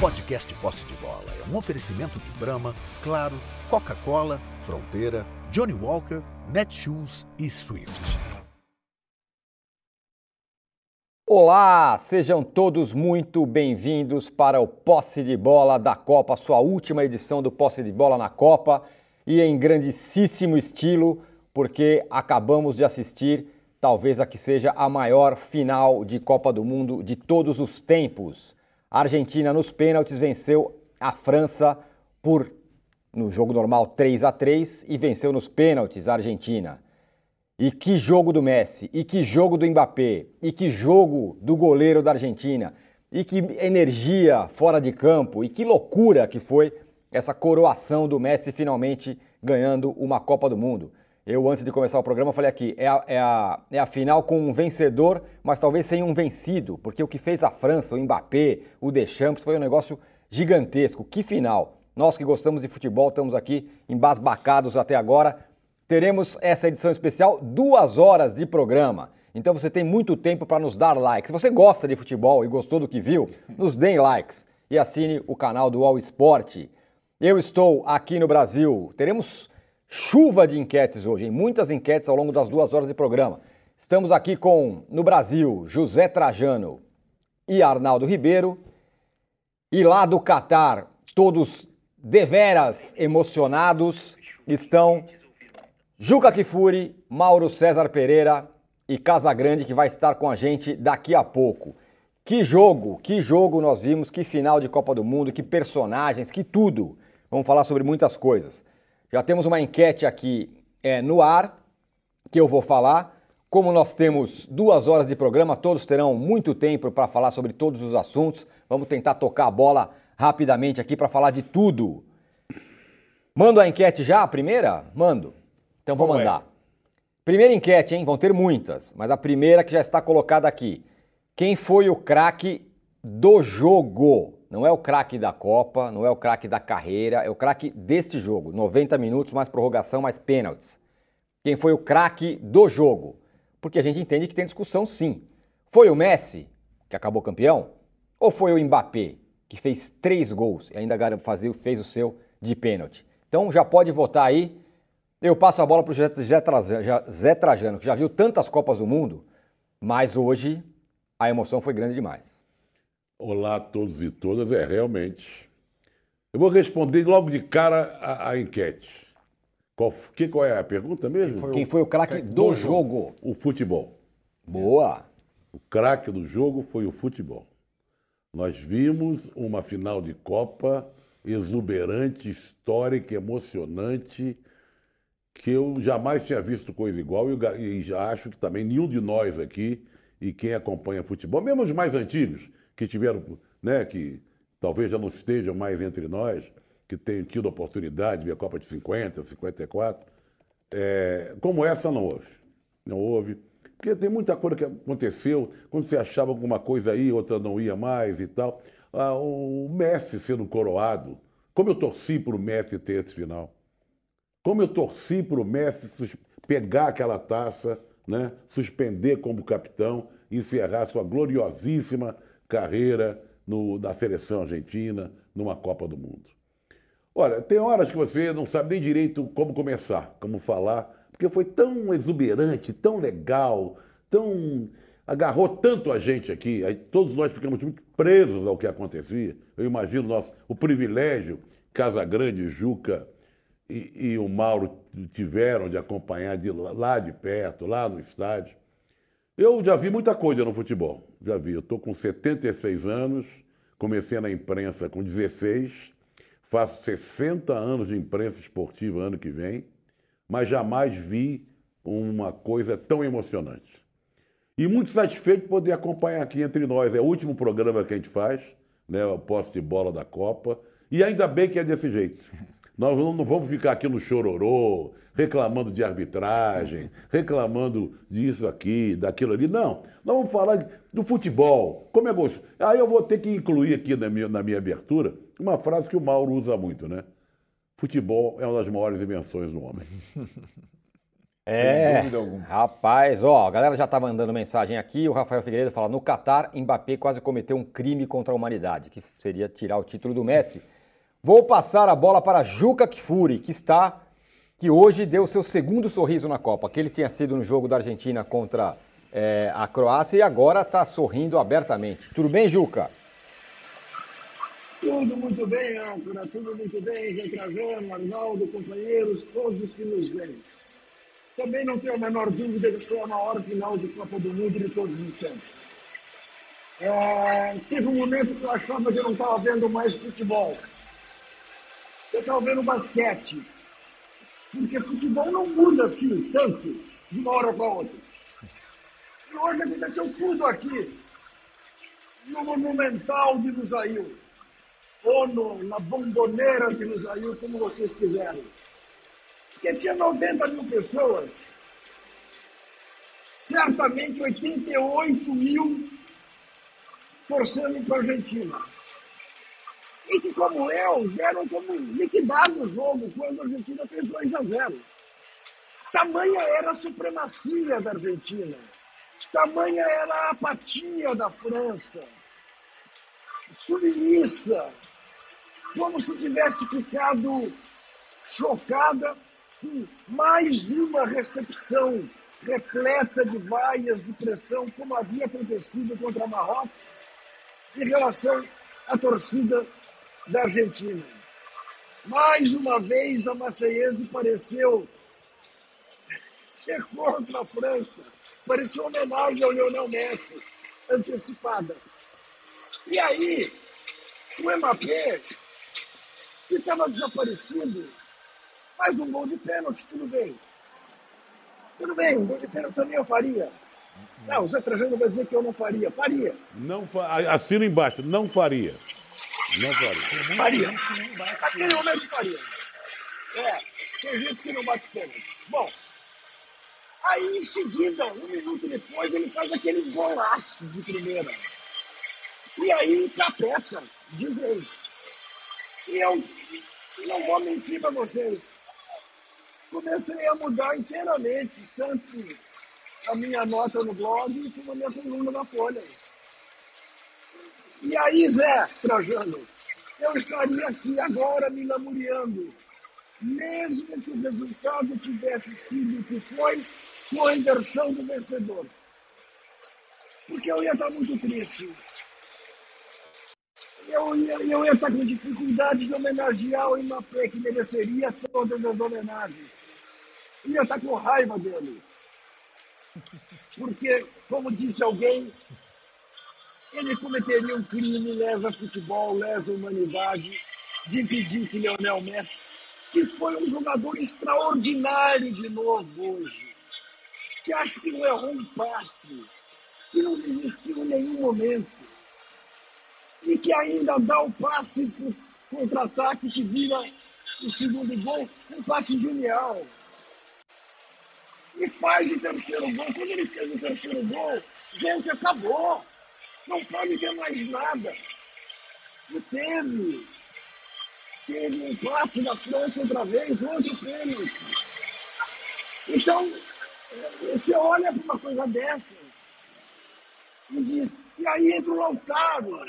podcast Posse de Bola é um oferecimento de Brahma, Claro, Coca-Cola, Fronteira, Johnny Walker, Netshoes e Swift. Olá, sejam todos muito bem-vindos para o Posse de Bola da Copa, sua última edição do Posse de Bola na Copa e em grandíssimo estilo, porque acabamos de assistir talvez a que seja a maior final de Copa do Mundo de todos os tempos. A Argentina nos pênaltis venceu a França por no jogo normal 3 a 3 e venceu nos pênaltis a Argentina. E que jogo do Messi, e que jogo do Mbappé, e que jogo do goleiro da Argentina, e que energia fora de campo, e que loucura que foi essa coroação do Messi finalmente ganhando uma Copa do Mundo. Eu, antes de começar o programa, falei aqui: é a, é, a, é a final com um vencedor, mas talvez sem um vencido, porque o que fez a França, o Mbappé, o Deschamps, foi um negócio gigantesco. Que final! Nós que gostamos de futebol estamos aqui embasbacados até agora. Teremos essa edição especial, duas horas de programa. Então você tem muito tempo para nos dar likes. Se você gosta de futebol e gostou do que viu, nos deem likes e assine o canal do All Sport. Eu estou aqui no Brasil. Teremos chuva de enquetes hoje, hein? muitas enquetes ao longo das duas horas de programa. Estamos aqui com, no Brasil, José Trajano e Arnaldo Ribeiro. E lá do Catar, todos deveras emocionados, estão Juca Kifuri, Mauro César Pereira e Casagrande, que vai estar com a gente daqui a pouco. Que jogo, que jogo nós vimos, que final de Copa do Mundo, que personagens, que tudo. Vamos falar sobre muitas coisas. Já temos uma enquete aqui é, no ar que eu vou falar. Como nós temos duas horas de programa, todos terão muito tempo para falar sobre todos os assuntos. Vamos tentar tocar a bola rapidamente aqui para falar de tudo. Mando a enquete já, a primeira? Mando. Então vou Como mandar. É? Primeira enquete, hein? Vão ter muitas, mas a primeira que já está colocada aqui. Quem foi o craque do jogo? Não é o craque da Copa, não é o craque da carreira, é o craque deste jogo. 90 minutos, mais prorrogação, mais pênaltis. Quem foi o craque do jogo? Porque a gente entende que tem discussão sim. Foi o Messi, que acabou campeão? Ou foi o Mbappé, que fez três gols e ainda fez o seu de pênalti? Então já pode votar aí. Eu passo a bola para o Zé Trajano, que já viu tantas Copas do Mundo, mas hoje a emoção foi grande demais. Olá a todos e todas. É, realmente. Eu vou responder logo de cara a, a enquete. Qual, que, qual é a pergunta mesmo? Quem foi, Quem foi o craque do, do jogo? O futebol. Boa! O craque do jogo foi o futebol. Nós vimos uma final de Copa exuberante, histórica, emocionante, que eu jamais tinha visto coisa igual e, já acho que também nenhum de nós aqui e quem acompanha futebol, mesmo os mais antigos, que tiveram, né, que talvez já não estejam mais entre nós, que tenham tido a oportunidade de ver a Copa de 50, 54, é, como essa não houve. Não houve. Porque tem muita coisa que aconteceu, quando você achava alguma coisa aí, outra não ia mais e tal. Ah, o Messi sendo coroado, como eu torci para o Messi ter esse final. Como eu torci para o Messi pegar aquela taça, né, suspender como capitão, encerrar sua gloriosíssima carreira no, na seleção argentina, numa Copa do Mundo. Olha, tem horas que você não sabe nem direito como começar, como falar, porque foi tão exuberante, tão legal, tão agarrou tanto a gente aqui, todos nós ficamos muito presos ao que acontecia. Eu imagino nosso, o privilégio Casa Grande, Juca e, e o Mauro tiveram de acompanhar de lá de perto, lá no estádio. Eu já vi muita coisa no futebol, já vi. Eu estou com 76 anos, comecei na imprensa com 16, faço 60 anos de imprensa esportiva ano que vem, mas jamais vi uma coisa tão emocionante. E muito satisfeito de poder acompanhar aqui entre nós. É o último programa que a gente faz, né, o poste de bola da Copa, e ainda bem que é desse jeito. Nós não vamos ficar aqui no chororô, reclamando de arbitragem, reclamando disso aqui, daquilo ali. Não, nós vamos falar do futebol, como é gostoso. Aí eu vou ter que incluir aqui na minha, na minha abertura uma frase que o Mauro usa muito, né? Futebol é uma das maiores invenções do homem. É, dúvida alguma. rapaz, ó, a galera já tá mandando mensagem aqui. O Rafael Figueiredo fala: no Catar, Mbappé quase cometeu um crime contra a humanidade, que seria tirar o título do Messi. Vou passar a bola para Juca Kfouri, que está, que hoje deu seu segundo sorriso na Copa. Aquele tinha sido no jogo da Argentina contra é, a Croácia e agora está sorrindo abertamente. Tudo bem, Juca? Tudo muito bem, âncora, tudo muito bem, Zé Trajano, Arnaldo, companheiros, todos que nos veem. Também não tenho a menor dúvida que foi a maior final de Copa do Mundo de todos os tempos. É, teve um momento que eu achava que eu não estava vendo mais futebol. Eu estava vendo basquete. Porque futebol não muda assim tanto de uma hora para outra. E hoje aconteceu tudo aqui. No Monumental de Lusail ou no, na bomboneira nos saiu, como vocês quiserem. Porque tinha 90 mil pessoas, certamente 88 mil torcendo para a Argentina. E que, como eu, deram como liquidado o jogo quando a Argentina fez 2 a 0. Tamanha era a supremacia da Argentina. Tamanha era a apatia da França. Submissa, como se tivesse ficado chocada com mais uma recepção repleta de vaias de pressão, como havia acontecido contra Marrocos, em relação à torcida da Argentina. Mais uma vez, a Marseillaise pareceu ser contra a França, pareceu homenagem ao Lionel Messi, antecipada. E aí, o Mbappé que estava desaparecido, faz um gol de pênalti, tudo bem. Tudo bem, um gol de pênalti também eu faria. Não, o Zé Trajano vai dizer que eu não faria. Faria. Não fa... Assina embaixo, não faria. Não faria. Faria. Naquele momento faria. É, tem gente que não bate pênalti. Bom, aí em seguida, um minuto depois, ele faz aquele golaço de primeira. E aí encapeta de vez. E eu não vou mentir para vocês. Comecei a mudar inteiramente, tanto a minha nota no blog como a minha coluna na Folha. E aí, Zé Trajano, eu estaria aqui agora me lamuriando, mesmo que o resultado tivesse sido o que foi, com a inversão do vencedor. Porque eu ia estar muito triste eu ia, eu ia estar com dificuldade de homenagear o Imapé, que mereceria todas as homenagens. Eu ia estar com raiva dele. Porque, como disse alguém, ele cometeria um crime, lesa futebol, lesa humanidade, de impedir que Leonel Messi, que foi um jogador extraordinário de novo hoje, que acho que não errou um passe, que não desistiu em nenhum momento, e que ainda dá o passe para contra-ataque que vira o segundo gol, um passe genial. E faz o terceiro gol. Quando ele fez o terceiro gol, gente, acabou. Não pode ter mais nada. E teve. Teve um empate da França outra vez, outro pênalti. Então, você olha para uma coisa dessa e diz, e aí entra o Lautaro,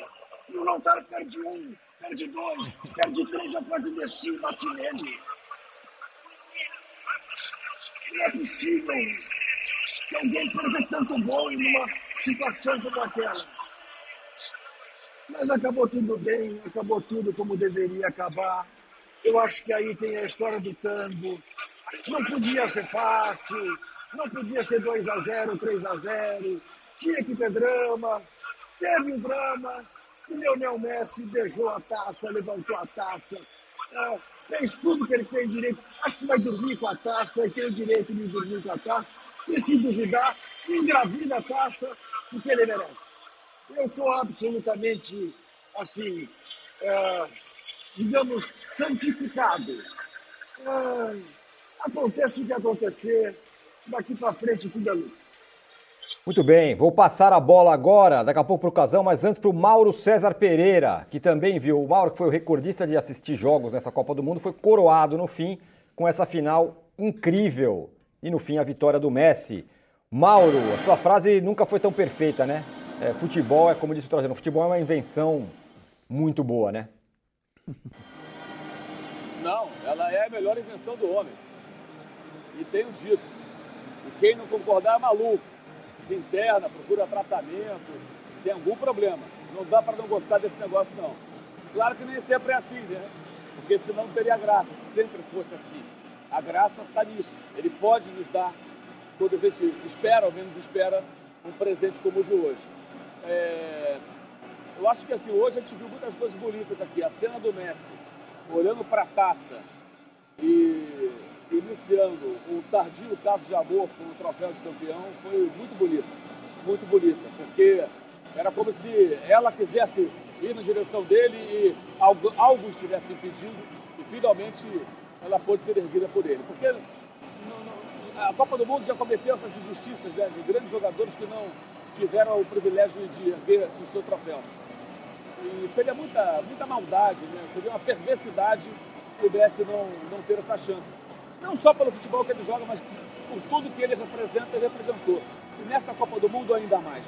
e o Lautaro perde um, perde dois, perde três, eu quase desci e bati nele. Não é possível que alguém perca tanto gol numa situação como aquela. Mas acabou tudo bem, acabou tudo como deveria acabar. Eu acho que aí tem a história do tango. Não podia ser fácil, não podia ser 2 a 0 3 a 0 tinha que ter drama, teve um drama, o Leonel Messi beijou a taça, levantou a taça, é, fez tudo que ele tem direito. Acho que vai dormir com a taça e tem o direito de dormir com a taça. E se duvidar, engravida a taça porque ele merece. Eu estou absolutamente, assim, é, digamos, santificado. É, acontece o que acontecer, daqui para frente tudo é luta. Muito bem, vou passar a bola agora, daqui a pouco para o Casão, mas antes para o Mauro César Pereira, que também viu. O Mauro, que foi o recordista de assistir jogos nessa Copa do Mundo, foi coroado no fim com essa final incrível e no fim a vitória do Messi. Mauro, a sua frase nunca foi tão perfeita, né? É, futebol é como disse o Trajano, futebol é uma invenção muito boa, né? Não, ela é a melhor invenção do homem. E tenho dito. E quem não concordar é maluco. Se interna, procura tratamento, tem algum problema. Não dá para não gostar desse negócio, não. Claro que nem sempre é assim, né? Porque senão não teria graça, se sempre fosse assim. A graça está nisso. Ele pode nos dar, toda vez que espera, ao menos espera, um presente como o de hoje. É... Eu acho que assim, hoje a gente viu muitas coisas bonitas aqui. A cena do Messi olhando para a taça e iniciando o tardio caso de amor com o troféu de campeão foi muito bonita. Muito bonita, porque era como se ela quisesse ir na direção dele e algo, algo estivesse impedindo e finalmente ela pôde ser erguida por ele. Porque a Copa do Mundo já cometeu essas injustiças né, de grandes jogadores que não tiveram o privilégio de erguer o seu troféu. E seria muita, muita maldade, né? seria uma perversidade o Messi não, não ter essa chance. Não só pelo futebol que ele joga, mas por tudo que ele representa e representou. E nessa Copa do Mundo ainda mais.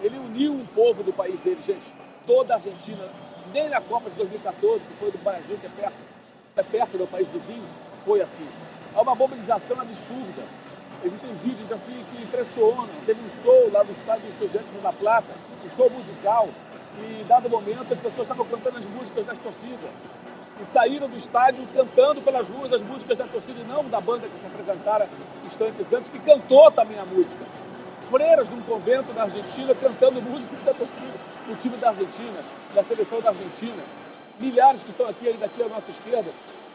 Ele uniu um povo do país dele, gente. Toda a Argentina, nem na Copa de 2014, que foi do Brasil, que é perto, é perto do país vizinho, foi assim. Há uma mobilização absurda. Existem vídeos assim que impressionam. Teve um show lá do Estádio Estudantes de La Plata, um show musical, e em dado momento as pessoas estavam cantando as músicas das torcidas. E saíram do estádio cantando pelas ruas as músicas da torcida, e não da banda que se apresentara instantes antes, que cantou também a música freiras de um convento na Argentina cantando música da torcida, do time da Argentina, da seleção da Argentina. Milhares que estão aqui ainda aqui à nossa esquerda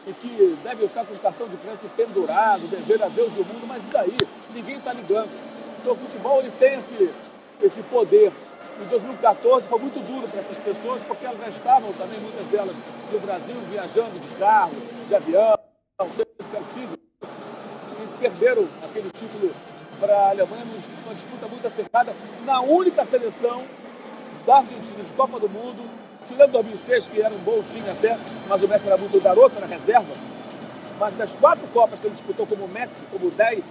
e que devem estar com o cartão de crédito pendurado, devendo a Deus e o mundo, mas e daí? Ninguém está ligando. Então o futebol ele tem esse, esse poder. Em 2014 foi muito duro para essas pessoas, porque elas já estavam também, muitas delas, no Brasil, viajando de carro, de avião, e perderam aquele título para a Alemanha numa disputa muito acertada, na única seleção da Argentina de Copa do Mundo, tirando 2006, que era um bom time até, mas o Messi era muito garoto na reserva. Mas das quatro Copas que ele disputou como Messi, como 10,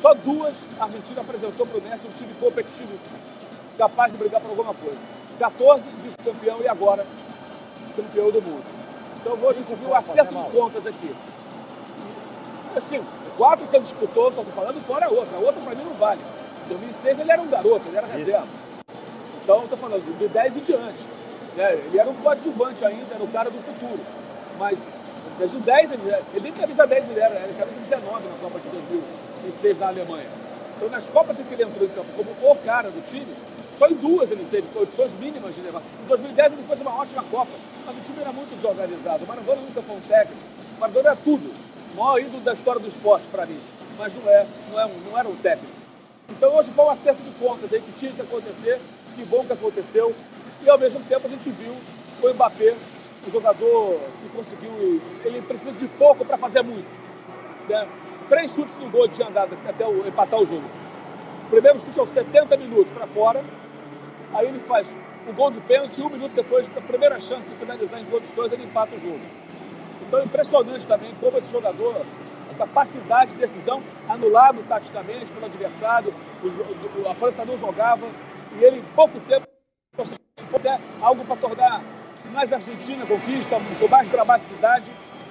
só duas a Argentina apresentou para o Messi um time competitivo, capaz de brigar por alguma coisa. 14, vice-campeão e agora campeão do mundo. Então hoje a gente viu o acerto de contas aqui. Assim, quatro que ele disputou, estou falando fora a outra. A outra para mim não vale. Em 2006 ele era um garoto, ele era reserva. Então estou falando de 10 em diante. Né? Ele era um coadjuvante ainda, era o cara do futuro. Mas desde o 10, ele, ele nem camisa 10 ele era, ele camisa 19 na Copa de 2006 na Alemanha. Então nas Copas em que ele entrou em campo como o cara do time, só em duas ele teve condições mínimas de levar. Em 2010 ele fez uma ótima Copa, mas o time era muito desorganizado. O Maradona nunca foi um técnico. O Maradona era tudo o maior ídolo da história do esporte para mim. Mas não, é, não, é não era um técnico. Então hoje foi um acerto de contas aí que tinha que acontecer, que bom que aconteceu. E ao mesmo tempo a gente viu o Mbappé, o jogador que conseguiu. Ele precisa de pouco para fazer muito. Né? Três chutes no gol tinha dado até o, empatar o jogo. O primeiro chute aos 70 minutos para fora. Aí ele faz o gol de pênalti e um minuto depois, a primeira chance de finalizar em condições, ele empata o jogo. Então é impressionante também como esse jogador, a capacidade de decisão, anulado taticamente pelo adversário, a França não jogava, e ele em pouco tempo até algo para tornar mais Argentina conquista, com mais dramaticidade,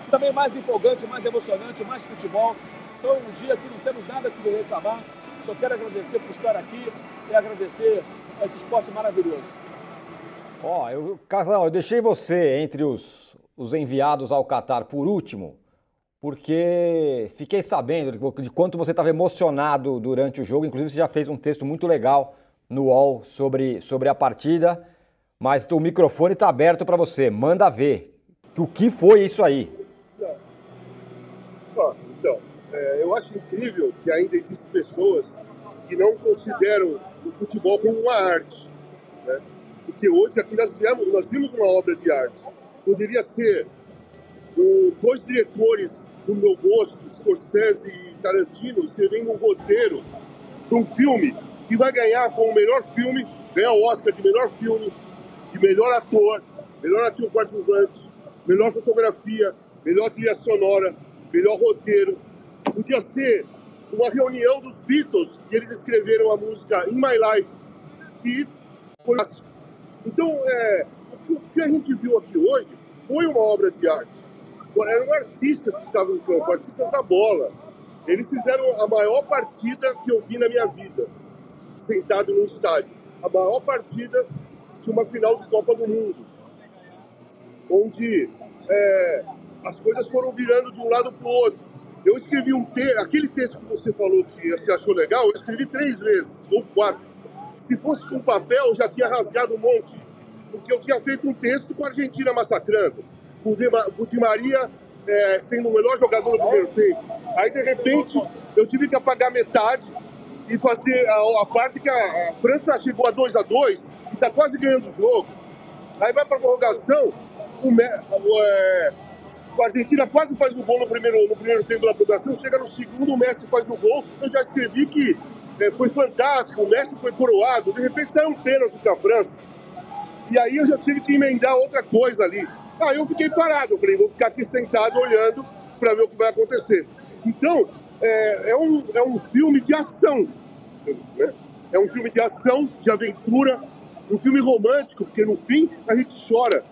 também mais empolgante, mais emocionante, mais futebol. Então, um dia que não temos nada que reclamar, só quero agradecer por estar aqui e agradecer esse esporte maravilhoso. Ó, oh, eu, Casal, eu deixei você entre os os enviados ao Catar por último, porque fiquei sabendo de quanto você estava emocionado durante o jogo. Inclusive, você já fez um texto muito legal no UOL sobre, sobre a partida. Mas o microfone está aberto para você. Manda ver. O que foi isso aí? Não. então, é, eu acho incrível que ainda existem pessoas que não consideram o futebol como uma arte. Né? Porque hoje aqui nós, vimos, nós vimos uma obra de arte poderia ser o, dois diretores do meu gosto, Scorsese e Tarantino, escrevendo um roteiro de um filme que vai ganhar como melhor filme, ganhar o Oscar de melhor filme, de melhor ator, melhor ator coadjuvante, melhor fotografia, melhor trilha sonora, melhor roteiro. Podia ser uma reunião dos Beatles e eles escreveram a música In My Life, que foi Então, é, o que a gente viu aqui hoje foi uma obra de arte. Eram artistas que estavam em campo, artistas da bola. Eles fizeram a maior partida que eu vi na minha vida, sentado num estádio. A maior partida de uma final de Copa do Mundo, onde é, as coisas foram virando de um lado para o outro. Eu escrevi um texto, aquele texto que você falou que você achou legal, eu escrevi três vezes, ou quatro. Se fosse com papel, eu já tinha rasgado um monte. Porque eu tinha feito um texto com a Argentina massacrando, com o Di Maria é, sendo o melhor jogador do primeiro tempo. Aí, de repente, eu tive que apagar metade e fazer a, a parte que a, a, França chegou a 2 a 2 e está quase ganhando o jogo. Aí vai para a prorrogação, o, é, a Argentina quase faz o gol no primeiro, no primeiro tempo da prorrogação, chega no segundo, o Messi faz o gol. Eu já escrevi que é, foi fantástico, o Messi foi coroado, de repente saiu um pênalti para a França. E aí eu já tive que emendar outra coisa ali. Aí eu fiquei parado, eu falei, vou ficar aqui sentado olhando para ver o que vai acontecer. Então, é, é, um, é um filme de ação. Né? É um filme de ação, de aventura, um filme romântico, porque no fim a gente chora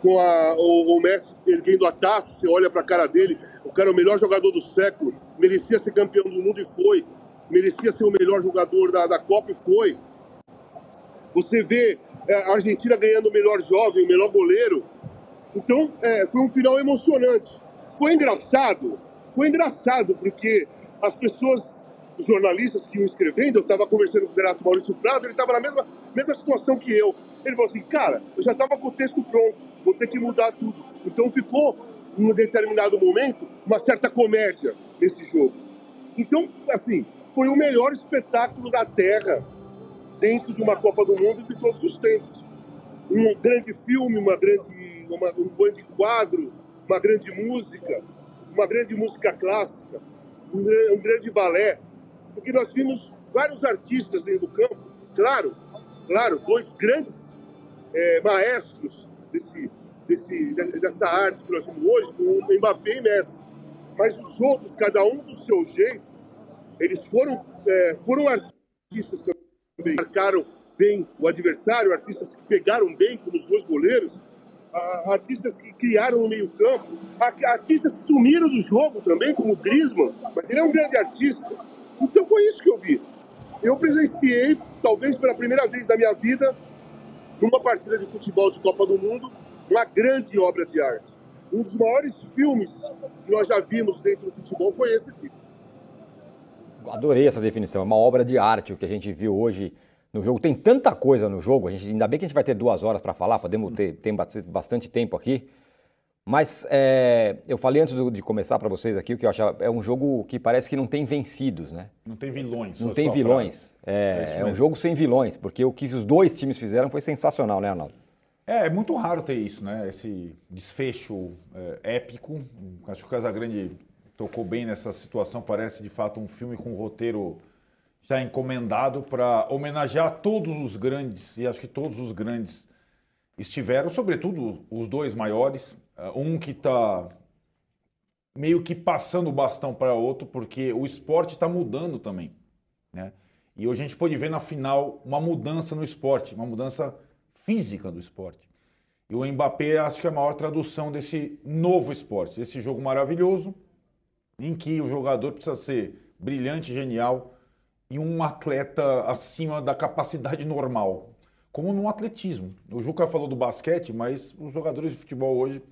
com a, o, o Messi erguendo a taça, você olha para a cara dele, o cara é o melhor jogador do século, merecia ser campeão do mundo e foi, merecia ser o melhor jogador da, da Copa e foi. Você vê é, a Argentina ganhando o melhor jovem, o melhor goleiro. Então, é, foi um final emocionante. Foi engraçado, foi engraçado, porque as pessoas, os jornalistas que iam escrevendo, eu estava conversando com o Renato Maurício Prado, ele estava na mesma, mesma situação que eu. Ele falou assim, cara, eu já estava com o texto pronto vou ter que mudar tudo. Então ficou, em um determinado momento, uma certa comédia nesse jogo. Então, assim, foi o melhor espetáculo da Terra dentro de uma Copa do Mundo de todos os tempos. Um grande filme, uma grande, uma, um grande quadro, uma grande música, uma grande música clássica, um, um grande balé, porque nós vimos vários artistas dentro do campo, claro, claro, dois grandes é, maestros desse, desse, dessa arte que nós temos hoje, com o Mbappé e Messi. Mas os outros, cada um do seu jeito, eles foram, é, foram artistas também, marcaram bem o adversário, artistas que pegaram bem, como os dois goleiros, artistas que criaram no meio campo, artistas que sumiram do jogo também, como o Griezmann, mas ele é um grande artista. Então foi isso que eu vi. Eu presenciei, talvez pela primeira vez na minha vida, numa partida de futebol de Copa do Mundo, uma grande obra de arte. Um dos maiores filmes que nós já vimos dentro do futebol foi esse aqui. Adorei essa definição, é uma obra de arte o que a gente viu hoje no jogo. Tem tanta coisa no jogo, a gente, ainda bem que a gente vai ter duas horas para falar, podemos ter, ter bastante tempo aqui. Mas é, eu falei antes de começar para vocês aqui o que eu achava é um jogo que parece que não tem vencidos, né? Não tem vilões. Não tem vilões. É, é, é um jogo sem vilões, porque o que os dois times fizeram foi sensacional, né, Arnaldo? É, é muito raro ter isso, né? Esse desfecho é, épico. Acho que o Casagrande tocou bem nessa situação. Parece de fato um filme com um roteiro já encomendado para homenagear todos os grandes, e acho que todos os grandes estiveram, sobretudo os dois maiores. É, um que está meio que passando o bastão para outro, porque o esporte está mudando também. Né? E hoje a gente pode ver na final uma mudança no esporte, uma mudança física do esporte. E o Mbappé acho que é a maior tradução desse novo esporte, desse jogo maravilhoso, em que o jogador precisa ser brilhante, genial e um atleta acima da capacidade normal, como no atletismo. O Juca falou do basquete, mas os jogadores de futebol hoje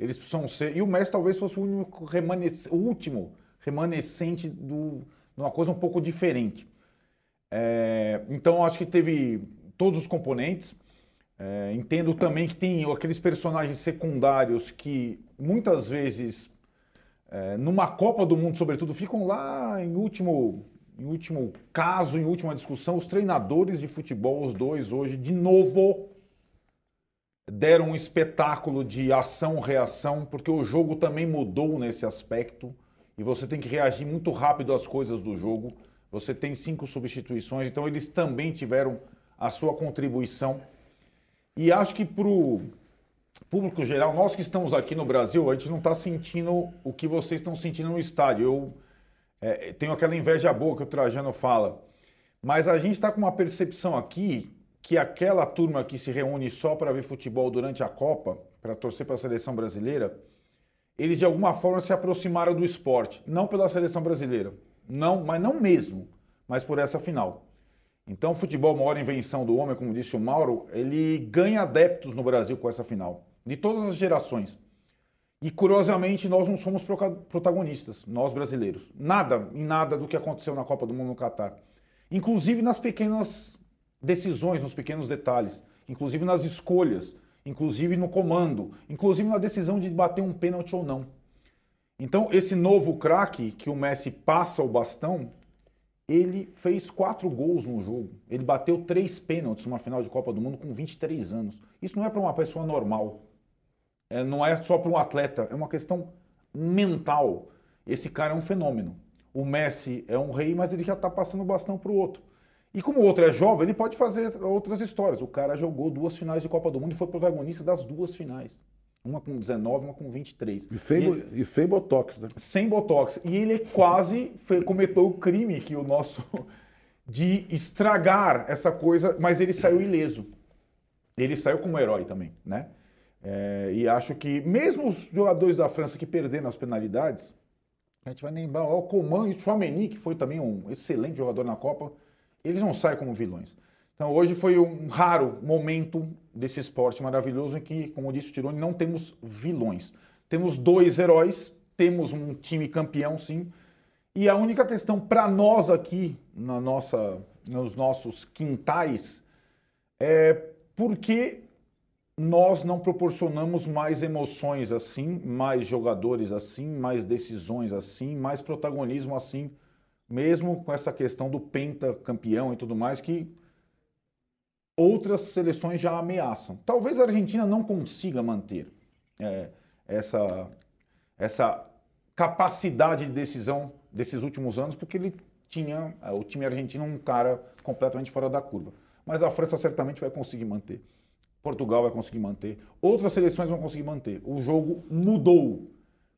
eles precisam ser. E o Messi talvez fosse o, único remanescente, o último remanescente de uma coisa um pouco diferente. É, então acho que teve todos os componentes. É, entendo também que tem aqueles personagens secundários que muitas vezes, é, numa Copa do Mundo, sobretudo, ficam lá em último, em último caso, em última discussão. Os treinadores de futebol, os dois hoje, de novo, deram um espetáculo de ação-reação, porque o jogo também mudou nesse aspecto e você tem que reagir muito rápido às coisas do jogo. Você tem cinco substituições, então eles também tiveram a sua contribuição. E acho que para o público geral, nós que estamos aqui no Brasil, a gente não está sentindo o que vocês estão sentindo no estádio. Eu É, tenho aquela inveja boa que o Trajano fala. Mas a gente está com uma percepção aqui que aquela turma que se reúne só para ver futebol durante a Copa, para torcer para a seleção brasileira, eles de alguma forma se aproximaram do esporte. Não pela seleção brasileira. Não, mas não mesmo. Mas por essa final. Então, o futebol, maior invenção do homem, como disse o Mauro, ele ganha adeptos no Brasil com essa final. De todas as gerações. E curiosamente, nós não somos protagonistas, nós brasileiros. Nada, em nada do que aconteceu na Copa do Mundo no Catar. Inclusive nas pequenas decisões, nos pequenos detalhes, inclusive nas escolhas, inclusive no comando, inclusive na decisão de bater um pênalti ou não. Então, esse novo craque que o Messi passa o bastão, ele fez quatro gols no jogo. Ele bateu três pênaltis numa final de Copa do Mundo com 23 anos. Isso não é para uma pessoa normal. É, não é só para um atleta, é uma questão mental. Esse cara é um fenômeno. O Messi é um rei, mas ele já está passando o bastão para o outro. E como o outro é jovem, ele pode fazer outras histórias. O cara jogou duas finais de Copa do Mundo e foi protagonista das duas finais. Uma com 19, uma com 23. E sem, e, ele, e sem botox, né? Sem botox. E ele quase foi, cometeu o crime que o nosso. de estragar essa coisa, mas ele saiu ileso. Ele saiu como herói também, né? É, e acho que, mesmo os jogadores da França que perderam as penalidades, a gente vai lembrar o Coman e o Chouameni, que foi também um excelente jogador na Copa, eles não saem como vilões. Então hoje foi um raro momento desse esporte maravilhoso em que, como disse o Tironi, não temos vilões. Temos dois heróis, temos um time campeão, sim. E a única questão para nós aqui, na nossa, nos nossos quintais, é por que nós não proporcionamos mais emoções assim, mais jogadores assim, mais decisões assim, mais protagonismo assim, mesmo com essa questão do penta campeão e tudo mais que outras seleções já ameaçam. Talvez a Argentina não consiga manter é, essa, essa capacidade de decisão desses últimos anos, porque ele tinha, é, o time argentino, um cara completamente fora da curva. Mas a França certamente vai conseguir manter. Portugal vai conseguir manter, outras seleções vão conseguir manter. O jogo mudou,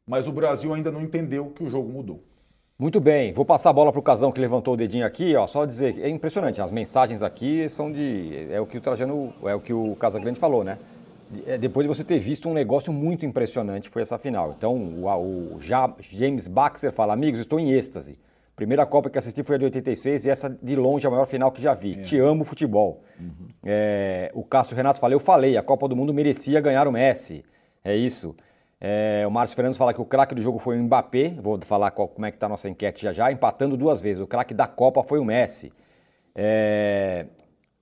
mas o Brasil ainda não entendeu que o jogo mudou. Muito bem, vou passar a bola para o Casão que levantou o dedinho aqui, ó, só dizer, é impressionante, as mensagens aqui são de, é o que o Trajano, é o que o Casagrande falou, né? É, depois de você ter visto um negócio muito impressionante, foi essa final. Então, o, o James Baxter fala, amigos, estou em êxtase. Primeira Copa que assisti foi a de 86 e essa de longe é a maior final que já vi. É. Te amo futebol. Uhum. É, o Cássio Renato fala, eu falei, a Copa do Mundo merecia ganhar o Messi. É isso. É, o Márcio Fernandes fala que o craque do jogo foi o Mbappé. Vou falar qual, como é que está a nossa enquete já já, empatando duas vezes. O craque da Copa foi o Messi. É,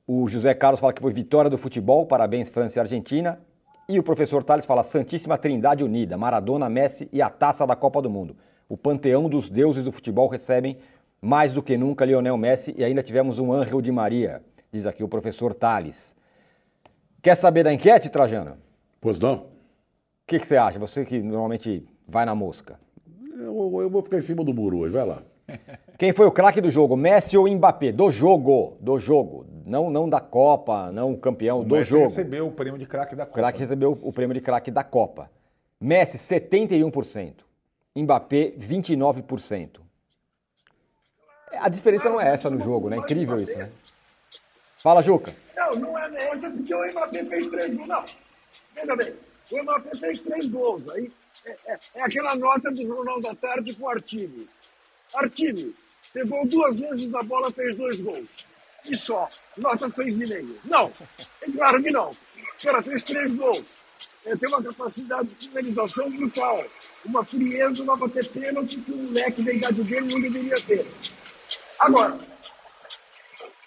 o José Carlos fala que foi vitória do futebol, parabéns França e Argentina. E o professor Tales fala Santíssima Trindade Unida, Maradona, Messi e a taça da Copa do Mundo o panteão dos deuses do futebol recebem mais do que nunca Lionel Messi e ainda tivemos um Ángel de Maria, diz aqui o professor Tales. Quer saber da enquete, Trajano? Pois não. O que, que, você acha? Você que normalmente vai na mosca. Eu, eu vou ficar em cima do muro hoje, vai lá. Quem foi o craque do jogo, Messi ou Mbappé? Do jogo, do jogo. Não, não da Copa, não campeão, o do Messi jogo. recebeu o prêmio de craque da Copa. O craque recebeu o prêmio de craque da Copa. Messi, 71%. Mbappé 29%. A diferença não é essa no jogo, né? Incrível isso, né? Fala, Juca. Não, não é essa porque o Mbappé fez três gols. Não, veja bem, o Mbappé fez três gols. Aí é, é, é aquela nota do Jornal da Tarde com o Artime. Artime, pegou duas vezes a bola, fez dois gols. E só, nota seis e meio. Não, é claro que não. O cara fez três gols é, tem uma capacidade de finalização brutal. Uma frieza para bater pênalti que um moleque da idade dele não deveria ter. Agora,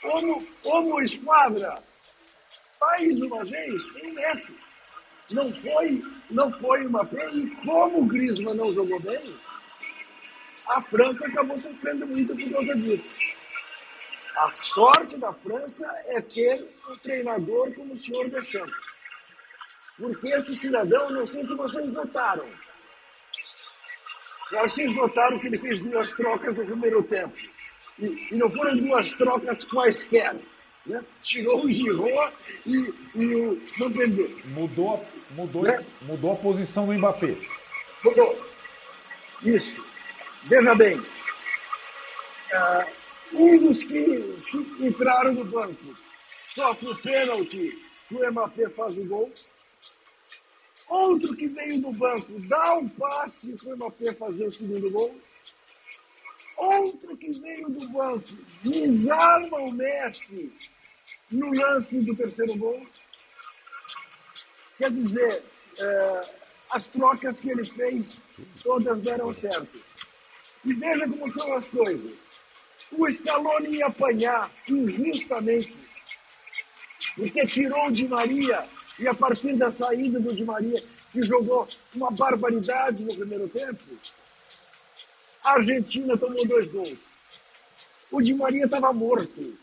como, como esquadra, mais uma vez, o Messi. Não foi, não foi uma pena. E como o Griezmann não jogou bem, a França acabou sofrendo muito por causa disso. A sorte da França é ter um treinador como o senhor Deschamps. Porque este cidadão, não sei se vocês notaram, vocês notaram que ele fez duas trocas no primeiro tempo. E, e não foram duas trocas quaisquer. Né? Tirou o Giroud e, e o Montpellier. Mudou, mudou, né? mudou a posição do Mbappé. Mudou. Isso. Veja bem, Ah, um dos que entraram no banco sofre o pênalti que o Mbappé faz o gol. Outro que veio do banco dá um passe para o Mbappé fazer o segundo gol. Outro que veio do banco desarma o Messi no lance do terceiro gol. Quer dizer, é, as trocas que ele fez, todas deram certo. E veja como são as coisas. O Scaloni ia apanhar injustamente, porque tirou o Di Maria e a partir da saída do Di Maria, que jogou uma barbaridade no primeiro tempo, a Argentina tomou dois gols. O Di Maria estava morto.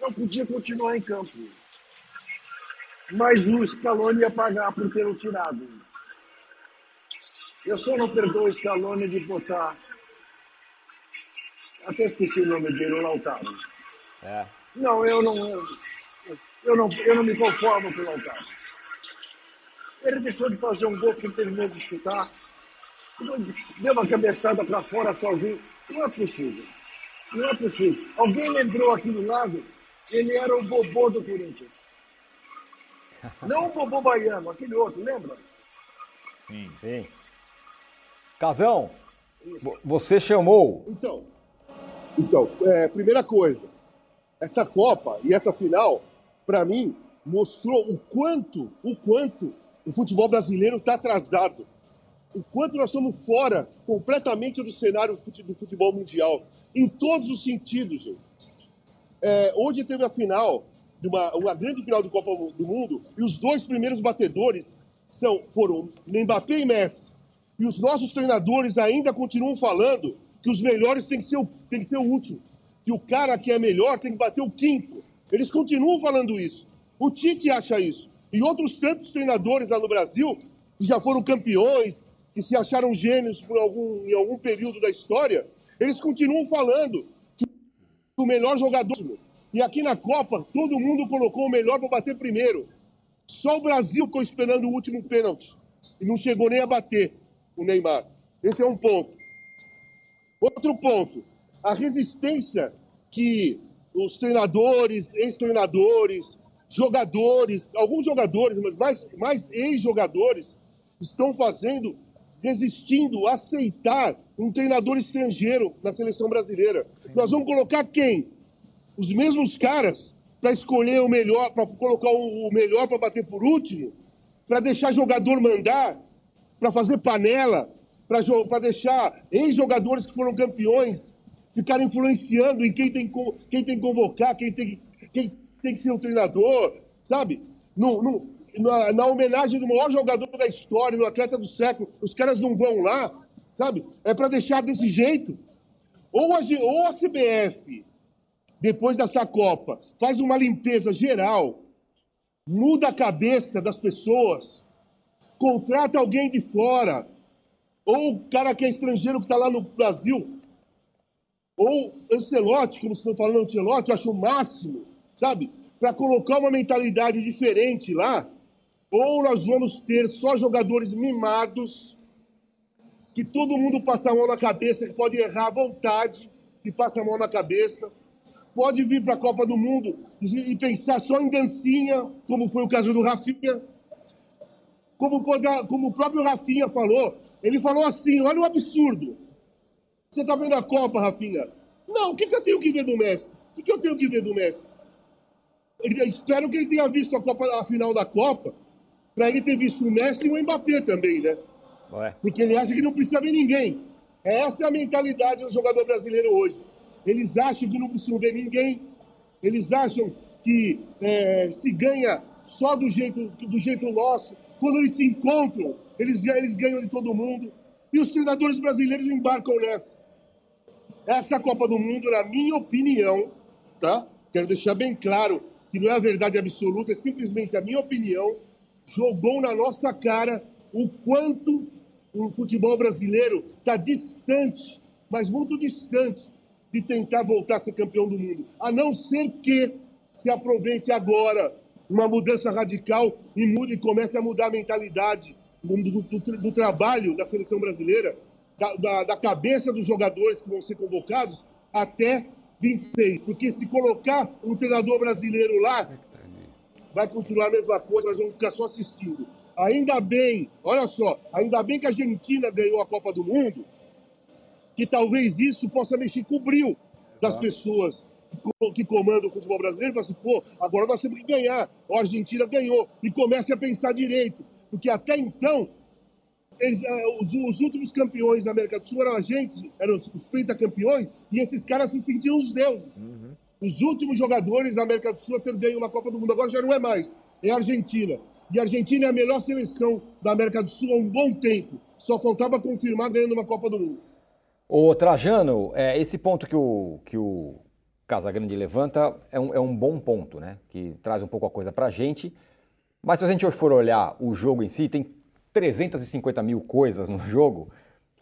Não podia continuar em campo. Mas o Scaloni ia pagar por ter o tirado. Eu só não perdoo o Scaloni de botar. Até esqueci o nome dele, o Lautaro. É. Não, eu não. Eu não, eu não me conformo com o Lautaro. Ele deixou de fazer um gol porque teve medo de chutar. Deu uma cabeçada para fora sozinho. Não é possível. Não é possível. Alguém lembrou aqui do lado? Ele era o bobô do Corinthians. Não o bobô baiano, aquele outro, lembra? Sim, sim. Casão, Isso. você chamou. Então, então é, primeira coisa, essa Copa e essa final, para mim, mostrou o quanto, o quanto o futebol brasileiro está atrasado. O quanto nós estamos fora completamente do cenário do futebol mundial. Em todos os sentidos, gente. É, hoje teve a final, de uma, uma grande final de Copa do Mundo, e os dois primeiros batedores são, foram Mbappé e Messi. E os nossos treinadores ainda continuam falando que os melhores têm que ser o, que ser o último. Que o cara que é melhor tem que bater o quinto. Eles continuam falando isso. O Tite acha isso. E outros tantos treinadores lá no Brasil, que já foram campeões, que se acharam gênios por algum, em algum período da história, eles continuam falando que o melhor jogador. E aqui na Copa, todo mundo colocou o melhor para bater primeiro. Só o Brasil ficou esperando o último pênalti. E não chegou nem a bater o Neymar. Esse é um ponto. Outro ponto. A resistência que os treinadores, ex-treinadores, jogadores, alguns jogadores, mas mais, mais ex-jogadores, estão fazendo, desistindo, aceitar um treinador estrangeiro na seleção brasileira. Sim. Nós vamos colocar quem? Os mesmos caras para escolher o melhor, para colocar o melhor para bater por último, para deixar jogador mandar, para fazer panela, para deixar ex-jogadores que foram campeões ficar influenciando em quem tem, quem tem que convocar, quem tem, quem tem que ser o treinador, sabe? No, no, na, na, homenagem do maior jogador da história, do atleta do século, os caras não vão lá, sabe? É para deixar desse jeito. Ou a, ou a CBF, depois dessa Copa, faz uma limpeza geral, muda a cabeça das pessoas, contrata alguém de fora, ou o cara que é estrangeiro que está lá no Brasil, ou Ancelotti, como estão falando Ancelotti, eu acho o máximo sabe? Para colocar uma mentalidade diferente lá, ou nós vamos ter só jogadores mimados, que todo mundo passa a mão na cabeça, que pode errar à vontade, que passa a mão na cabeça, pode vir para a Copa do Mundo e pensar só em dancinha, como foi o caso do Rafinha. Como, como o próprio Rafinha falou, ele falou assim: olha o absurdo. Você está vendo a Copa, Rafinha? Não, o que, que eu tenho que ver do Messi? O que, que eu tenho que ver do Messi? Ele, espero que ele tenha visto a, Copa, a final da Copa, para ele ter visto o Messi e o Mbappé também, né? Ué. Porque ele acha que não precisa ver ninguém. Essa é a mentalidade do jogador brasileiro hoje. Eles acham que não precisam ver ninguém. Eles acham que é, se ganha só do jeito, do jeito nosso. Quando eles se encontram, eles, eles ganham de todo mundo. E os treinadores brasileiros embarcam nessa. Essa Copa do Mundo, na minha opinião, tá? Quero deixar bem claro que não é a verdade absoluta, é simplesmente a minha opinião, jogou na nossa cara o quanto o futebol brasileiro está distante, mas muito distante, de tentar voltar a ser campeão do mundo. A não ser que se aproveite agora uma mudança radical e mude e comece a mudar a mentalidade do, do, do, do trabalho da seleção brasileira da, da, da cabeça dos jogadores que vão ser convocados até 26. Porque se colocar um treinador brasileiro lá, vai continuar a mesma coisa, nós vamos ficar só assistindo. Ainda bem, olha só, ainda bem que a Argentina ganhou a Copa do Mundo, que talvez isso possa mexer com o brilho das pessoas que, comandam o futebol brasileiro. Fala assim, pô, agora nós temos que ganhar. A Argentina ganhou. E comece a pensar direito. Porque até então, eles, eh, os, os, últimos campeões da América do Sul eram a gente, eram os campeões e esses caras se sentiam os deuses. Uhum. Os últimos jogadores da América do Sul a ter ganho uma Copa do Mundo, agora já não é mais, é a Argentina. E a Argentina é a melhor seleção da América do Sul há um bom tempo. Só faltava confirmar ganhando uma Copa do Mundo. Ô Trajano, é, esse ponto que o, que o Casagrande levanta é um, é um bom ponto, né? Que traz um pouco a coisa pra gente. Mas se a gente for olhar o jogo em si, tem 350 mil coisas no jogo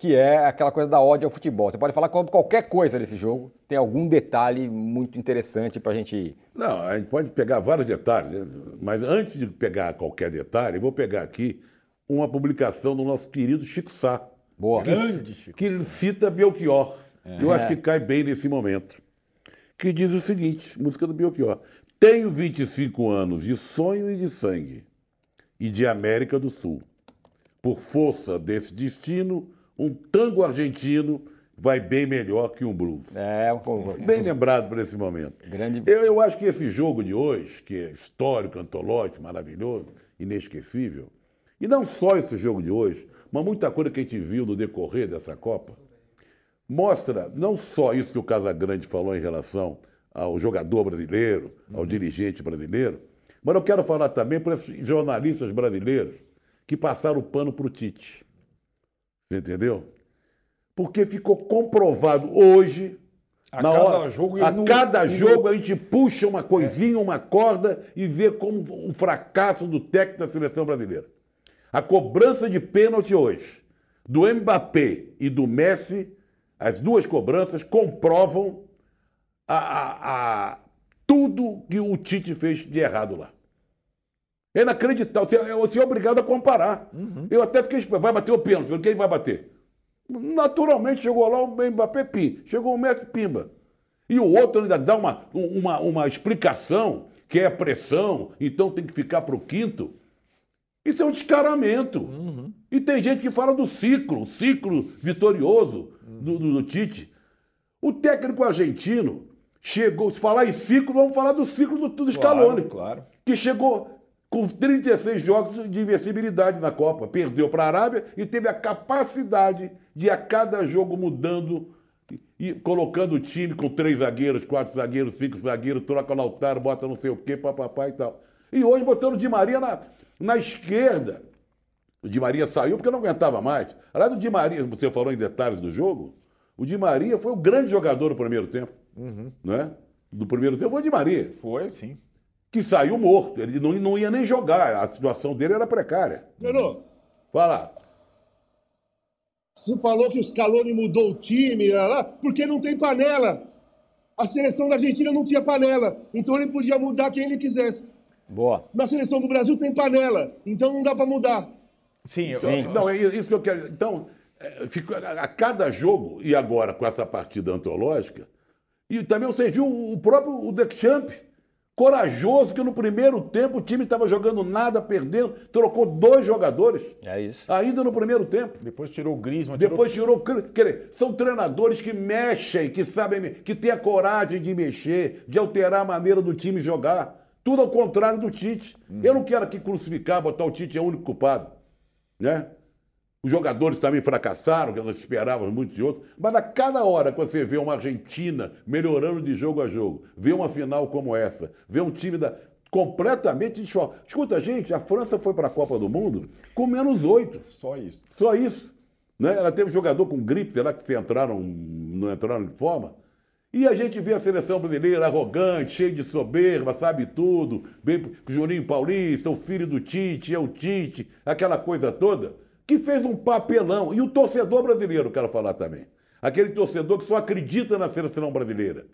que é aquela coisa da ódio ao futebol. Você pode falar qualquer coisa desse jogo, tem algum detalhe muito interessante para a gente. Não, a gente pode pegar vários detalhes, mas antes de pegar qualquer detalhe, eu vou pegar aqui uma publicação do nosso querido Chico Sá. Boa. Que, Grande, Chico. que cita Belchior. É. Eu acho que cai bem nesse momento. Que diz o seguinte: música do Belchior. Tenho 25 anos de sonho e de sangue, e de América do Sul. Por força desse destino, um tango argentino vai bem melhor que um blues. É, bem lembrado por esse momento. Grande... Eu, eu acho que esse jogo de hoje, que é histórico, antológico, maravilhoso, inesquecível, e não só esse jogo de hoje, mas muita coisa que a gente viu no decorrer dessa Copa, mostra não só isso que o Casagrande falou em relação ao jogador brasileiro, ao dirigente brasileiro, mas eu quero falar também para esses jornalistas brasileiros que passaram o pano para o Tite. Entendeu? Porque ficou comprovado hoje. A na cada hora, jogo, a não, cada não... jogo a gente puxa uma coisinha, uma corda e vê como um fracasso do técnico da seleção brasileira. A cobrança de pênalti hoje do Mbappé e do Messi, as duas cobranças comprovam a, a, a tudo que o Tite fez de errado lá. É inacreditável. Você, você é obrigado a comparar. Uhum. Eu até fiquei vai bater o pênalti. Quem vai bater? Naturalmente chegou lá o Mbappé Pi, chegou o Messi Pimba. E o outro ainda dá uma, uma, uma explicação, que é pressão, então tem que ficar para o quinto. Isso é um descaramento. Uhum. E tem gente que fala do ciclo, ciclo vitorioso uhum. do, do, do, Tite. O técnico argentino chegou, se falar em ciclo, vamos falar do ciclo do, do Scaloni. Claro, claro. Que chegou com 36 jogos de invencibilidade na Copa. Perdeu para a Arábia e teve a capacidade de a cada jogo mudando e colocando o time com três zagueiros, quatro zagueiros, cinco zagueiros, troca no altar, bota não sei o quê, papapá e tal. E hoje botando o Di Maria na, na esquerda. O Di Maria saiu porque não aguentava mais. Aliás, o Di Maria, você falou em detalhes do jogo, o Di Maria foi o grande jogador do primeiro tempo. Uhum. Né? Do primeiro tempo foi o Di Maria. Foi, sim que saiu morto. Ele não, não ia nem jogar. A situação dele era precária. Nenô. Fala. Você falou que o Scaloni mudou o time, lá, lá, porque não tem panela. A seleção da Argentina não tinha panela. Então ele podia mudar quem ele quisesse. Boa. Na seleção do Brasil tem panela. Então não dá para mudar. Sim, então, eu, não, é isso que eu quero. Então, é, fico, a, a cada jogo, e agora com essa partida antológica, e também você viu o próprio o Deschamps corajoso, que no primeiro tempo o time estava jogando nada, perdendo, trocou dois jogadores. É isso. Ainda no primeiro tempo. Depois tirou o Griezmann. Depois tirou, tirou quer dizer, são treinadores que mexem, que sabem, que têm a coragem de mexer, de alterar a maneira do time jogar. Tudo ao contrário do Tite. Uhum. Eu não quero aqui crucificar, botar o Tite é o único culpado, né? Os jogadores também fracassaram, que nós esperávamos muitos de outros. Mas a cada hora que você vê uma Argentina melhorando de jogo a jogo, vê uma final como essa, vê um time da, completamente desfalcado. Escuta, gente, a França foi para a Copa do Mundo com menos oito. Só isso. Só isso. Né? Ela teve um jogador com gripe, será que se entraram, não entraram em forma? E a gente vê a seleção brasileira arrogante, cheia de soberba, sabe tudo, bem Juninho Paulista, o filho do Tite, é o Tite, aquela coisa toda que fez um papelão. E o torcedor brasileiro, quero falar também. Aquele torcedor que só acredita na seleção brasileira.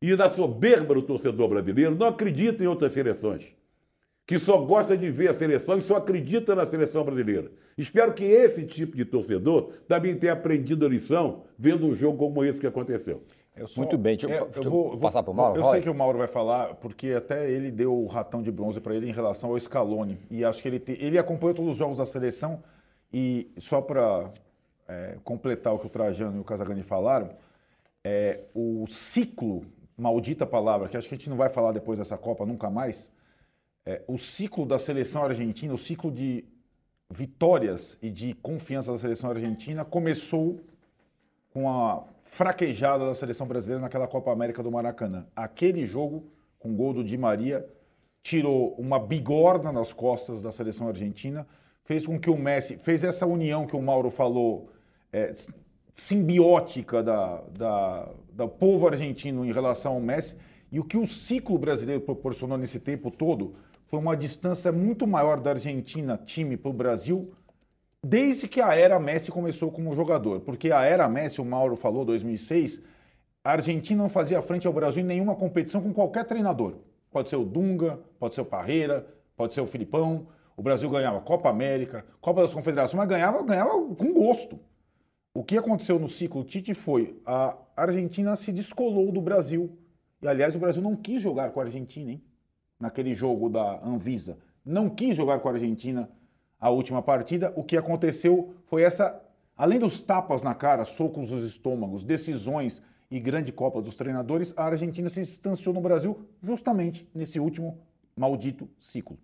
E na soberba do torcedor brasileiro, não acredita em outras seleções. Que só gosta de ver a seleção e só acredita na seleção brasileira. Espero que esse tipo de torcedor também tenha aprendido a lição vendo um jogo como esse que aconteceu. Só, Muito bem, deixa eu, é, deixa eu eu vou, passar para o Mauro. Eu Roy. sei que o Mauro vai falar, porque até ele deu o ratão de bronze para ele em relação ao Scaloni. E acho que ele, te- ele acompanhou todos os jogos da seleção. E só para completar o que o Trajano e o Casagrande falaram, é, o ciclo, maldita palavra, que acho que a gente não vai falar depois dessa Copa nunca mais, é, o ciclo da seleção argentina, o ciclo de vitórias e de confiança da seleção argentina começou com a fraquejada da seleção brasileira naquela Copa América do Maracanã. Aquele jogo, com gol do Di Maria, tirou uma bigorna nas costas da seleção argentina, fez com que o Messi, fez essa união que o Mauro falou, é, simbiótica da, da, do povo argentino em relação ao Messi, e o que o ciclo brasileiro proporcionou nesse tempo todo foi uma distância muito maior da Argentina, time, para o Brasil, desde que a era Messi começou como jogador. Porque a era Messi, o Mauro falou, 2006, a Argentina não fazia frente ao Brasil em nenhuma competição com qualquer treinador. Pode ser o Dunga, pode ser o Parreira, pode ser o Filipão. O Brasil ganhava Copa América, Copa das Confederações, mas ganhava, ganhava com gosto. O que aconteceu no ciclo Tite foi a Argentina se descolou do Brasil. E, aliás, o Brasil não quis jogar com a Argentina, hein? Naquele jogo da Anvisa. Não quis jogar com a Argentina a última partida. O que aconteceu foi essa. Além dos tapas na cara, socos nos estômagos, decisões e grande Copa dos treinadores, a Argentina se distanciou no Brasil justamente nesse último maldito ciclo.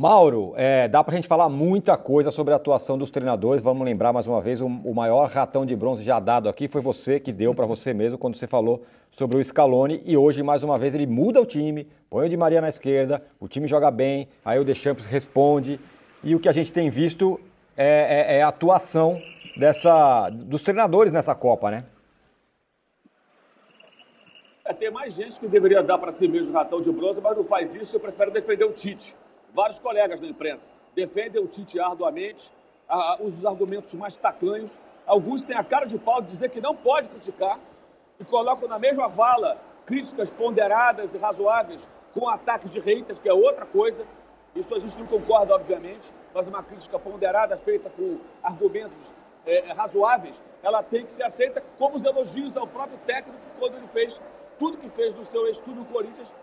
Mauro, é, dá pra gente falar muita coisa sobre a atuação dos treinadores. Vamos lembrar mais uma vez, o, o maior ratão de bronze já dado aqui foi você que deu para você mesmo quando você falou sobre o Scaloni. E hoje, mais uma vez, ele muda o time, põe o Di Maria na esquerda, o time joga bem, aí o Deschamps responde. E o que a gente tem visto é, é- é a atuação dessa, dos treinadores nessa Copa, né? É, tem mais gente que deveria dar para si mesmo ratão de bronze, mas não faz isso e prefere defender o Tite. Vários colegas da imprensa defendem o Tite arduamente, ah, usam os argumentos mais tacanhos. Alguns têm a cara de pau de dizer que não pode criticar e colocam na mesma vala críticas ponderadas e razoáveis com ataques de haters, que é outra coisa. Isso a gente não concorda, obviamente, mas uma crítica ponderada feita com argumentos é, razoáveis, ela tem que ser aceita como os elogios ao próprio técnico quando ele fez tudo que fez no seu ex-clube, o Corinthians,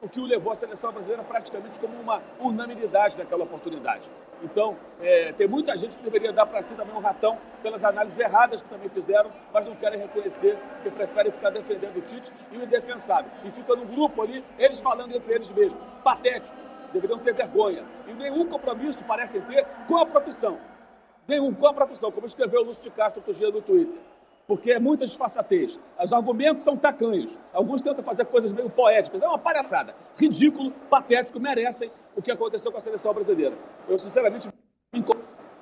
o que o levou à seleção brasileira praticamente como uma unanimidade naquela oportunidade. Então, é, tem muita gente que deveria dar para si também um ratão pelas análises erradas que também fizeram, mas não querem reconhecer, porque preferem ficar defendendo o Tite e o indefensável. E fica no grupo ali, eles falando entre eles mesmos. Patético, deveriam ter vergonha. E nenhum compromisso parecem ter com a profissão. Nenhum com a profissão, como escreveu o Lúcio de Castro outro dia no Twitter. Porque é muita disfarçatez. Os argumentos são tacanhos. Alguns tentam fazer coisas meio poéticas. É uma palhaçada. Ridículo, patético, merecem o que aconteceu com a seleção brasileira. Eu, sinceramente, me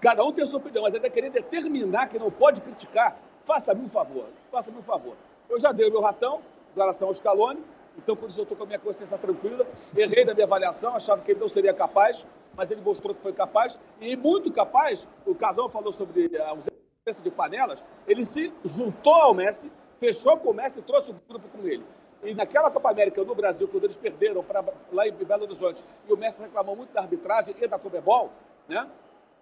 cada um tem a sua opinião, mas ainda querer determinar que não pode criticar, faça-me um favor. Faça-me um favor. Eu já dei o meu ratão em relação ao Scaloni, então, por isso, eu estou com a minha consciência tranquila. Errei na minha avaliação, achava que ele não seria capaz, mas ele mostrou que foi capaz. E muito capaz, o Casal falou sobre a ausência de panelas, ele se juntou ao Messi, fechou com o Messi e trouxe o grupo com ele. E naquela Copa América no Brasil, quando eles perderam pra, lá em Belo Horizonte, e o Messi reclamou muito da arbitragem e da Comebol, né?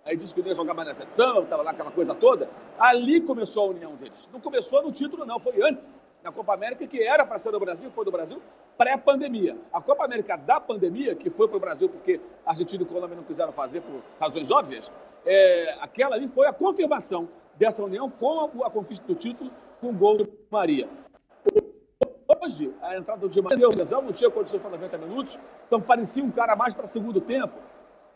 Aí disse que não ia jogar mais na seleção, estava lá aquela coisa toda. Ali começou a união deles. Não começou no título, não, foi antes. Na Copa América, que era para ser do Brasil, foi do Brasil pré-pandemia. A Copa América da pandemia, que foi para o Brasil porque a Argentina e Colômbia não quiseram fazer por razões óbvias, é, aquela ali foi a confirmação dessa união com a, conquista do título com o gol do Maria. Hoje, a entrada do Di Maria lesão, não tinha condições para 90 minutos, então parecia um cara mais para segundo tempo.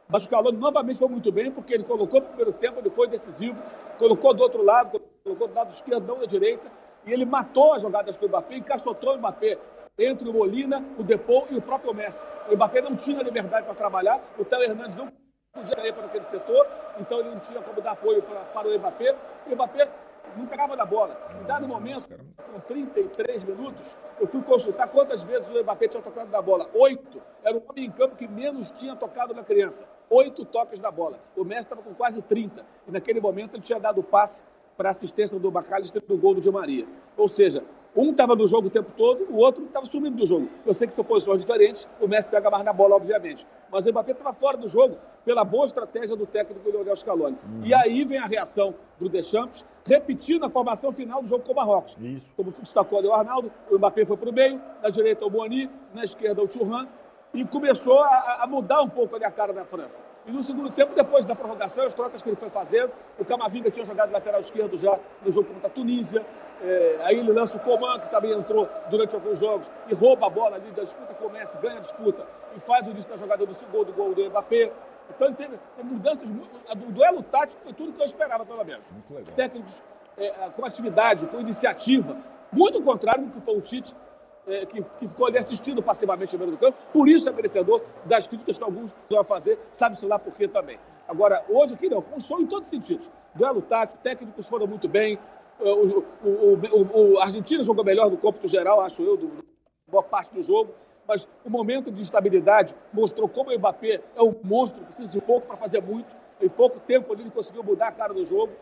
Mas o Caloni novamente foi muito bem, porque ele colocou no primeiro tempo, ele foi decisivo, colocou do outro lado, colocou do lado esquerdo, não da direita, e ele matou as jogadas com o Mbappé, encaixotou o Mbappé entre o Molina, o Depou e o próprio Messi. O Mbappé não tinha liberdade para trabalhar, o Théo Hernandes não podia ir para aquele setor, então ele não tinha como dar apoio para, para o Mbappé, e o Mbappé não pegava na bola. Em dado momento, com 33 minutos, eu fui consultar quantas vezes o Mbappé tinha tocado na bola. Oito. Era o homem em campo que menos tinha tocado na criança. Oito toques na bola. O Messi estava com quase 30. E naquele momento ele tinha dado o passe para a assistência do Bacalhau do gol do Di Maria. Ou seja, Um estava no jogo o tempo todo, o outro estava sumindo do jogo. Eu sei que são posições diferentes, o Messi pega mais na bola, obviamente. Mas o Mbappé estava fora do jogo pela boa estratégia do técnico Lionel Scaloni. Uhum. E aí vem a reação do Deschamps, repetindo a formação final do jogo com o Marrocos. Isso. Como destacou o Arnaldo, o Mbappé foi para o meio, na direita o Boni, na esquerda o Churran, e começou a, a, mudar um pouco ali a cara da França. E no segundo tempo, depois da prorrogação, as trocas que ele foi fazendo, o Camavinga tinha jogado lateral esquerdo já no jogo contra a Tunísia, é, aí ele lança o Coman, que também entrou durante alguns jogos, e rouba a bola ali da disputa com o Messi, ganha a disputa e faz o início da jogada do segundo do gol do Mbappé. Então ele teve, teve mudanças, o duelo tático foi tudo que eu esperava, pelo menos. Os técnicos é, com atividade, com iniciativa, muito contrário do que foi o Tite, é, que, que, ficou ali assistindo passivamente no meio do campo, por isso é merecedor das críticas que alguns vão fazer, sabe-se lá por quê também. Agora, hoje aqui não, foi um show em todos os sentidos. Duelo tático, técnicos foram muito bem, o, o, o, o Argentina jogou melhor no cômputo geral, acho eu, do, boa parte do jogo, mas o momento de estabilidade mostrou como o Mbappé é um monstro, precisa de pouco para fazer muito, em pouco tempo ele conseguiu mudar a cara do jogo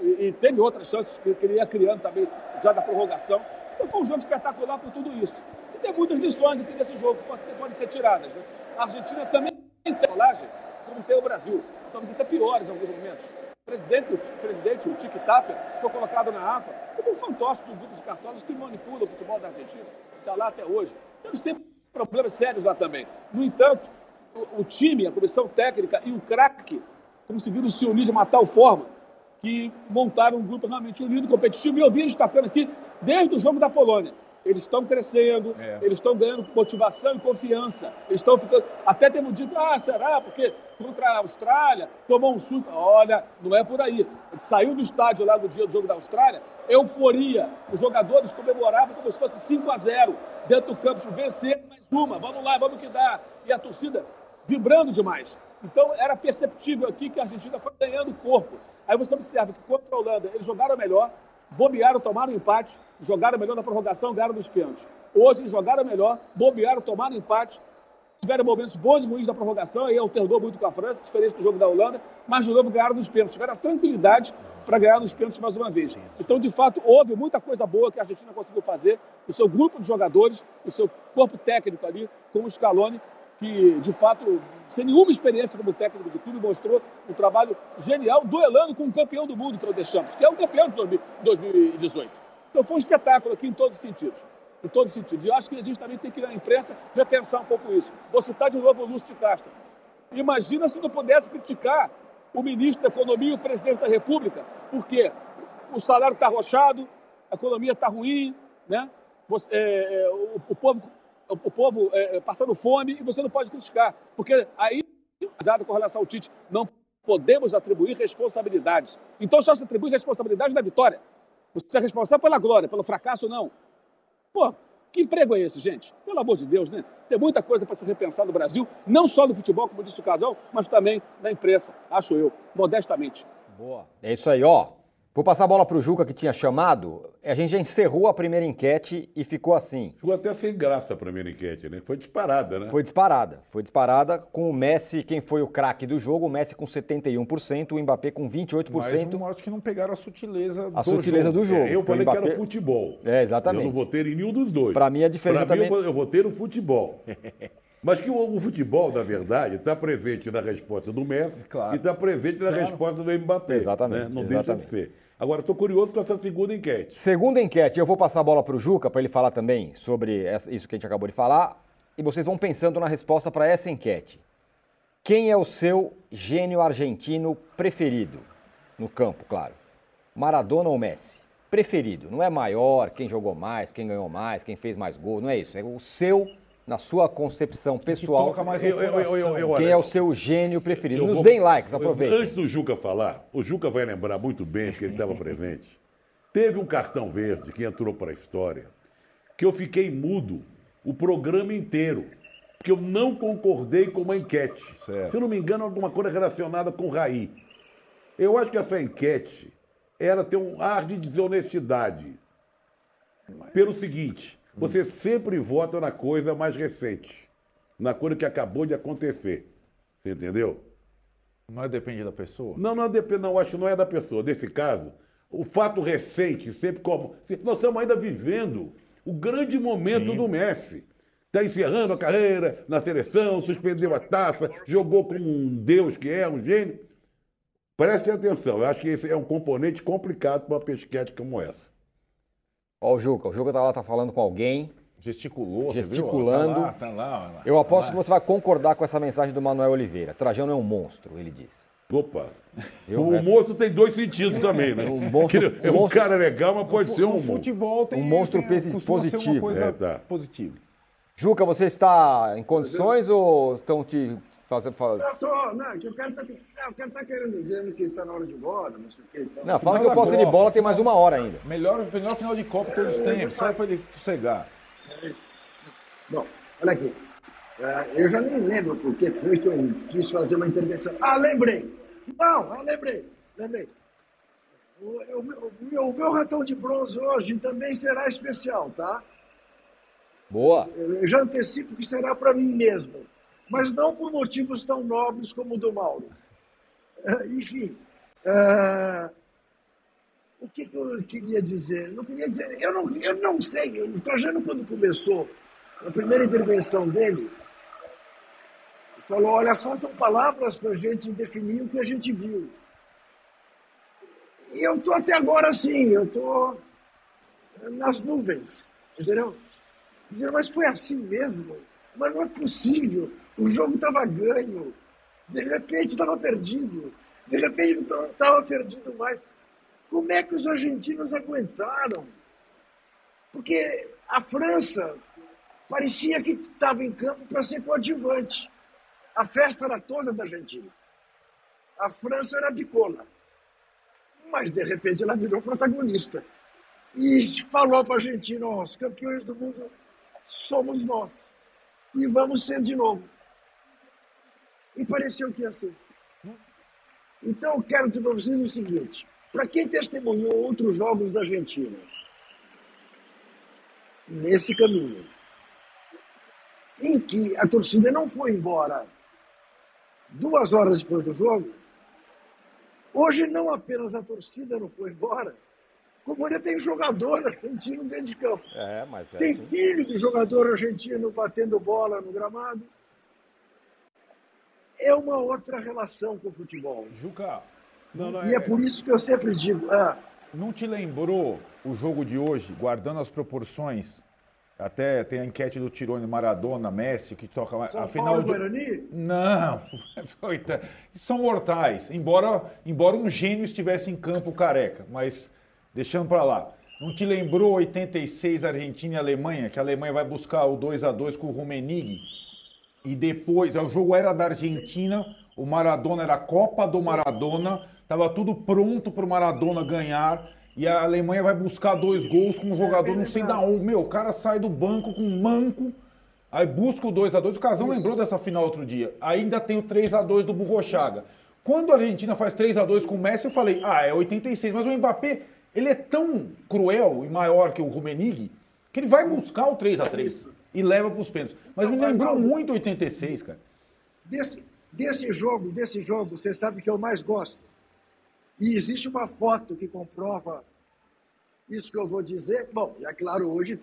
e, e teve outras chances que, que ele ia criando também já da prorrogação. Então foi um jogo espetacular por tudo isso. E tem muitas lições aqui desse jogo que podem ser, podem ser tiradas. Né? A Argentina também tem colagem, como tem o Brasil, talvez até piores em alguns momentos. O presidente, o, presidente, o Tic Tapia, foi colocado na AFA como um fantoche de um grupo de cartolas que manipula o futebol da Argentina. Está lá até hoje. Então eles têm problemas sérios lá também. No entanto, o, o time, a comissão técnica e o craque conseguiram se unir de uma tal forma que montaram um grupo realmente unido, competitivo. E eu vim destacando aqui desde o jogo da Polônia. Eles estão crescendo, é. eles estão ganhando motivação e confiança. Eles estão ficando. Até temos dito, ah, será? Porque contra a Austrália tomou um susto. Olha, não é por aí. Saiu do estádio lá no dia do jogo da Austrália, euforia. Os jogadores comemoravam como se fosse 5 a 0 dentro do campo, vencer mais uma, vamos lá, vamos que dá. E a torcida vibrando demais. Então era perceptível aqui que a Argentina foi ganhando corpo. Aí você observa que contra a Holanda eles jogaram melhor, bobearam, tomaram empate, jogaram melhor na prorrogação, ganharam nos pênaltis. Hoje jogaram melhor, bobearam, tomaram empate, tiveram momentos bons e ruins na prorrogação, aí alternou muito com a França, diferente do jogo da Holanda, mas de novo ganharam nos pênaltis, tiveram a tranquilidade para ganhar nos pênaltis mais uma vez. Então, de fato, houve muita coisa boa que a Argentina conseguiu fazer, o seu grupo de jogadores, o seu corpo técnico ali, com o Scaloni, que, de fato, sem nenhuma experiência como técnico de clube, mostrou um trabalho genial, duelando com um campeão do mundo, que é o Deschamps, que é o campeão de 2018. Então foi um espetáculo aqui em todos os sentidos. Em todos os sentidos. E eu acho que a gente também tem que, na imprensa, repensar um pouco isso. Vou citar de novo o Lúcio de Castro. Imagina se não pudesse criticar o ministro da Economia e o presidente da República, porque o salário está arrochado, a economia está ruim, né? Você, é, é, o, o povo o povo é, é, passando fome e você não pode criticar, porque aí, com relação ao Tite, não podemos atribuir responsabilidades. Então só se atribui responsabilidade da vitória. Você é responsável pela glória, pelo fracasso, não. Pô, que emprego é esse, gente? Pelo amor de Deus, né? Tem muita coisa para se repensar no Brasil, não só no futebol, como disse o Casal, mas também na imprensa, acho eu, modestamente. Boa. É isso aí, ó. Vou passar a bola para o Juca, que tinha chamado. A gente já encerrou a primeira enquete e ficou assim. Ficou até sem graça a primeira enquete, né? Foi disparada, né? Foi disparada. Foi disparada com o Messi, quem foi o craque do jogo, o Messi com 71%, o Mbappé com 28%. Mas não, acho que não pegaram a sutileza a do sutileza jogo. do jogo. É, eu falei Mbappé... que era futebol. É, exatamente. Eu não votei em nenhum dos dois. Para mim, a diferença pra também... Mim, eu votei no futebol. Mas que o, o futebol, na verdade, está presente na resposta do Messi claro. e está presente na claro. resposta do Mbappé. Exatamente. Né? Não exatamente. deixa de ser. Agora, estou curioso com essa segunda enquete. Segunda enquete, eu vou passar a bola para o Juca para ele falar também sobre isso que a gente acabou de falar. E vocês vão pensando na resposta para essa enquete. Quem é o seu gênio argentino preferido? No campo, claro. Maradona ou Messi? Preferido. Não é maior, quem jogou mais, quem ganhou mais, quem fez mais gol. Não é isso. É o seu na sua concepção pessoal, eu, eu, eu, quem é o seu gênio preferido? Nos vou, deem likes, aproveitem. Antes do Juca falar, o Juca vai lembrar muito bem, porque ele estava presente. Teve um cartão verde que entrou para a história, que eu fiquei mudo o programa inteiro, porque eu não concordei com uma enquete. Certo. Se eu não me engano, alguma coisa relacionada com o Raí. Eu acho que essa enquete era ter um ar de desonestidade. Mas... Pelo seguinte, você sempre vota na coisa mais recente, na coisa que acabou de acontecer. Você entendeu? Não é depende da pessoa? Não, não depende, não, acho que não é da pessoa. Nesse caso, o fato recente, sempre como. Nós estamos ainda vivendo O grande momento Sim. do Messi. Está encerrando a carreira na seleção, suspendeu a taça, jogou como um deus que é, um gênio. Prestem atenção, eu acho que esse é um componente complicado para uma pesquete como essa. Ó, o Juca, o Juca tá lá, tá falando com alguém. Gesticulou, você viu? Gesticulando. Tá lá, tá lá. olha lá. Eu aposto Tá que lá. você vai concordar com essa mensagem do Manuel Oliveira. Trajano é um monstro, ele diz. Opa! Viu? O Essa- moço tem dois sentidos também, né? Um monstro- Que é um monstro- cara legal, mas pode No ser um no monstro. futebol tem Um monstro tem- pesi- costuma ser positivo. uma coisa É, tá. positiva. Juca, você está em condições ou estão te fazendo. fa- Eu tô, não, que o cara tá, não, o cara tá querendo dizer que tá na hora de não sei o que. Então. Não, fala que eu posso ir de bola, tem mais uma hora ainda. Melhor, melhor final de Copa todos os tempos, só para ele sossegar. Bom, olha aqui. É, eu já nem lembro por que foi que eu quis fazer uma intervenção. Ah, lembrei! Não, ah, lembrei, lembrei. O, o meu, o meu ratão de bronze hoje também será especial, tá? Boa. Eu já antecipo que será para mim mesmo, mas não por motivos tão nobres como o do Mauro. Eh, Enfim, eh, o que, que eu queria dizer? Não queria dizer, eu não, eu não sei. O Trajano, quando começou, a primeira intervenção dele, falou: olha, faltam palavras para a gente definir o que a gente viu. E eu estou até agora assim, eu estou nas nuvens, entendeu? Dizendo, mas foi assim mesmo? Mas não é possível. O jogo estava ganho. De repente estava perdido. De repente não estava perdido mais. Como é que os argentinos aguentaram? Porque a França parecia que estava em campo para ser coadjuvante. A festa era toda da Argentina. A França era bicola. Mas, de repente, ela virou protagonista. E falou para a Argentina: os campeões do mundo somos nós. E vamos ser de novo. E pareceu que ia ser. Então, eu quero dizer para vocês o seguinte: para quem testemunhou outros jogos da Argentina, nesse caminho, em que a torcida não foi embora duas horas depois do jogo, hoje não apenas a torcida não foi embora, como ainda tem jogador argentino dentro de campo. É, mas é. Tem assim. filho de jogador argentino batendo bola no gramado. É uma outra relação com o futebol. Juca, Não, não, E é por isso que eu sempre digo, ah, não te lembrou o jogo de hoje, guardando as proporções? Até tem a enquete do Tirone Maradona, Messi, que toca São a final Paulo de... Guarani, Não, são mortais. Embora, embora um gênio estivesse em campo careca, mas deixando para lá. Não te lembrou 86 Argentina e Alemanha, que a Alemanha vai buscar o 2 a 2 com o Rumenig e depois, o jogo era da Argentina, o Maradona era a Copa do Maradona, estava tudo pronto para o Maradona ganhar. E a Alemanha vai buscar dois gols com um jogador não sei da onde. Meu, o cara sai do banco com um manco, aí busca o 2x2. O Casão lembrou dessa final outro dia. Ainda tem o 3x2 do Burrochaga. Quando a Argentina faz 3x2 com o Messi, eu falei, ah, é 86. Mas o Mbappé, ele é tão cruel e maior que o Rumenig, que ele vai buscar o 3x3 e leva para os pênaltis. Mas me lembrou muito 86, cara. desse, desse jogo, desse jogo, você sabe que eu mais gosto. E existe uma foto que comprova isso que eu vou dizer. Bom, e é claro, hoje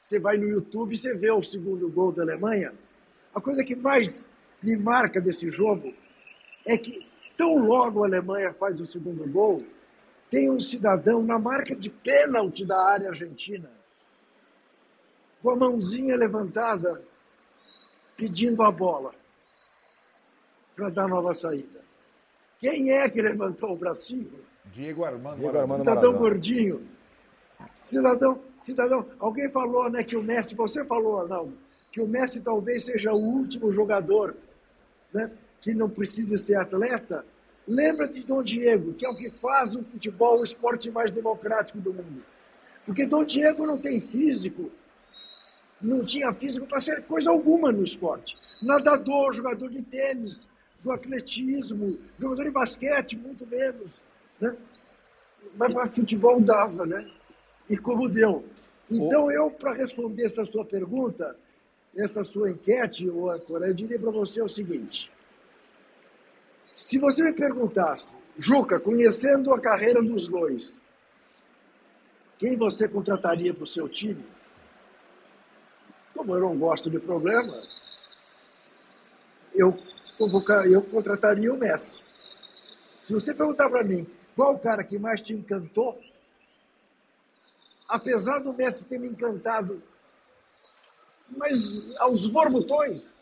você vai no YouTube e você vê o segundo gol da Alemanha. A coisa que mais me marca desse jogo é que, tão logo a Alemanha faz o segundo gol, tem um cidadão na marca de pênalti da área argentina, com a mãozinha levantada, pedindo a bola para dar nova saída. Quem é que levantou o bracinho? Diego Armando Diego. Armando Cidadão Maradona. gordinho. Cidadão, cidadão, alguém falou, né, que o Messi, você falou, Arnaldo, que o Messi talvez seja o último jogador, né, que não precisa ser atleta. Lembra de Dom Diego, que é o que faz o futebol o esporte mais democrático do mundo. Porque Dom Diego não tem físico, não tinha físico para ser coisa alguma no esporte. Nadador, jogador de tênis, do atletismo, jogador de basquete, muito menos. Né? Mas para futebol dava, né? E como deu. Então, eu, para responder essa sua pergunta, essa sua enquete, ô Ancora, eu diria para você o seguinte. Se você me perguntasse, Juca, conhecendo a carreira dos dois, quem você contrataria para o seu time? Como eu não gosto de problema, eu, convocar, eu contrataria o Messi. Se você perguntar para mim qual o cara que mais te encantou, apesar do Messi ter me encantado, mas aos borbotões,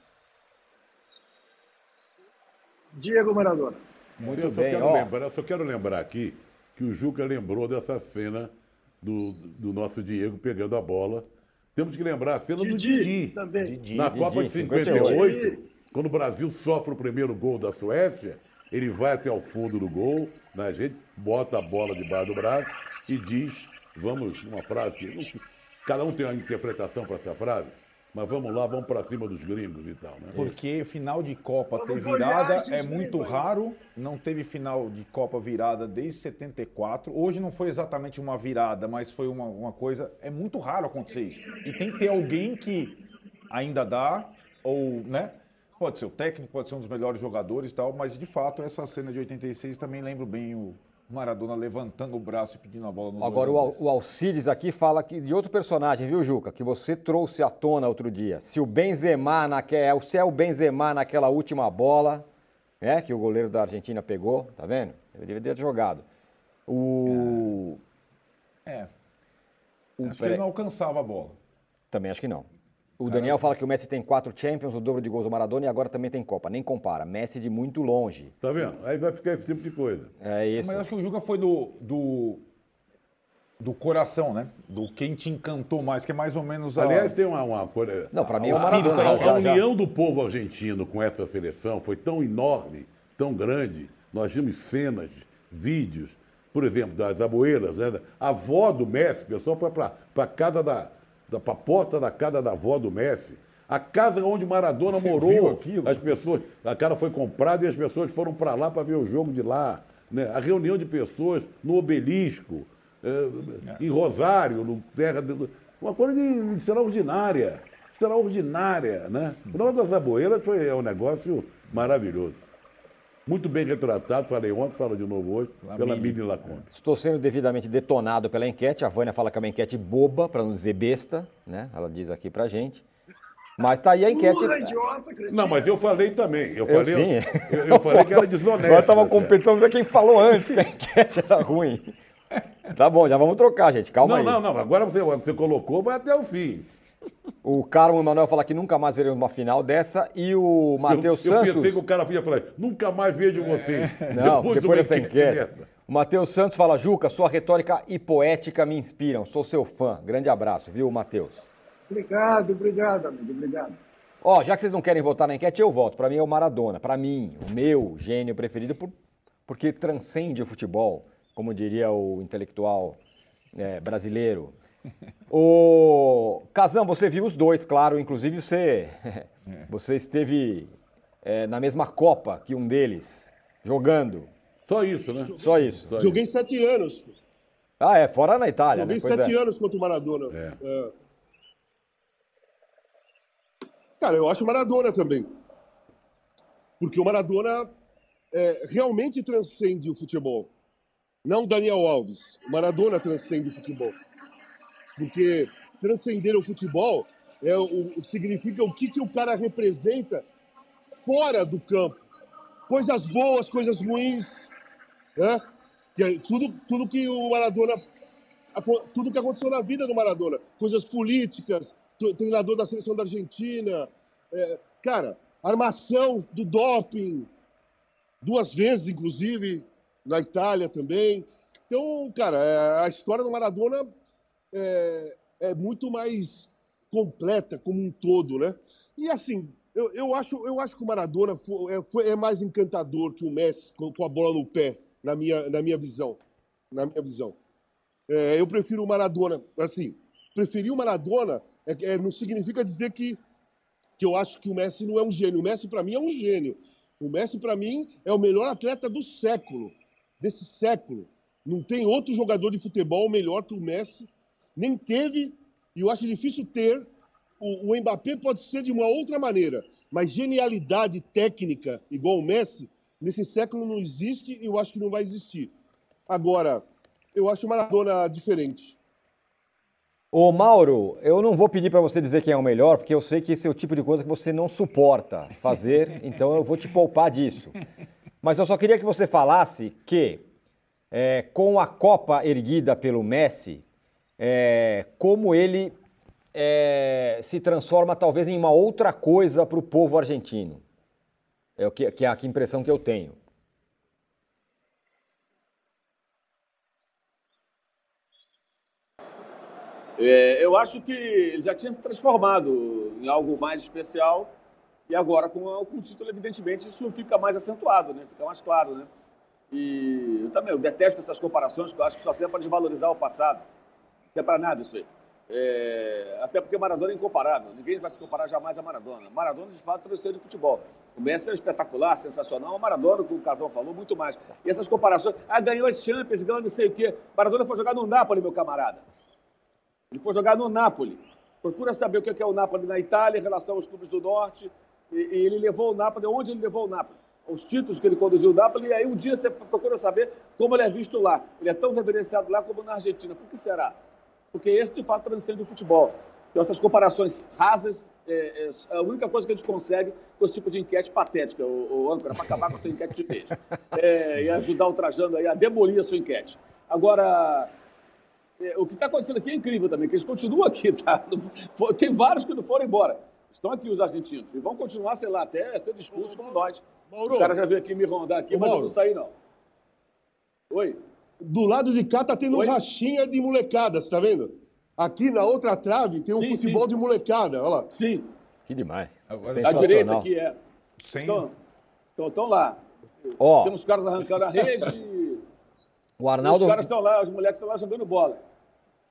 Diego Maradona. Muito eu, só bem, quero ó. lembrar, eu só quero lembrar aqui que o Juca lembrou dessa cena do, do nosso Diego pegando a bola. Temos que lembrar a cena do Didi Didi. também. Didi. Na Didi, Copa de 58. 58, quando o Brasil sofre o primeiro gol da Suécia, ele vai até o fundo do gol, né, a gente bota a bola debaixo do braço e diz, vamos, uma frase que cada um tem uma interpretação para essa frase, mas vamos lá, vamos para cima dos gringos e tal, né? Porque final de Copa ter virada é muito gringos raro. Não teve final de Copa virada desde 74. Hoje não foi exatamente uma virada, mas foi uma, uma coisa. É muito raro acontecer isso. E tem que ter alguém que ainda dá, ou, né? Pode ser o técnico, pode ser um dos melhores jogadores e tal, mas de fato essa cena de 86 também lembro bem o Maradona levantando o braço e pedindo a bola no Agora, o, Alcides aqui fala que, de outro personagem, viu, Juca? Que você trouxe à tona outro dia. Se o Benzema, naquela, se é o Benzema naquela última bola, né, que o goleiro da Argentina pegou, tá vendo? Ele deveria ter jogado. O... É. o Acho que ele não alcançava a bola. Também acho que não. O Daniel fala que o Messi tem quatro Champions, o dobro de gols do Maradona e agora também tem Copa. Nem compara. Messi de muito longe. Tá vendo? Aí vai ficar esse tipo de coisa. É isso. Mas acho que o Juca foi do, do, do coração, né? Do quem te encantou mais, que é mais ou menos a... Aliás, tem uma, uma coisa. Não, pra mim é o a- Maradona, A, já- já- união do povo argentino com essa seleção foi tão enorme, tão grande. Nós vimos cenas, vídeos, por exemplo, das aboeiras, né? A avó do Messi, o pessoal foi para a casa da, da porta da casa da avó do Messi. A casa onde Maradona Você morou, as pessoas, a cara foi comprada e as pessoas foram para lá para ver o jogo de lá. Né? A reunião de pessoas no obelisco, eh, em Rosário, no Terra. de- Uma coisa de, extraordinária. Extraordinária, né? O nome das Aboeiras foi é um negócio maravilhoso. Muito bem retratado, falei ontem, falo de novo hoje, pela. Mili Lacombe. Estou sendo devidamente detonado pela enquete. A Vânia fala que é uma enquete boba, para não dizer besta, né? Ela diz aqui pra gente. Mas tá aí a enquete. Burra, idiota. Não, mas eu falei também. Eu, Eu falei, sim. eu, eu falei que era desonesta. Agora estava competição pra ver quem falou antes que a enquete era ruim. Tá bom, já vamos trocar, gente. Calma Não, aí. não, não. Agora você, você colocou, vai até o fim. O Carmo Emanuel fala que nunca mais veremos uma final dessa. E o Matheus eu, eu Santos. pensei que o cara ia falar, nunca mais vejo você. Não, de depois uma dessa enquete. O Matheus Santos fala, Juca, sua retórica e poética me inspiram. Sou seu fã. Grande abraço, viu, Matheus? Obrigado, obrigado, amigo, obrigado. Ó, já que vocês não querem votar na enquete, eu voto. Pra mim é o Maradona. Pra mim, o meu gênio preferido, por- porque transcende o futebol, como diria o intelectual é, brasileiro. Ô, Casão, você viu os dois, claro. Inclusive, você, você esteve é, na mesma Copa que um deles, jogando. Só isso, né? Só isso. Só Joguei sete anos. Ah, é, fora na Itália, Joguei né? Sete é. anos contra o Maradona. É. É. Cara, eu acho o Maradona também. Porque o Maradona é, realmente transcende o futebol. Não o Daniel Alves. O Maradona transcende o futebol. Porque transcender o futebol é o, significa o que, que o cara representa fora do campo. Coisas boas, coisas ruins. Né? Que é tudo, tudo que o Maradona tudo que aconteceu na vida do Maradona, coisas políticas, treinador da seleção da Argentina, é, cara, armação do doping, duas vezes, inclusive, na Itália também. Então, cara, é, a história do Maradona é, é muito mais completa como um todo, né? E assim, eu, eu, acho, eu acho que o Maradona foi, é, foi- é mais encantador que o Messi com, com a bola no pé, na minha, na minha visão. Na minha visão. É, eu prefiro o Maradona. Assim, preferir o Maradona é, é, não significa dizer que, que eu acho que o Messi não é um gênio. O Messi, para mim, é um gênio. O Messi, para mim, é o melhor atleta do século. Desse século. Não tem outro jogador de futebol melhor que o Messi. Nem teve, e eu acho difícil ter. O, o Mbappé pode ser de uma outra maneira, mas genialidade técnica igual o Messi, nesse século não existe e eu acho que não vai existir. Agora, eu acho o Maradona diferente. Ô Mauro, eu não vou pedir para você dizer quem é o melhor, porque eu sei que esse é o tipo de coisa que você não suporta fazer, então eu vou te poupar disso. Mas eu só queria que você falasse que, é, com a Copa erguida pelo Messi, é, como ele é, se transforma talvez em uma outra coisa para o povo argentino. É o que, que é a impressão que eu tenho. É, eu acho que ele já tinha se transformado em algo mais especial e agora com, com o título, evidentemente, isso fica mais acentuado, né? fica mais claro. Né? E eu também eu detesto essas comparações, que eu acho que só serve para desvalorizar o passado. Não é para nada isso aí. É, até porque Maradona é incomparável. Ninguém vai se comparar jamais a Maradona. Maradona, de fato, transcendeu de futebol. O Messi é espetacular, sensacional. O Maradona, como o Casal falou, muito mais. E essas comparações, ah, ganhou as Champions, ganhou não sei o quê. Maradona foi jogar no Napoli, meu camarada. Ele foi jogar no Napoli. Procura saber o que é o Napoli na Itália em relação aos clubes do Norte. E, e ele levou o Napoli, onde ele levou o Napoli? Os títulos que ele conduziu o Napoli, e aí um dia você procura saber como ele é visto lá. Ele é tão reverenciado lá como na Argentina. Por que será? Porque esse, de fato, transcende o futebol. Então, essas comparações rasas é, é, é, a única coisa que a gente consegue com esse tipo de enquete patética, o, o âncora, para acabar com a tua enquete de peixe. É, e ajudar o Trajano aí a demolir a sua enquete. Agora, é, o que está acontecendo aqui é incrível também, que eles continuam aqui, tá? Tem vários que não foram embora. Estão aqui os argentinos. E vão continuar, sei lá, até ser expulsos como nós. Mauro, o cara já veio aqui me rondar aqui, mas Mauro, eu não saí, não. Oi? Do lado de cá tá tendo Oi? rachinha de molecada, você tá vendo? Aqui na outra trave tem um sim, futebol sim. de molecada, olha lá. Sim. Que demais. Agora, a direita aqui é. Estão, estão, estão lá. Ó, Temos caras arrancando a rede. o Arnaldo. Os caras estão lá, os moleques estão lá jogando bola.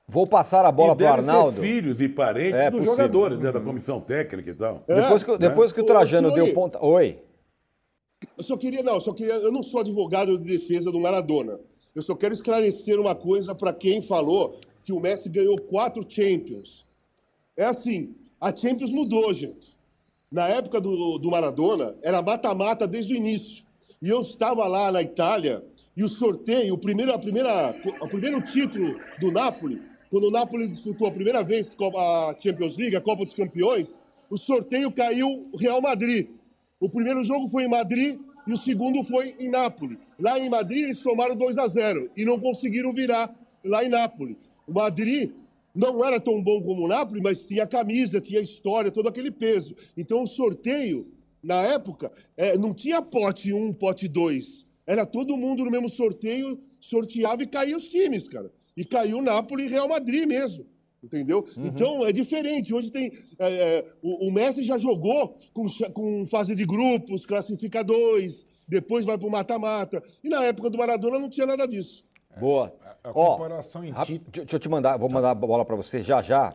Vou passar a bola para o Arnaldo. filhos e parentes é, dos possível. jogadores, né, da comissão técnica e tal. É, depois que, depois que o Trajano deu ponta. Oi. Eu só queria, não, eu só queria. Eu não sou advogado de defesa do Maradona. Eu só quero esclarecer uma coisa para quem falou que o Messi ganhou quatro Champions. É assim, a Champions mudou, gente. Na época do, do Maradona, era mata-mata desde o início. E eu estava lá na Itália e o sorteio, o primeiro, a primeira, o primeiro título do Napoli quando o Napoli disputou a primeira vez a Champions League, a Copa dos Campeões, o sorteio caiu Real Madrid. O primeiro jogo foi em Madrid e o segundo foi em Nápoles. Lá em Madrid eles tomaram 2 a 0 e não conseguiram virar lá em Nápoles. O Madrid não era tão bom como o Nápoles, mas tinha camisa, tinha história, todo aquele peso. Então o sorteio, na época, é, não tinha pote 1, um, pote 2. Era todo mundo no mesmo sorteio, sorteava e caía os times, cara e caiu o Napoli e Real Madrid mesmo. Entendeu? Uhum. Então é diferente. Hoje tem. É, é, o, o, Messi já jogou com, com fase de grupos, classifica dois, depois vai para o mata-mata. E na época do Maradona não tinha nada disso. Boa. A, a comparação em ti... Deixa eu te mandar, vou mandar a bola para você já já.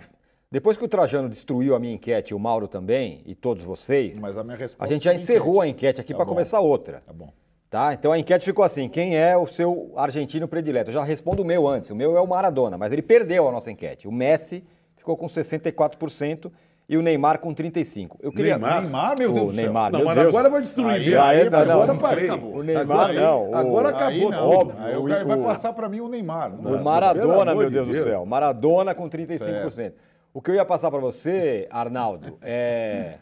Depois que o Trajano destruiu a minha enquete, o Mauro também, e todos vocês, Mas a, minha resposta a gente já encerrou enquete. a enquete aqui tá para começar outra. Tá bom. Tá? Então a enquete ficou assim: quem é o seu argentino predileto? Eu já respondo o meu antes. O meu é o Maradona, mas ele perdeu a nossa enquete. O Messi ficou com 64% e o Neymar com 35%. Eu queria... Neymar? Neymar, meu Deus o Neymar, Não, mas Deus. agora vai destruir. Aí, aí, não, agora não, parei. O Neymar agora, não. O... Agora acabou. Não. Óbvio. Aí o, o vai passar para mim o Neymar. O Maradona, meu Deus, Deus, do céu. Maradona com 35%. Certo. O que eu ia passar para você, Arnaldo, é...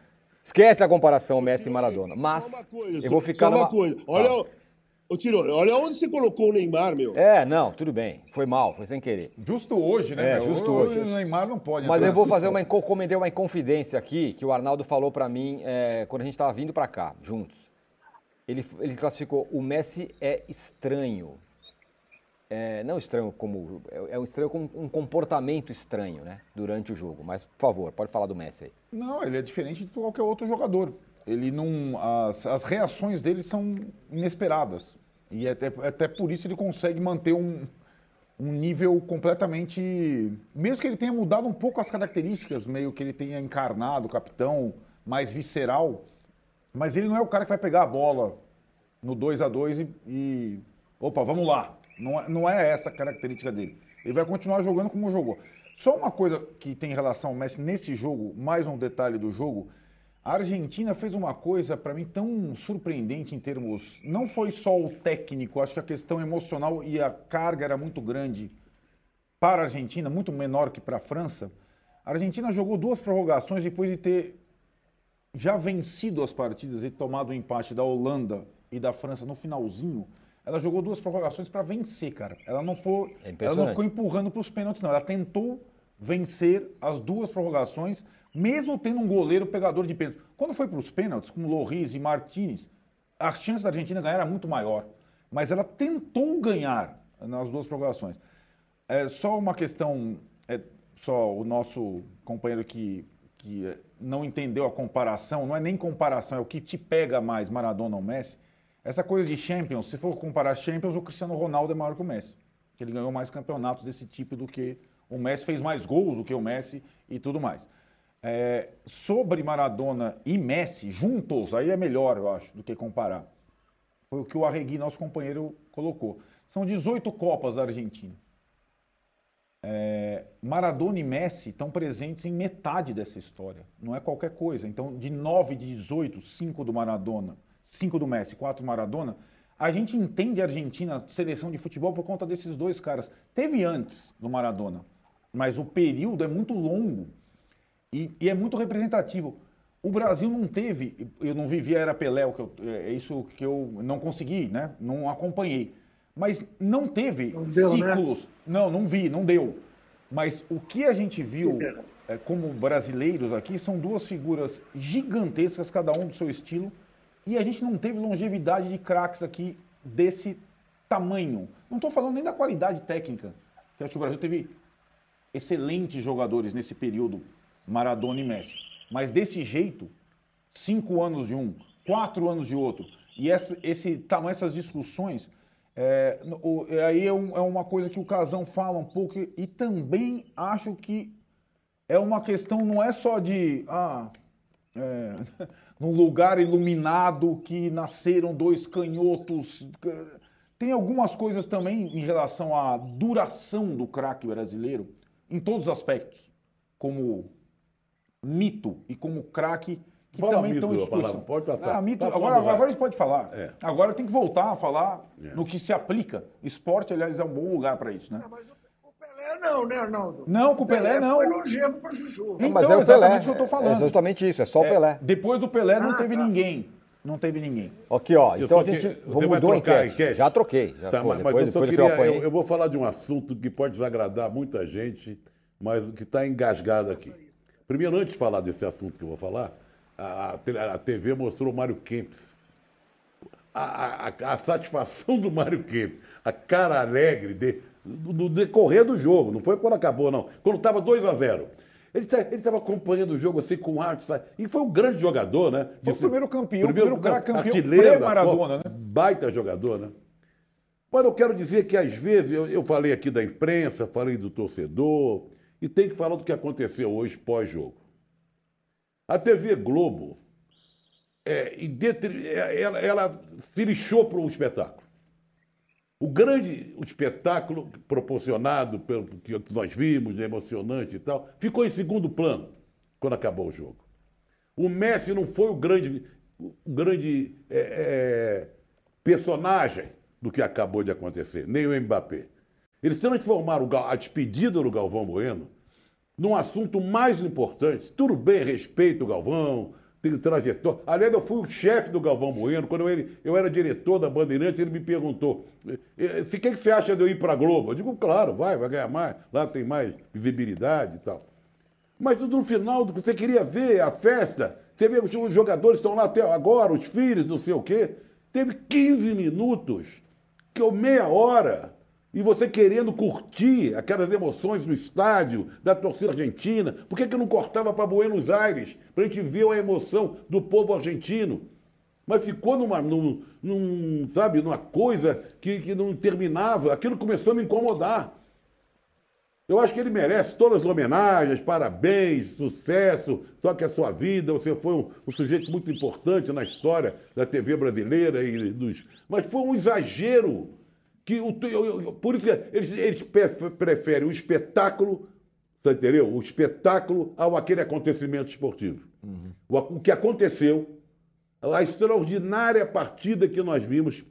Esquece a comparação Messi e Maradona. Mas só uma coisa, eu vou ficar só uma numa... coisa. Olha, ah. Ô, Tirone, olha onde você colocou o Neymar, meu. É, não, tudo bem. Foi mal, foi sem querer. Justo hoje, né? É, meu? justo hoje. O Neymar não pode. Mas eu vou fazer uma, encomendei uma inconfidência aqui, que o Arnaldo falou para mim é, quando a gente estava vindo para cá, juntos. Ele, ele classificou, o Messi é estranho. É, não estranho como. É, é um estranho com um comportamento estranho, né? Durante o jogo. Mas, por favor, pode falar do Messi aí. Não, ele é diferente de qualquer outro jogador. Ele não. As, as reações dele são inesperadas. E até, até por isso ele consegue manter um, um nível completamente. Mesmo que ele tenha mudado um pouco as características, meio que ele tenha encarnado o capitão mais visceral, mas ele não é o cara que vai pegar a bola no 2 a 2 e, e, Opa, vamos lá. Não é, não é essa a característica dele. Ele vai continuar jogando como jogou. Só uma coisa que tem relação ao Messi nesse jogo, mais um detalhe do jogo a Argentina fez uma coisa para mim tão surpreendente em termos. Não foi só o técnico, acho que a questão emocional e a carga era muito grande para a Argentina, muito menor que para a França. A Argentina jogou duas prorrogações depois de ter já vencido as partidas e tomado o empate da Holanda e da França no finalzinho. Ela jogou duas prorrogações para vencer, cara. Ela não, foi, É ela não ficou empurrando para os pênaltis, não. Ela tentou vencer as duas prorrogações, mesmo tendo um goleiro pegador de pênaltis. Quando foi para os pênaltis, com Loris e Martinez, a chance da Argentina ganhar era muito maior. Mas ela tentou ganhar nas duas prorrogações. É só uma questão, é só o nosso companheiro que, que é, não entendeu a comparação, não é nem comparação, é o que te pega mais, Maradona ou Messi. Essa coisa de Champions, se for comparar Champions, o Cristiano Ronaldo é maior que o Messi. Que ele ganhou mais campeonatos desse tipo do que o Messi, fez mais gols do que o Messi e tudo mais. É, sobre Maradona e Messi, juntos, aí é melhor, eu acho, do que comparar. Foi o que o Arregui, nosso companheiro, colocou. São 18 Copas da Argentina. É, Maradona e Messi estão presentes em metade dessa história. Não é qualquer coisa. Então, de 9 de 18, 5 do Maradona, 5 do Messi, 4 do Maradona, a gente entende a Argentina, seleção de futebol, por conta desses dois caras. Teve antes do Maradona, mas o período é muito longo e, e é muito representativo. O Brasil não teve, eu não vivi a era Pelé, que eu- é isso que eu não consegui, né? Não acompanhei. Mas não teve Não deu, né? ciclos. Não, não vi, não deu. Mas o que a gente viu é, como brasileiros aqui são duas figuras gigantescas, cada um do seu estilo, e a gente não teve longevidade de craques aqui desse tamanho. Não estou falando nem da qualidade técnica, que acho que o Brasil teve excelentes jogadores nesse período, Maradona e Messi. Mas desse jeito, cinco anos de um, quatro anos de outro, e essa, esse tamanho, essas discussões, é, o- é, aí é, um- é uma coisa que o Casão fala um pouco, e também acho que é uma questão, não é só de ah, é, num lugar iluminado que nasceram dois canhotos. Tem algumas coisas também em relação à duração do craque brasileiro, em todos os aspectos, como mito e como craque, que Fala também mito, estão em a discussão. palavra, pode passar. Ah, mito, Tá agora, agora a gente pode falar. É. Agora tem que voltar a falar É. no que se aplica. Esporte, aliás, é um bom lugar para isso, né? Ah, mas Pelé não, né, Arnaldo? Não, com o Pelé, não. Foi longevo pra Chuchu. Então, Mas é o exatamente Pelé. o que eu tô falando. É justamente isso, é só o É, Pelé. Depois do Pelé não Ah, teve tá. ninguém. Não teve ninguém. Aqui, ó. Eu Então a gente mudou a trocar a enquete. enquete? Já troquei. Já Tá, mas, depois, mas eu só depois que eu queria. Eu, eu vou falar de um assunto que pode desagradar muita gente, mas que está engasgado aqui. Primeiro, antes de falar desse assunto que eu vou falar, a, a TV mostrou o Mário Kempis. A, a- a satisfação do Mário Kempis, a cara alegre de- do decorrer do jogo, não foi quando acabou, não. Quando estava 2 a 0 Ele estava acompanhando o jogo assim com arte, sabe? e foi um grande jogador, né? Foi o Disse- primeiro campeão, o primeiro cara campeão artilheiro Copa, né? Baita jogador, né? Mas eu quero dizer que, às vezes, eu, eu falei aqui da imprensa, falei do torcedor, e tem que falar do que aconteceu hoje pós-jogo. A TV Globo, é, é, ela, ela se lixou para o espetáculo. O grande espetáculo proporcionado pelo que nós vimos, emocionante e tal, ficou em segundo plano quando acabou o jogo. O Messi não foi o grande, o grande é, é, personagem do que acabou de acontecer, nem o Mbappé. Eles transformaram a despedida do Galvão Bueno num assunto mais importante. Tudo bem, respeito o Galvão, tem trajetória. Aliás, eu fui o chefe do Galvão Bueno. Quando eu, eu era diretor da Bandeirantes, ele me perguntou: "Eh, eh, o que, que você acha de eu ir para a Globo? Eu digo, claro, vai, vai ganhar mais. Lá tem mais visibilidade e tal. Mas no final, você queria ver a festa, você vê que os jogadores estão lá até agora, os filhos, não sei o quê. Teve 15 minutos, que ou meia hora, e você querendo curtir aquelas emoções no estádio, da torcida argentina. Por que, que não cortava para Buenos Aires, para a gente ver a emoção do povo argentino? Mas ficou numa, num, num, sabe, numa coisa que, que não terminava. Aquilo começou a me incomodar. Eu acho que ele merece todas as homenagens, parabéns, sucesso, toque a sua vida. Você foi um, um sujeito muito importante na história da TV brasileira e dos. Mas foi um exagero que o, por isso que eles, eles pe- preferem o espetáculo, você entendeu? O espetáculo ao aquele acontecimento esportivo. O, o que aconteceu, a extraordinária partida que nós vimos,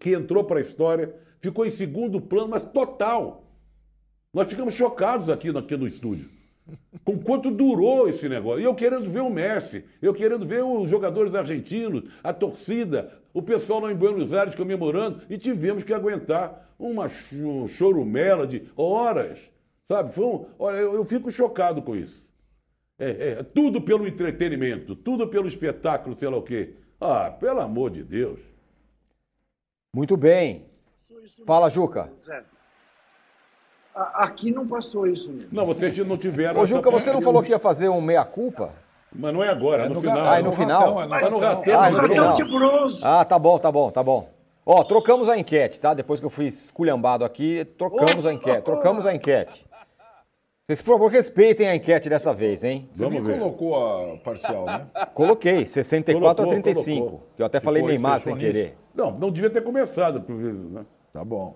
que entrou para a história, ficou em segundo plano, mas total. Nós ficamos chocados aqui, aqui no estúdio. Com quanto durou esse negócio. E eu querendo ver o Messi, eu querendo ver os jogadores argentinos, a torcida, o pessoal lá em Buenos Aires comemorando, e tivemos que aguentar uma ch- chorumela de horas. Sabe? Foi um- olha, eu, eu fico chocado com isso. É, é, tudo pelo entretenimento, tudo pelo espetáculo, sei lá o quê. Ah, pelo amor de Deus. Muito bem. Fala, Juca. Zé. Aqui não passou isso mesmo. Não, vocês não tiveram. Ô, Juca, você não falou que ia fazer um meia-culpa? Mas não é agora, é no, no final. Ah, é no final? ratão, é no Tá no ratão. ratão. Ah, Ah, no final. de bronze. Ah, tá bom, tá bom, tá bom. Ó, trocamos a enquete, tá? Depois que eu fui esculhambado aqui, trocamos a enquete. Trocamos a enquete. Vocês, por favor, respeitem a enquete dessa vez, hein? Você Vamos me ver. colocou a parcial, né? Coloquei, 64 Colocou, a 35. colocou. Que eu até falei Neymar sem querer. Não, não devia ter começado. por vezes, Né? Tá bom.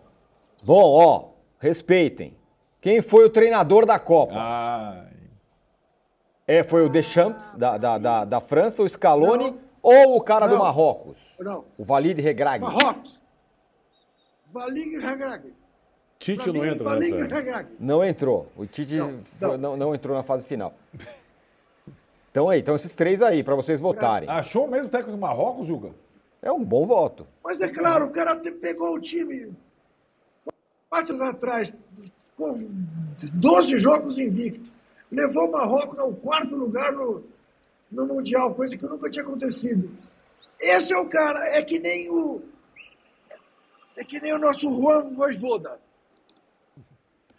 Bom, ó, respeitem. Quem foi o treinador da Copa? Ah, É, foi o Deschamps, da, da, da, da França, o Scaloni ou o cara do Não. Marrocos? Não. O Valide Regragui. Marrocos. Valig Hagrag. Tite não entra. Hagrag. Não entrou. O Tite Não, foi- não. não, não entrou na fase final. Então aí, então esses três aí, pra vocês votarem. achou mesmo o técnico do Marrocos, Juca? É um bom voto. Mas é claro, o cara pegou o time partes atrás, com 12 jogos invicto. Levou o Marrocos ao quarto lugar no, no Mundial, coisa que nunca tinha acontecido. Esse é o cara, é que nem o. É que nem o nosso Juan Voivoda.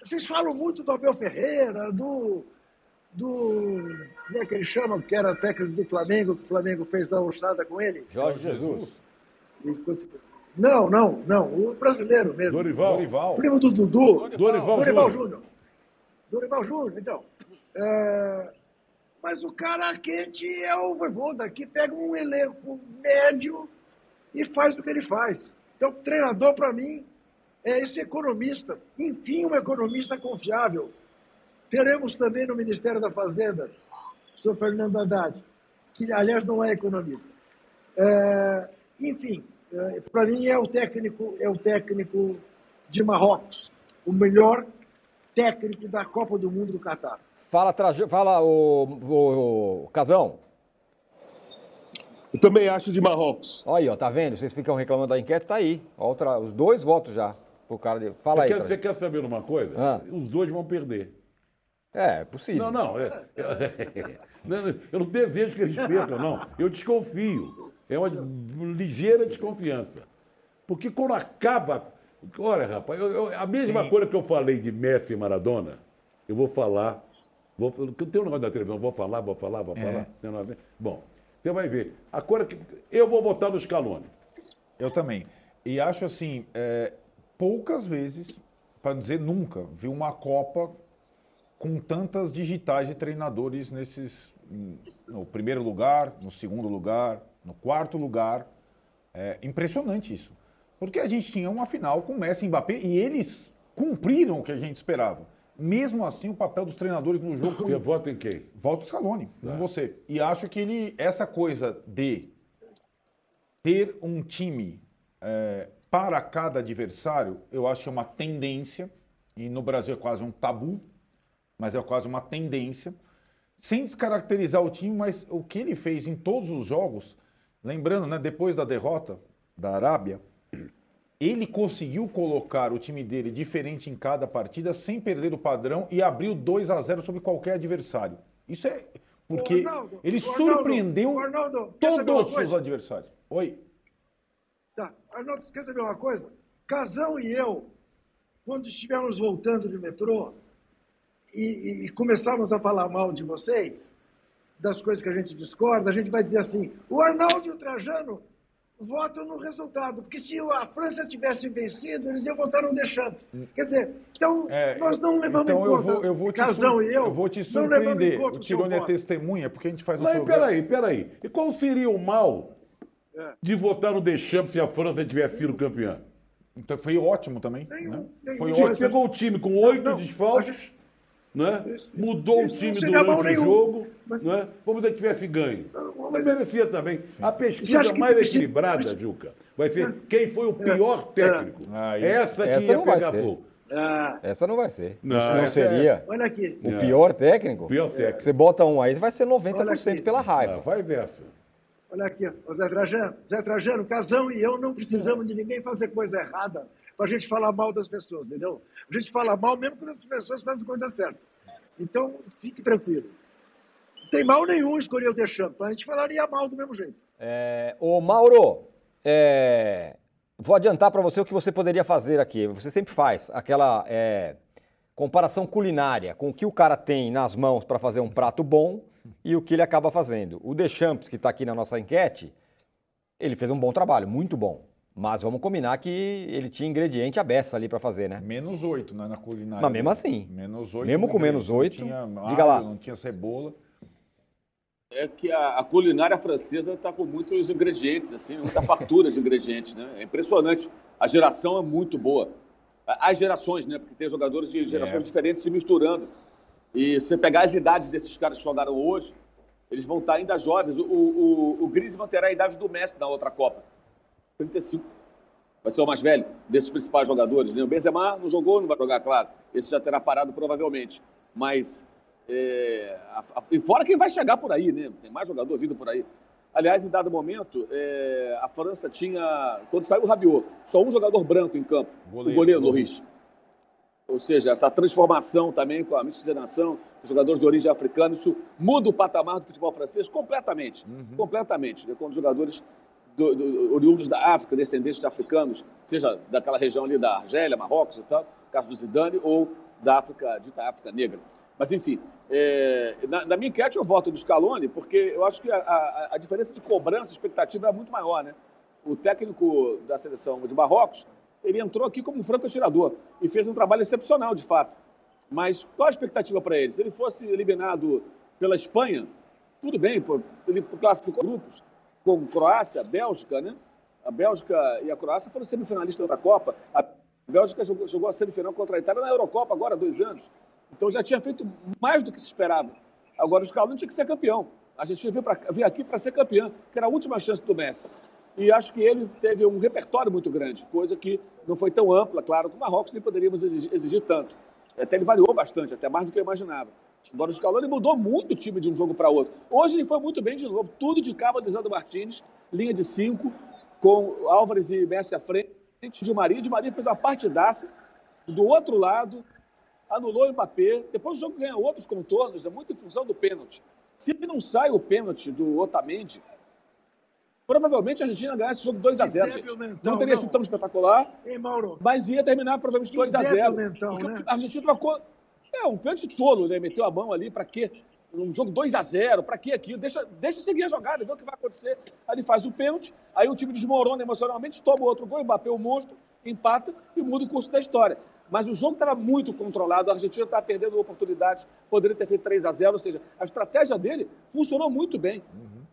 Vocês falam muito do Abel Ferreira, do. do como é que ele chama, que era técnico do Flamengo, que o Flamengo fez da ossada com ele? Jorge Jesus. Não, não, não, o brasileiro mesmo. Dorival. Dorival. Primo do Dudu. Dorival, Dorival. Júnior. Dorival Júnior, então. É, Mas o cara quente é o Voivoda, que pega um elenco médio e faz o que ele faz. Então, treinador, para mim, é esse economista. Enfim, um economista confiável. Teremos também no Ministério da Fazenda, o senhor Fernando Haddad, que, aliás, não é economista. É, enfim, para mim é o técnico, é o técnico de Marrocos, o melhor técnico da Copa do Mundo do Catar. Fala, Traja- fala o, o, o Casão. Eu também acho de Marrocos. Olha aí, ó, tá vendo? Vocês ficam reclamando da enquete, tá aí. Outra- os dois votos já. Pro cara de... Fala Você aí. quer, você quer saber uma coisa? Ah. Os dois vão perder. É, é possível. Não, não. é- é- eu não desejo que eles percam, não. Eu desconfio. É uma ligeira desconfiança. Porque quando acaba. Olha, rapaz, eu- eu- a mesma Sim. coisa que eu falei de Messi e Maradona, eu vou falar. Vou, tem um negócio da televisão, vou falar, vou falar, vou falar. Tem um negócio- Bom, você vai ver. A coisa que. Eu vou votar no Scaloni. Eu também. E acho assim, é, poucas vezes, para dizer nunca, vi uma Copa com tantas digitais de treinadores nesses. No primeiro lugar, no segundo lugar, no quarto lugar. É impressionante isso. Porque a gente tinha uma final com Messi e Mbappé e eles cumpriram o que a gente esperava. Mesmo assim, o papel dos treinadores no jogo Você vota em quem? Volta o Scaloni, com você. E acho que ele, essa coisa de ter um time é, para cada adversário, eu acho que é uma tendência, e no Brasil é quase um tabu, mas é quase uma tendência, sem descaracterizar o time, mas o que ele fez em todos os jogos, lembrando, né, depois da derrota da Arábia, ele conseguiu colocar o time dele diferente em cada partida, sem perder o padrão e abriu 2 a 0 sobre qualquer adversário. Isso é porque Arnaldo, ele Arnaldo, surpreendeu Arnaldo, todos os adversários. Oi. Tá. Arnaldo, quer saber uma coisa? Casão e eu, quando estivermos voltando de metrô e, e, e começarmos a falar mal de vocês, das coisas que a gente discorda, a gente vai dizer assim: o Arnaldo e o Trajano votam no resultado, porque se a França tivesse vencido, eles iam votar no Deschamps. Quer dizer, então É, nós não levamos então em eu conta, vou, eu vou te Casão e eu, eu vou te não levamos em surpreender. conta O o Tirone é testemunha, porque a gente faz um Mas programa. peraí, peraí. E qual seria o mal É. de votar no Deschamps se a França tivesse sido campeã? Então foi ótimo também. Nenhum, né? nenhum. Foi ótimo. pegou o time com oito não, desfalques, gente- né? Mudou isso o time durante o nenhum. jogo, Mas- né? vamos dizer que tivesse ganho. Não, Não mas- merecia também. A pesquisa que mais equilibrada, Juca, vai ser quem foi o pior técnico. Aí- Essa que Essa ia não vai pegar fogo. Ah, Essa não vai ser. Não, Isso não essa é- seria olha aqui. o pior técnico? Pior técnico. Você bota um aí, vai ser Olha 90% aqui. pela Ah, raiva. vai versa. Olha aqui, Zé Trajano. Zé Trajano, Casão e eu não precisamos de ninguém fazer coisa errada para a gente falar mal das pessoas, entendeu? A gente fala mal mesmo quando as pessoas fazem coisa certa. Então, fique tranquilo. Não tem mal nenhum escolher o Deschamps. A gente falaria mal do mesmo jeito. É, ô Mauro, é, vou adiantar para você o que você poderia fazer aqui. Você sempre faz aquela é, comparação culinária com o que o cara tem nas mãos para fazer um prato bom e o que ele acaba fazendo. O Deschamps, que está aqui na nossa enquete, ele fez um bom trabalho, muito bom. Mas vamos combinar que ele tinha ingrediente à beça ali para fazer, né? Menos oito né, na culinária. Mas mesmo assim. Menos oito. Mesmo com menos oito, Não tinha diga alho, lá. Não tinha cebola. É que a, a culinária francesa está com muitos ingredientes, assim, muita fartura de ingredientes, né? É impressionante. A geração é muito boa. As gerações, né? Porque tem jogadores de gerações É. diferentes se misturando. E se você pegar as idades desses caras que jogaram hoje, eles vão estar ainda jovens. O, o, o Griezmann terá a idade do Messi na outra Copa. 35. Vai ser o mais velho desses principais jogadores. Né? O Benzema não jogou, não vai jogar, claro. Esse já terá parado provavelmente. Mas, é, a- a- e fora quem vai chegar por aí, né? Tem mais jogador vindo por aí. Aliás, em dado momento, é, a França tinha, quando saiu o Rabiot, só um jogador branco em campo, Goleiro. o goleiro Loris. Ou seja, essa transformação também com a miscigenação, os jogadores de origem africana, isso muda o patamar do futebol francês completamente. Completamente. né? Quando os jogadores do, do, oriundos da África, descendentes de africanos, seja daquela região ali da Argélia, Marrocos e tal, caso do Zidane, ou da África, dita África Negra. Mas, enfim, é, na, na minha enquete eu voto do Scaloni, porque eu acho que a, a, a diferença de cobrança, expectativa é muito maior, né? O técnico da seleção de Marrocos, ele entrou aqui como um franco atirador e fez um trabalho excepcional, de fato. Mas qual a expectativa para ele? Se ele fosse eliminado pela Espanha, tudo bem, pô, ele classificou grupos com Croácia, Bélgica, né? A Bélgica e a Croácia foram semifinalistas da Copa. A Bélgica jogou, jogou a semifinal contra a Itália na Eurocopa agora há dois anos. Então já tinha feito mais do que se esperava. Agora o Scaloni tinha que ser campeão. A gente veio, pra, veio aqui para ser campeão, que era a última chance do Messi. E acho que ele teve um repertório muito grande, coisa que não foi tão ampla, claro, que o Marrocos nem poderíamos exigir, exigir tanto. Até ele variou bastante, até mais do que eu imaginava. Embora o Scaloni mudou muito o time de um jogo para outro. Hoje ele foi muito bem de novo, tudo de cabo Lisandro Martins, linha de cinco, com Álvares e Messi à frente, de Maria. De Maria fez uma partidaça. Do outro lado, anulou o Mbappé. Depois o jogo ganha outros contornos, é muito em função do pênalti. Se não sai o pênalti do Otamendi, provavelmente a Argentina ganha esse jogo 2 a 0 Que débil gente. mental, Não teria não. sido tão espetacular, Hein, Mauro? mas ia terminar provavelmente Que 2 a débil 0 mental, Porque né? a Argentina trocou. É, um pênalti tolo, né? Meteu a mão ali, pra quê? Um jogo 2 a 0 pra quê aquilo? Deixa, deixa seguir a jogada, vê o que vai acontecer. Aí ele faz o pênalti, aí o time desmorona emocionalmente, toma outro gol, Mbappé o monstro, empata e muda o curso da história. Mas o jogo estava muito controlado, a Argentina estava perdendo oportunidades, poderia ter feito 3 a 0 ou seja, a estratégia dele funcionou muito bem.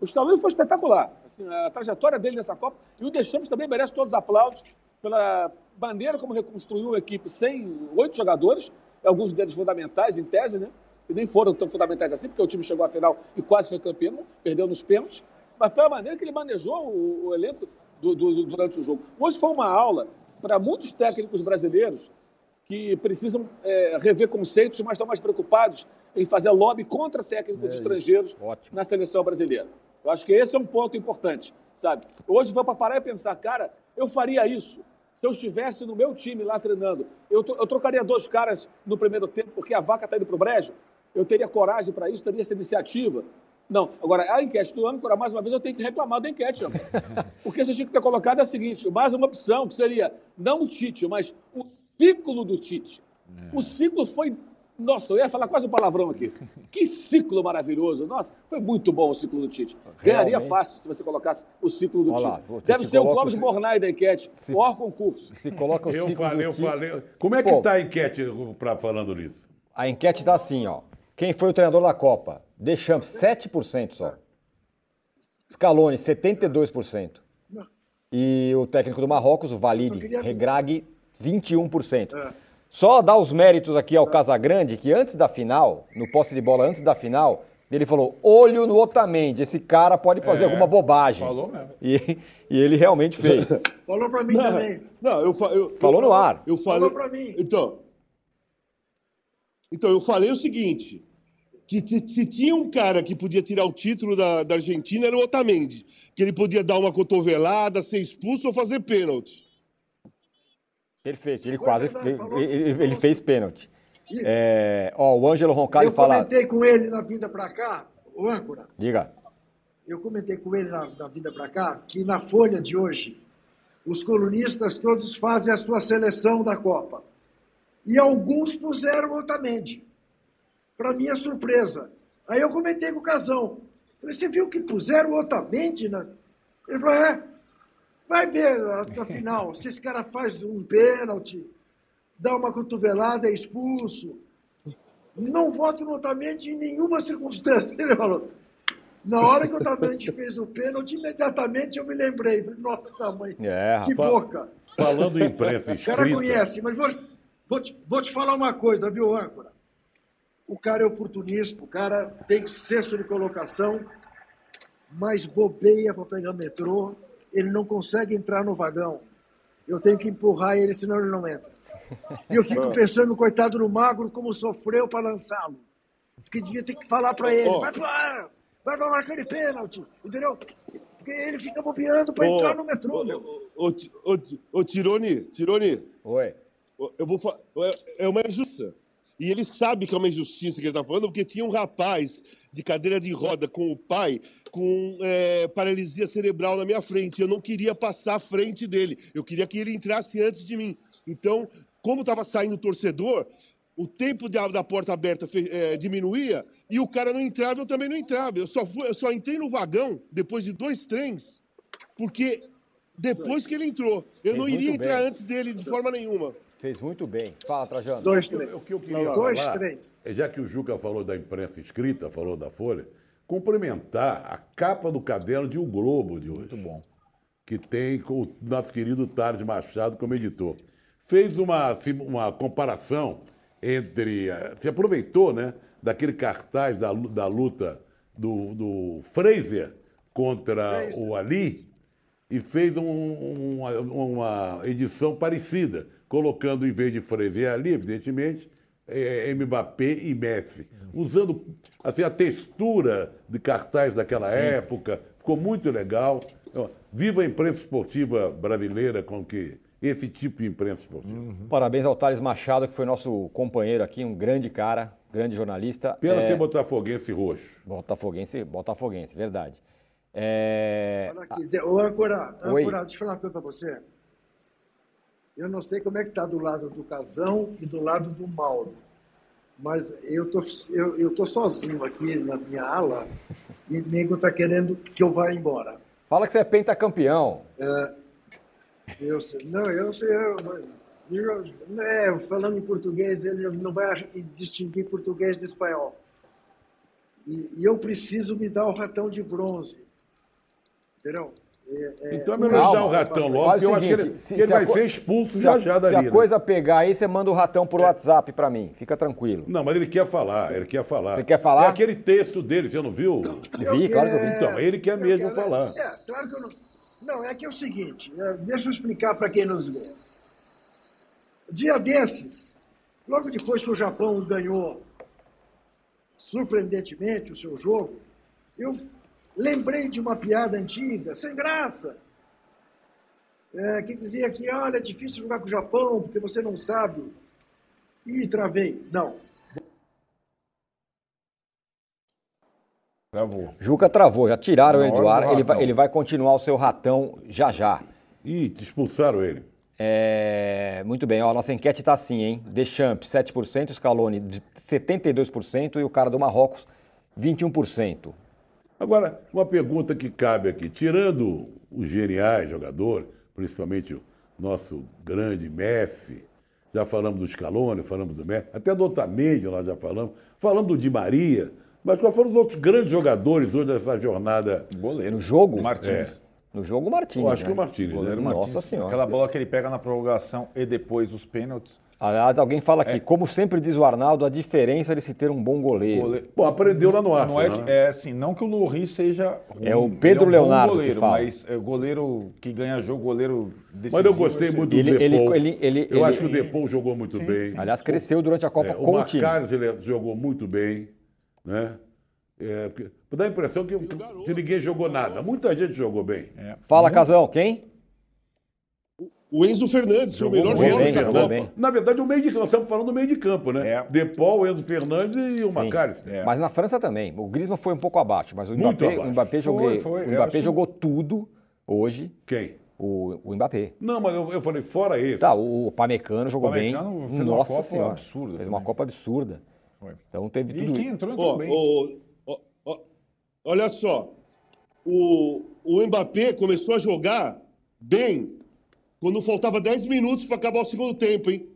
O Scaloni foi espetacular, assim, a trajetória dele nessa Copa, e o Deschamps também merece todos os aplausos pela maneira como reconstruiu a equipe sem oito jogadores, alguns deles fundamentais, em tese, né? E nem foram tão fundamentais assim, porque o time chegou à final e quase foi campeão, perdeu nos pênaltis, mas pela maneira que ele manejou o, o elenco do- do- durante o jogo. Hoje foi uma aula para muitos técnicos brasileiros que precisam é, rever conceitos, mas estão mais preocupados em fazer lobby contra técnicos estrangeiros Ótimo. na seleção brasileira. Eu acho que esse é um ponto importante, sabe? Hoje foi para parar e pensar, cara, eu faria isso se eu estivesse no meu time lá treinando. Eu, eu trocaria dois caras no primeiro tempo porque a vaca está indo para o brejo. Eu teria coragem para isso, teria essa iniciativa. Não, agora, a enquete do âncora, mais uma vez, eu tenho que reclamar da enquete, âncora. Porque você tinha que ter colocado a seguinte, mais uma opção, que seria não o Tite, mas o ciclo do Tite. O ciclo foi... Nossa, eu ia falar quase um palavrão aqui. Que ciclo maravilhoso. Nossa, foi muito bom o ciclo do Tite. Ganharia Realmente. fácil se você colocasse o ciclo do Olha lá, Tite. se Deve se ser o Clóvis o- Bornai da enquete, o maior concurso. Se coloca o Eu ciclo falei, do eu Tite- falei. Como é que Pô. tá a enquete pra, falando nisso? A enquete tá assim, ó. Quem foi o treinador da Copa? Deschamps, 7% só. Scaloni, 72%. E o técnico do Marrocos, o Valide queria avisar. Regrag, 21%. É. Só dar os méritos aqui ao Casagrande, que antes da final, no posse de bola antes da final, ele falou: olho no Otamendi, esse cara pode fazer É, alguma bobagem. falou mesmo. E, e ele realmente fez. Falou pra mim Não, também. não eu, eu Falou no ar. Eu falei. Falou pra mim. Então, Então, eu falei o seguinte: que se, se tinha um cara que podia tirar o título da, da Argentina, era o Otamendi. Que ele podia dar uma cotovelada, ser expulso ou fazer pênalti. Perfeito, ele Foi quase verdade, fe- ele, ele fez pênalti. É, ó, o Ângelo Roncalli eu fala. comentei com ele na vinda para cá, o âncora, Diga. eu comentei com ele na, na vinda para cá que na Folha de hoje, os colunistas todos fazem a sua seleção da Copa. E alguns puseram Otamendi. Para minha surpresa. Aí eu comentei com o Casão. Falei, você viu que puseram Otamendi? Né? Ele falou, é. Vai ver na, na final. Se esse cara faz um pênalti, dá uma cotovelada, é expulso. Não voto no Otamendi em nenhuma circunstância. Ele falou. Na hora que o Otamendi fez o pênalti, imediatamente eu me lembrei. Nossa, mãe, É, que boca. Falando em imprensa O cara escrita, conhece, mas vou, vou, te, vou te falar uma coisa, viu, âncora? O cara é oportunista, o cara tem senso de colocação, mas bobeia para pegar metrô, ele não consegue entrar no vagão. Eu tenho que empurrar ele, senão ele não entra. E eu fico pensando, coitado do magro, como sofreu para lançá-lo. Porque devia ter que falar para ele, vai para vai pra marcar de pênalti, entendeu? Porque ele fica bobeando para entrar no metrô, ô, Tirone, Tirone, Oi. eu vou é- é uma injustiça. E ele sabe que é uma injustiça que ele está falando, porque tinha um rapaz de cadeira de roda com o pai com é, paralisia cerebral na minha frente. Eu não queria passar à frente dele. Eu queria que ele entrasse antes de mim. Então, como estava saindo o torcedor, o tempo da, da porta aberta é, diminuía e o cara não entrava, eu também não entrava. Eu só, fui, eu só entrei no vagão depois de dois trens, porque depois que ele entrou, eu Fez não iria entrar bem. antes dele de forma nenhuma. Fez muito bem. Fala, Trajano. Dois, o três. que eu queria Dois, falar, três. é, já que o Juca falou da imprensa escrita, falou da Folha, cumprimentar a capa do caderno de O Globo de hoje. Muito bom. que tem com o nosso querido Tarde Machado como editor. Fez uma, uma comparação entre. eh, Se aproveitou, né? Daquele cartaz da, da luta do, do Fraser contra Fraser. o Ali e fez um- uma, uma edição parecida, colocando, em vez de Fraser e Ali, evidentemente, eh, Mbappé e Messi. Usando assim, a textura de cartaz daquela época, ficou muito legal. Então, Viva a imprensa esportiva brasileira com que esse tipo de imprensa esportiva. Parabéns ao Thales Machado, que foi nosso companheiro aqui, um grande cara, grande jornalista. Pena É, ser botafoguense roxo. Botafoguense, Botafoguense, verdade. É, Olha aqui, ô, âncora, âncora, deixa eu falar uma coisa para você. Eu não sei como é que está do lado do Casão e do lado do Mauro, mas eu tô, eu, eu tô sozinho aqui na minha ala e o nego está querendo que eu vá embora. Fala que você é pentacampeão. Eu sei, não, eu sei, eu, eu- é, falando em português, ele não vai distinguir português de espanhol. E, e eu preciso me dar o ratão de bronze. Entendeu? É, é, Então é melhor Calma, dar o ratão logo, porque o eu acho que ele, seguinte, se- que ele se a vai co- ser expulso Se já a, já se dali. a né? coisa pegar aí, você manda o ratão por WhatsApp pra mim. Fica tranquilo. Não, mas ele quer falar, ele quer falar. Você quer falar? É aquele texto dele, você não viu? Eu Vi, claro que eu vi. quero- Então, ele quer eu mesmo quero- falar. É, claro que eu não. Não, é que é o seguinte, é, deixa eu explicar para quem nos vê. Dia desses, logo depois que o Japão ganhou surpreendentemente o seu jogo, eu lembrei de uma piada antiga, sem graça, é, que dizia que, olha, é difícil jogar com o Japão, porque você não sabe. Ih, travei. Não, Travou. Juca travou, já tiraram Na ele do ar. Ele vai, ele vai continuar o seu ratão já já. Ih, expulsaram ele. É, muito bem, ó, a nossa enquete tá assim, hein? Deschamps, 7%, Scaloni, de 72% e o cara do Marrocos, 21%. Agora, uma pergunta que cabe aqui. Tirando os geniais jogadores, principalmente o nosso grande Messi, já falamos do Scaloni, falamos do Messi, até do Otamendi nós já falamos, falamos do Di Maria, mas quais foram os outros grandes jogadores hoje dessa jornada? Goleiro. No jogo? Martins. No jogo, o Martins. Eu acho que né? o Martins, Goleiro né? Nossa Martins. Senhora. Aquela bola que ele pega na prorrogação e depois os pênaltis. Aliás, alguém fala É. aqui, como sempre diz o Arnaldo, a diferença de se ter um bom goleiro. Goleiro- Pô, aprendeu lá no Não Arsenal, é, que- né? é assim, não que o Lohri seja ruim. É o ele Pedro um bom Leonardo que goleiro, fala. mas é goleiro que ganha jogo, goleiro decisivo. Mas eu gostei muito do Ele- ele- Depou. ele- ele- eu ele- acho que o Depou jogou muito Sim, bem. sim. Aliás, cresceu durante a Copa É, com o o time. Macares ele jogou muito bem, né? É, porque- dá a impressão que, que ninguém jogou nada. Muita gente jogou bem. É. Fala, Casão, quem? O Enzo Fernandes foi o melhor jogador bem, da Copa. bem. Na verdade, o meio de campo, nós estamos falando do meio de campo, né? É. Depol, Enzo Fernandes e o Sim. Macares. É. Mas na França também. O Griezmann foi um pouco abaixo, mas o Mbappé, abaixo. o Mbappé, Foi, joguei- foi. o Mbappé acho- jogou tudo hoje, Quem? o, o Mbappé. Não, mas eu, eu falei, fora esse. Tá, o Pamecano jogou Pamecano bem. fez uma Nossa Copa senhora. absurda Fez uma também. Copa absurda. Foi. Então teve E tudo quem isso. entrou, entrou Ó, bem. ó, ó, olha só, o, o Mbappé começou a jogar bem quando faltava 10 minutos para acabar o segundo tempo, hein?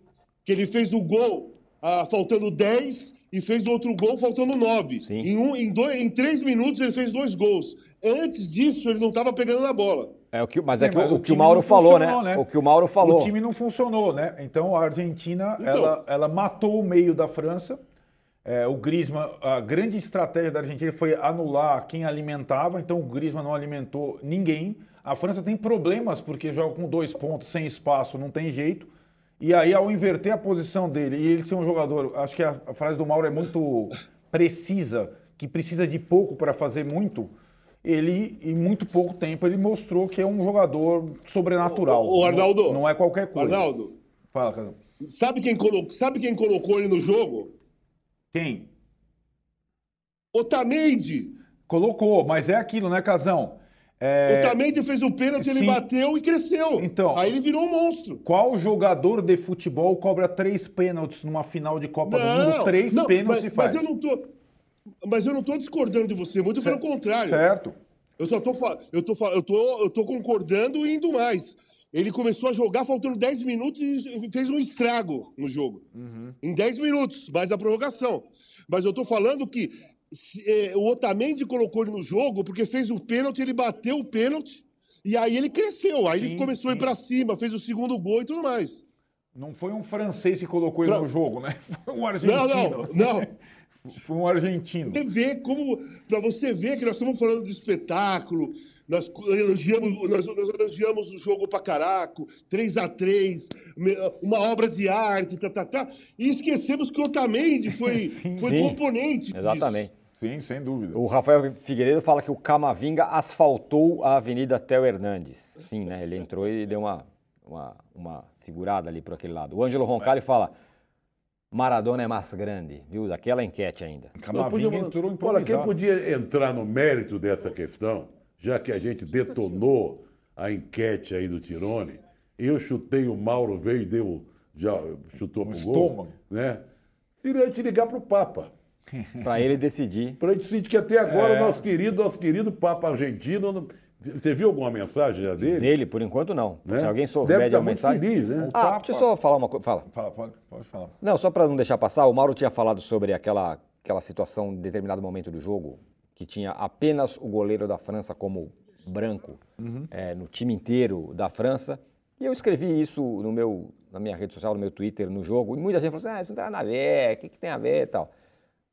Que ele fez o gol ah, faltando 10 e fez outro gol faltando 9. Sim. Em, um, em, dois, em três minutos ele fez dois gols. Antes disso, ele não estava pegando na bola. É, o que, mas é Sim, que mas o, o que o Mauro falou, né? né? O que o Mauro falou. O time não funcionou, né? Então a Argentina Então. ela, ela matou o meio da França. É, o Griezmann, a grande estratégia da Argentina foi anular quem alimentava, então o Griezmann não alimentou ninguém. A França tem problemas porque joga com dois pontos, sem espaço, não tem jeito. E aí, ao inverter a posição dele e ele ser um jogador, acho que a, frase do Mauro é muito precisa, que precisa de pouco para fazer muito. Ele, em muito pouco tempo, ele mostrou que é um jogador sobrenatural. Ô, ô, Arnaldo. Não, não é qualquer coisa. Arnaldo, Fala, Casão. sabe quem, colo- sabe quem colocou ele no jogo? Quem? Otamendi. Colocou, mas é aquilo, né, Casão? É, Otamendi fez o pênalti, ele sim. bateu e cresceu. Então- Aí ele virou um monstro. Qual jogador de futebol cobra três pênaltis numa final de Copa do Mundo? Três não, pênaltis mas, e faz. mas eu não tô. Mas eu não tô discordando de você, muito pelo contrário. Certo. Eu só tô, eu tô, eu tô, eu tô concordando e indo mais. Ele começou a jogar faltando 10 minutos e fez um estrago no jogo. Uhum. Em 10 minutos, mais a prorrogação. Mas eu tô falando que o Otamendi colocou ele no jogo porque fez o pênalti, ele bateu o pênalti e aí ele cresceu. Aí Sim, ele começou a ir sim. pra cima, fez o segundo gol e tudo mais. Não foi um francês que colocou ele Pra- no jogo, né? Foi um Não, argentino. não, não. Foi um argentino. Você vê como. Para você ver que nós estamos falando de espetáculo, nós elogiamos, nós, nós elogiamos o jogo pra caraco, 3 a 3 me- uma obra de arte, tá, tá, tá, e esquecemos que o Otamendi foi, Sim. foi Sim, componente disso. Exatamente. Sim, sem dúvida. O Rafael Figueiredo fala que o Camavinga asfaltou a Avenida Theo Hernandes. Sim, né? Ele entrou e deu uma, uma, uma segurada ali por aquele lado. O Ângelo Roncalli fala: Maradona é mais grande, viu? Daquela enquete ainda. Camavinga Nós entrou podíamos- Olha, quem improvisado. podia entrar no mérito dessa questão, já que a gente detonou a enquete aí do Tirone, eu chutei o Mauro, veio e deu, já chutou No pro gol, estômago. né? Seria te ligar pro Papa. Pra ele decidir. Para gente sentir que até agora É. o nosso querido, nosso querido Papa argentino, você viu alguma mensagem já dele? Dele, por enquanto, não. Né? Se alguém souber Deve de estar uma muito mensagem. feliz, né? Ah, Papa- deixa eu só falar uma coisa. Fala. Fala, pode, pode falar. Não, só para não deixar passar, o Mauro tinha falado sobre aquela, aquela situação em determinado momento do jogo, que tinha apenas o goleiro da França como branco eh, no time inteiro da França. E eu escrevi isso no meu, na minha rede social, no meu Twitter, no jogo, e muita gente falou assim: ah, isso não tem nada a ver, o que, que tem a ver e tal.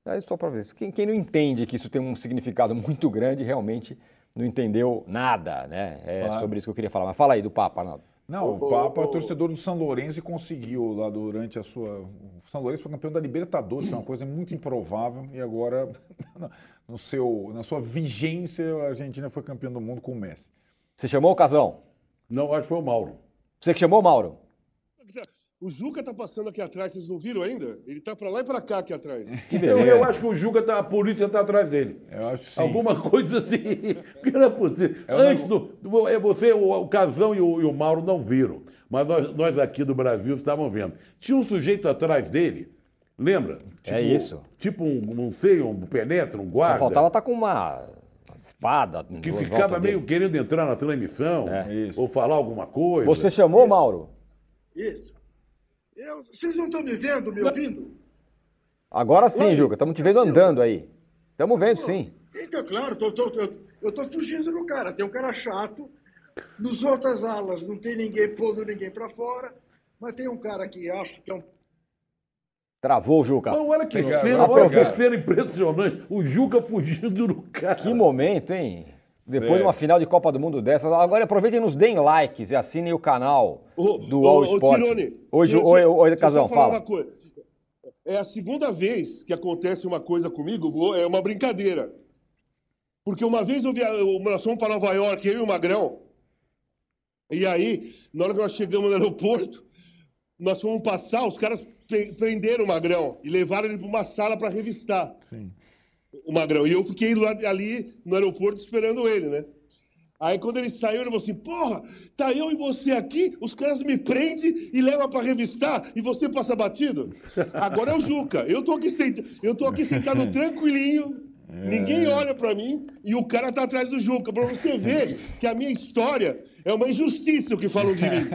Aí só para ver, quem, quem não entende que isso tem um significado muito grande, realmente não entendeu nada, né? É Claro. sobre isso que eu queria falar. Mas fala aí do Papa, Arnaldo. Não, o Papa é torcedor do São Lourenço e conseguiu lá durante a sua. O São Lourenço foi campeão da Libertadores, que é uma coisa muito improvável, e agora, no seu, na sua vigência, a Argentina foi campeão do mundo com o Messi. Você chamou o Casão? Não, acho que foi o Mauro. Você que chamou, Mauro? O Juca tá passando aqui atrás, vocês não viram ainda? Ele tá pra lá e pra cá aqui atrás. Eu, eu acho que o Juca, tá, a polícia está atrás dele. Eu acho sim. Alguma coisa assim. Porque não é possível. É um Antes do. do- é Você, o, o Casão e o, e o Mauro não viram. Mas nós, nós aqui do Brasil estávamos vendo. Tinha um sujeito atrás dele, lembra? É isso. Tipo um, não sei, um penetra, um Só guarda. faltava estar com uma espada. que ficava dele. meio querendo entrar na transmissão. É. Ou falar alguma coisa. Você chamou, Mauro? Isso. Eu, vocês não estão me vendo, me ouvindo? Agora sim, Oi, Juca. Estamos te vendo andando aí. Estamos vendo, sim. Então, claro, tô, tô, tô- eu tô fugindo do cara. Tem um cara chato. Nos outras alas não tem ninguém pondo ninguém para fora. Mas tem um cara que acho que é um Travou, Juca. Mas olha que cena, olha que cena impressionante. O Juca fugindo do cara. Que momento, hein? Depois de uma final de Copa do Mundo dessa. Agora aproveitem e nos deem likes e assinem o canal Ô, do ô, All ô, Sport. Tirone, Oi, Ju- Tirone, oi, oi, só Casão, falar fala. uma coisa. É a segunda vez que acontece uma coisa comigo, vou- é uma brincadeira. Porque uma vez eu via, eu- nós fomos para Nova York, eu e o Magrão, e aí, na hora que nós chegamos no aeroporto, nós fomos passar, os caras pre- prenderam o Magrão e levaram ele para uma sala para revistar Sim. O Magrão. E eu fiquei ali no aeroporto esperando ele, né? Aí quando ele saiu, ele falou assim: Porra, tá eu e você aqui, os caras me prendem e levam pra revistar e você passa batido? Agora é o Juca. Eu tô aqui, senta... eu tô aqui sentado tranquilinho, ninguém olha pra mim e o cara tá atrás do Juca. Pra você ver que a minha história é uma injustiça o que falam de mim.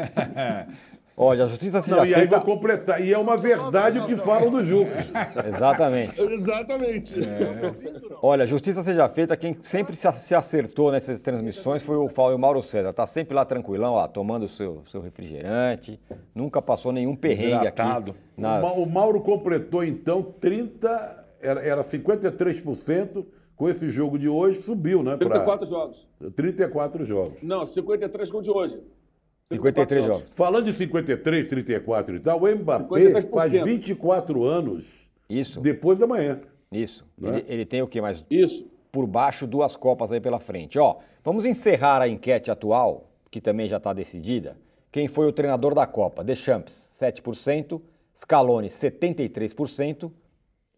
Olha, a justiça seja Não, e aí feita. vou completar. E é uma verdade o que falam do Juca. Exatamente. Exatamente. Olha, justiça seja feita, quem sempre se se acertou nessas transmissões foi o Paulo Mauro César. Tá sempre lá tranquilão, ó, tomando o seu, seu refrigerante, nunca passou nenhum perrengue Hidratado. aqui. O Nas... Ma- O Mauro completou, então, 30, era, era 53%. Com esse jogo de hoje, subiu, né? pra 34 jogos. 34 jogos. Não, 53 com o de hoje. 53 jogos. Falando de 53, 34 e tal, o Mbappé 53%. faz 24 anos Isso, depois da manhã. isso. Né? Ele, ele tem o quê? Mais Isso. por baixo duas copas aí pela frente. Ó, vamos encerrar a enquete atual, que também já está decidida. Quem foi o treinador da Copa? Deschamps, 7%, Scaloni, 73%,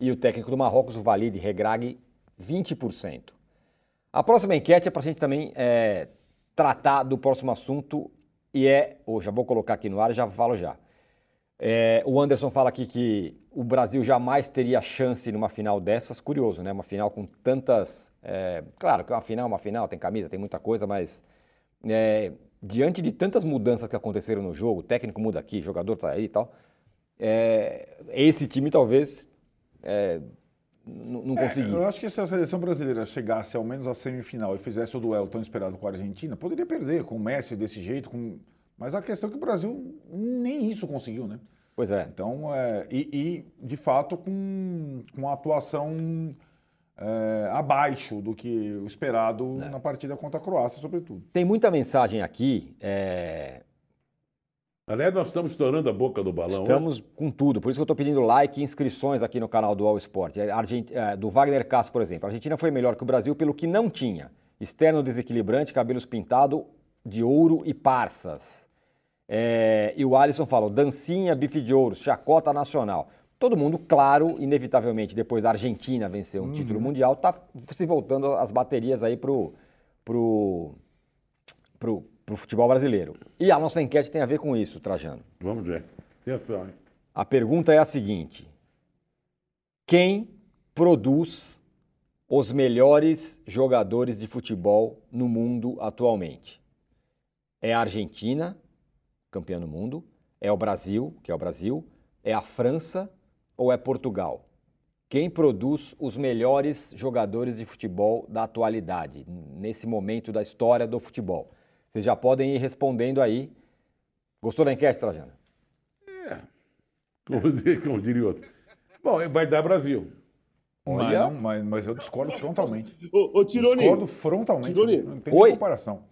e o técnico do Marrocos, o Valide Regragui, 20%. A próxima enquete é para a gente também é, tratar do próximo assunto, e é, ou já vou colocar aqui no ar e já falo já. É, o Anderson fala aqui que o Brasil jamais teria chance numa final dessas. Curioso, né? Uma final com tantas. é, claro que é uma final, uma final, tem camisa, tem muita coisa, mas é, diante de tantas mudanças que aconteceram no jogo, o técnico muda aqui, o jogador tá aí e tal. é, esse time talvez é, não conseguisse. Eu acho que se a seleção brasileira chegasse ao menos à semifinal e fizesse o duelo tão esperado com a Argentina, poderia perder com o Messi desse jeito. Com... Mas a questão é que o Brasil nem isso conseguiu, né? Pois é. Então, é, e, e, de fato com, com uma atuação é, abaixo do que o esperado É. na partida contra a Croácia, sobretudo. Tem muita mensagem aqui. é, Aliás, nós estamos estourando a boca do balão. Estamos com tudo, por isso que eu estou pedindo like e inscrições aqui no canal do All Sport. É, Argent- é, Do Wagner Castro, por exemplo. A Argentina foi melhor que o Brasil pelo que não tinha. Externo desequilibrante, cabelos pintados de ouro e parças. É, e o Alisson falou, dancinha, bife de ouro, chacota nacional. Todo mundo, claro, inevitavelmente, depois da Argentina vencer um título mundial, tá se voltando as baterias aí pro, pro, pro, pro futebol brasileiro. E a nossa enquete tem a ver com isso, Trajano. Vamos ver. Atenção, hein? A pergunta é a seguinte: quem produz os melhores jogadores de futebol no mundo atualmente? É a Argentina, campeã do mundo? É o Brasil, que é o Brasil? É a França ou é Portugal? Quem produz os melhores jogadores de futebol da atualidade, nesse momento da história do futebol? Vocês já podem ir respondendo aí. Gostou da enquete, Trajano? Como, diria- como diria outro. Bom, vai dar Brasil. Mas, não, mas, mas eu discordo frontalmente. Ô, ô Tironi, Discordo frontalmente. Tironi. Não tem Oi. nem comparação.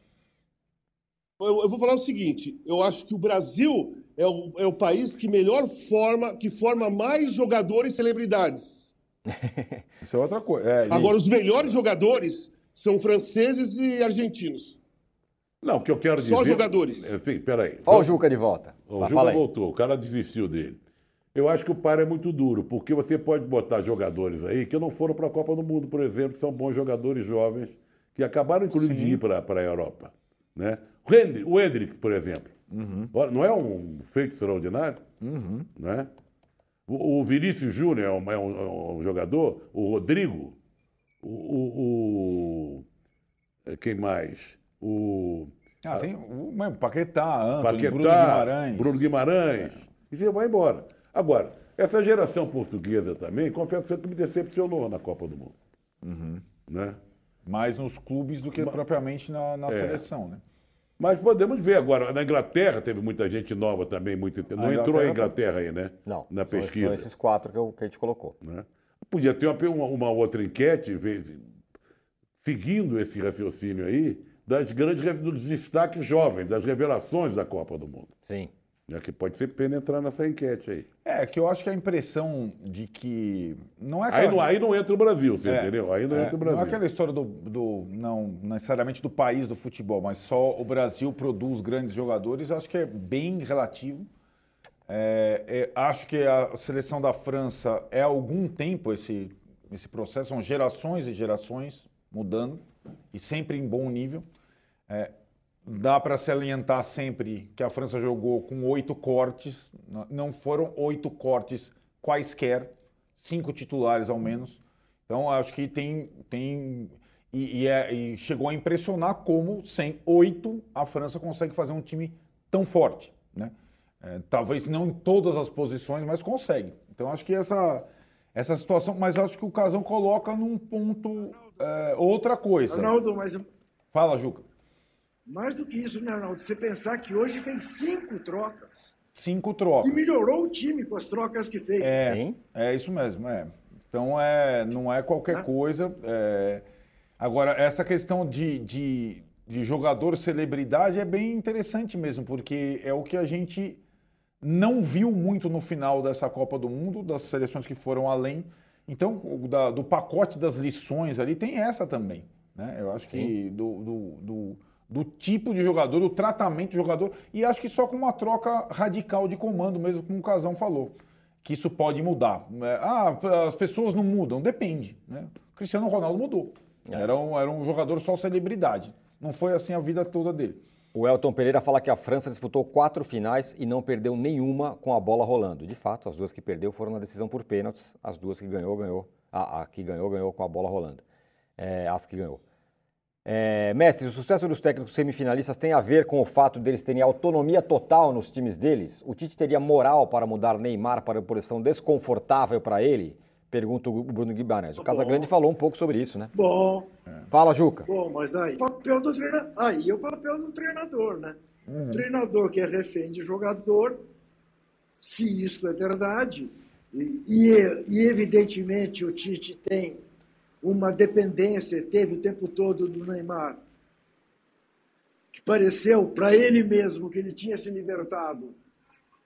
Eu, eu vou falar o seguinte: eu acho que o Brasil é o, é o país que melhor forma, que forma mais jogadores e celebridades. Isso é outra coisa. É, e- Agora, os melhores jogadores são franceses e argentinos. Não, o que eu quero dizer... Só jogadores. Enfim, peraí. Olha o Juca de volta. O Vai, aí. voltou, o cara desistiu dele. Eu acho que o par é muito duro, porque você pode botar jogadores aí que não foram para a Copa do Mundo, por exemplo, que são bons jogadores jovens, que acabaram, inclusive, de ir para a Europa. Né? O Hendrick, o Hendrick, por exemplo, Olha, não é um feito extraordinário? Uhum. Né? O, o Vinícius Júnior é um, é um- é um jogador, o Rodrigo, o, o- o- eh, quem mais? O Ah, tem o mas Paquetá, Antônio, Bruno Paquetá, Guimarães. Bruno Guimarães. E você vai embora. Agora, essa geração portuguesa também, confesso que me decepcionou na Copa do Mundo. Uhum. Né? Mais nos clubes do que propriamente na, na É. seleção, né? Mas podemos ver agora. Na Inglaterra teve muita gente nova também, muito. Não A entrou a Inglaterra- aí, né? Não, Na pesquisa. São esses quatro que, eu- que a gente colocou. né? Podia ter uma, uma- outra enquete, seguindo esse raciocínio aí, das grandes dos destaques jovens, das revelações da Copa do Mundo. Sim. Né? Que pode ser pena entrar nessa enquete aí. É, que eu acho que a impressão de que. Não é Aí aquela- não, aí não entra o Brasil, você É, entendeu? Aí não é, entra o Brasil. Não é aquela história do, do- Não necessariamente do país do futebol, mas só o Brasil produz grandes jogadores, acho que é bem relativo. É, é, acho que a seleção da França é há algum tempo esse, esse processo, são gerações e gerações mudando, e sempre em bom nível. É, dá para se alientar sempre que a França jogou com oito cortes, não foram oito cortes quaisquer, cinco titulares ao menos. Então acho que tem. tem e, e é- e chegou a impressionar como, sem oito, a França consegue fazer um time tão forte. Né? É, talvez não em todas as posições, mas consegue. Então acho que essa, essa situação. Mas acho que o Casão coloca num ponto é, outra coisa. Arnaldo, mas Fala, Juca. Mais do que isso, né, Arnaldo? Você pensar que hoje fez cinco trocas Cinco e trocas. melhorou o time com as trocas que fez. É, Sim. é isso mesmo, é. Então é, não é qualquer Né? coisa. é. Agora, essa questão de, de, de jogador celebridade é bem interessante mesmo, porque é o que a gente não viu muito no final dessa Copa do Mundo, das seleções que foram além. Então, da- do pacote das lições ali, tem essa também. Né? Eu acho que do, do, do, do tipo de jogador, do tratamento de jogador, e acho que só com uma troca radical de comando, mesmo como o Casão falou, que isso pode mudar. É, Ah, as pessoas não mudam, depende. Né? O Cristiano Ronaldo mudou. Era, um, era um jogador só celebridade. Não foi assim a vida toda dele. O Elton Pereira fala que a França disputou quatro finais e não perdeu nenhuma com a bola rolando. De fato, as duas que perdeu foram na decisão por pênaltis. As duas que ganhou, ganhou. A, a que ganhou, ganhou com a bola rolando. É, as que ganhou. É, mestre, o sucesso dos técnicos semifinalistas tem a ver com o fato deles terem autonomia total nos times deles? O Tite teria moral para mudar Neymar para uma posição desconfortável para ele? Pergunta o Bruno Guimarães. O Casagrande falou um pouco sobre isso, né? Bom, Fala, Juca. bom, mas aí, o papel do treinador, aí é o papel do treinador, né? Uhum. Treinador que é refém de jogador, se isso é verdade, e, e- e evidentemente o Tite tem uma dependência, teve o tempo todo do Neymar, que pareceu para ele mesmo que ele tinha se libertado,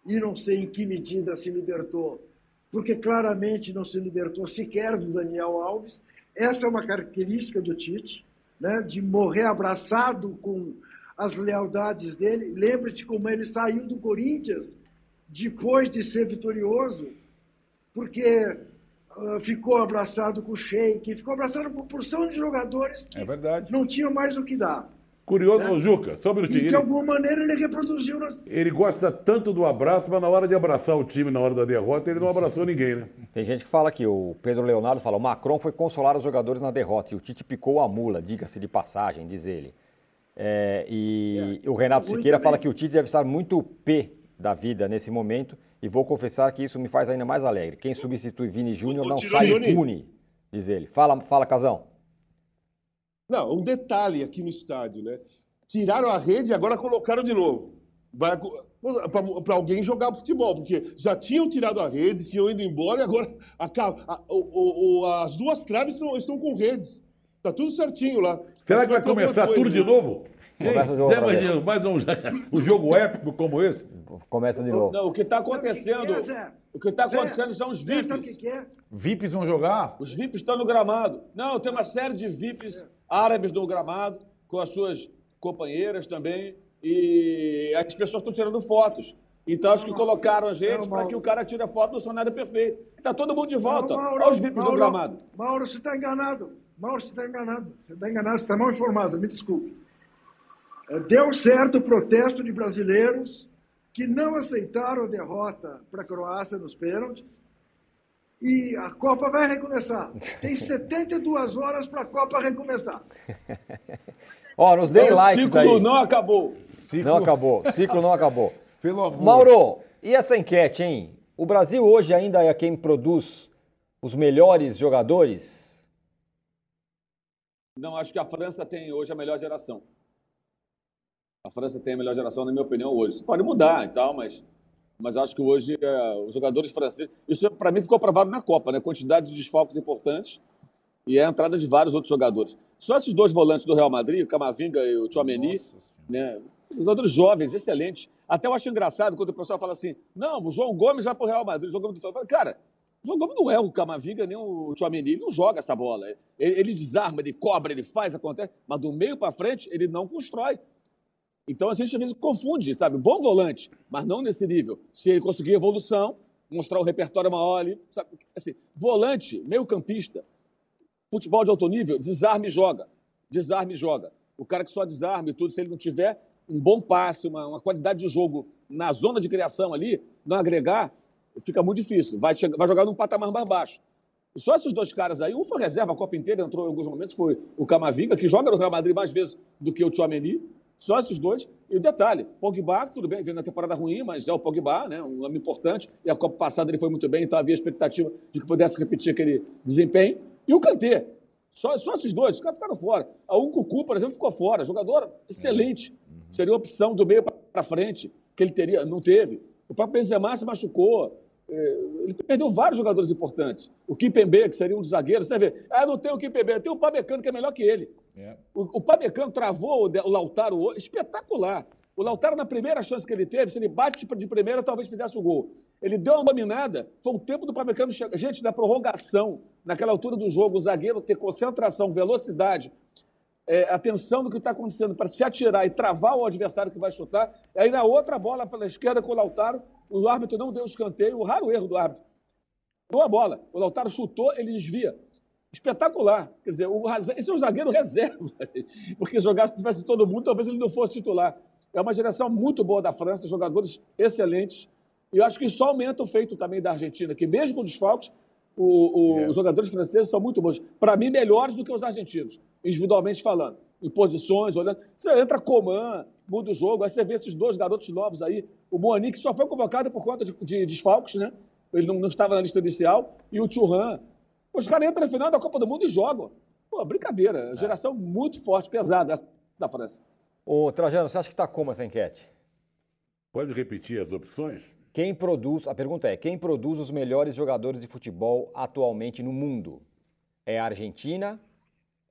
e não sei em que medida se libertou, porque claramente não se libertou sequer do Daniel Alves. Essa é uma característica do Tite, né, de morrer abraçado com as lealdades dele. Lembre-se como ele saiu do Corinthians depois de ser vitorioso, porque ficou abraçado com o Sheik, ficou abraçado com uma porção de jogadores que É verdade. não tinham mais o que dar. Curioso, Né? Juca, só um minutinho. E de alguma maneira ele reproduziu nas, ele gosta tanto do abraço, mas na hora de abraçar o time, na hora da derrota, ele não abraçou ninguém, né? Tem gente que fala que o Pedro Leonardo fala: o Macron foi consolar os jogadores na derrota e o Tite picou a mula, diga-se de passagem, diz ele. É, e o Renato Muito Siqueira bem. fala que o Tite deve estar muito pé da vida nesse momento e vou confessar que isso me faz ainda mais alegre. Quem substitui Vini Júnior não sai impune, diz ele. Fala, fala Casão. Não, um detalhe aqui no estádio, né? Tiraram a rede e agora colocaram de novo. Para alguém jogar futebol, porque já tinham tirado a rede, tinham ido embora e agora acaba, a- o- o- as duas traves estão, estão com redes. Tá tudo certinho lá. Será Mas que vai alguma começar coisa, tudo de né? novo? Começa o jogo vez. imaginou mais um, um jogo épico como esse? Começa de novo. Não, o que está Sabe o que que acontecendo. é, Zé? O que está Zé, acontecendo são os Zé, que VIPs. que é? VIPs vão jogar? Os VIPs estão no gramado. Não, tem uma série de VIPs árabes no gramado, com as suas companheiras também. E as pessoas estão tirando fotos. Então acho que colocaram as redes Não, para Mauro. que o cara tire a foto do cenário perfeito. Está todo mundo de volta. Não, Olha os VIPs no gramado. Mauro, você está enganado. Mauro, você está enganado. Você está enganado, você está mal informado, me desculpe. Deu certo o protesto de brasileiros que não aceitaram a derrota para a Croácia nos pênaltis. E a Copa vai recomeçar. Tem 72 horas para a Copa recomeçar. Ó, nos deem Então, o likes ciclo aí. não acabou. Ciclo- Não acabou, o ciclo não acabou. Pelo amor. Mauro, e essa enquete, hein? O Brasil hoje ainda é quem produz os melhores jogadores? Não, acho que a França tem hoje a melhor geração. A França tem a melhor geração, na minha opinião, hoje. Pode mudar e tal, mas, mas acho que hoje é, os jogadores franceses. Isso, para mim, ficou provado na Copa, né? Quantidade de desfalques importantes e a entrada de vários outros jogadores. Só esses dois volantes do Real Madrid, o Camavinga e o Chouameni, né? Jogadores jovens, excelentes. Até eu acho engraçado quando o pessoal fala assim: não, o João Gomes vai para o Real Madrid. O João Gomes cara, o João Gomes não é o Camavinga nem o Chouameni, ele não joga essa bola. Ele, ele desarma, ele cobra, ele faz, acontece, mas do meio para frente ele não constrói. Então a gente às vezes confunde, sabe? Bom volante, mas não nesse nível. Se ele conseguir evolução, mostrar o repertório maior ali, sabe? Assim, volante, meio campista, futebol de alto nível, desarme e joga. Desarme e joga. O cara que só desarme tudo, se ele não tiver um bom passe, uma, uma qualidade de jogo na zona de criação ali, não agregar, fica muito difícil. Vai, chegar, vai jogar num patamar mais baixo. Só esses dois caras aí, um foi reserva a Copa inteira, entrou em alguns momentos, foi o Camavinga, que joga no Real Madrid mais vezes do que o Chouameni. Só esses dois. E o detalhe, Pogba, tudo bem, veio na temporada ruim, mas é o Pogba, né? um nome importante. E a Copa passada ele foi muito bem, então havia expectativa de que pudesse repetir aquele desempenho. E o Kanté. Só, só esses dois, os caras ficaram fora. A um Cucu, por exemplo, ficou fora. Jogador excelente. Seria opção do meio para frente, que ele teria, não teve. O próprio Benzema se machucou. É, ele perdeu vários jogadores importantes. O Kimpembe, que seria um dos zagueiros, você vê, ah, não tem o Kimpembe, tem o Pamecano, que é melhor que ele. É. O, o Pamecano travou o, Lautaro espetacular. O Lautaro, na primeira chance que ele teve, se ele bate de primeira, talvez fizesse o gol. Ele deu uma dominada, foi o tempo do Pamecano chegar. Gente, na prorrogação, naquela altura do jogo, o zagueiro ter concentração, velocidade, é, atenção do que está acontecendo para se atirar e travar o adversário que vai chutar. Aí, na outra bola pela esquerda com o Lautaro, o árbitro não deu escanteio, o raro erro do árbitro. Deu a bola, o Lautaro chutou, ele desvia. Espetacular. Quer dizer, o, esse é um zagueiro reserva, porque jogasse se tivesse todo mundo, talvez ele não fosse titular. É uma geração muito boa da França, jogadores excelentes. E eu acho que isso aumenta o feito também da Argentina, que mesmo com desfalques, o, o, é. os jogadores franceses são muito bons. Para mim, melhores do que os argentinos, individualmente falando. Em posições, olhando. Você entra Coman, muda o jogo. Aí você vê esses dois garotos novos aí. O Moani, que só foi convocado por conta de, de desfalques, né? Ele não, não, estava na lista inicial. E o Churran. Os caras entram na final da Copa do Mundo e jogam. Pô, brincadeira. É. Geração muito forte, pesada essa da França. Ô, Trajano, você acha que está como essa enquete? Pode repetir as opções? Quem produz, a pergunta é, quem produz os melhores jogadores de futebol atualmente no mundo? É a Argentina?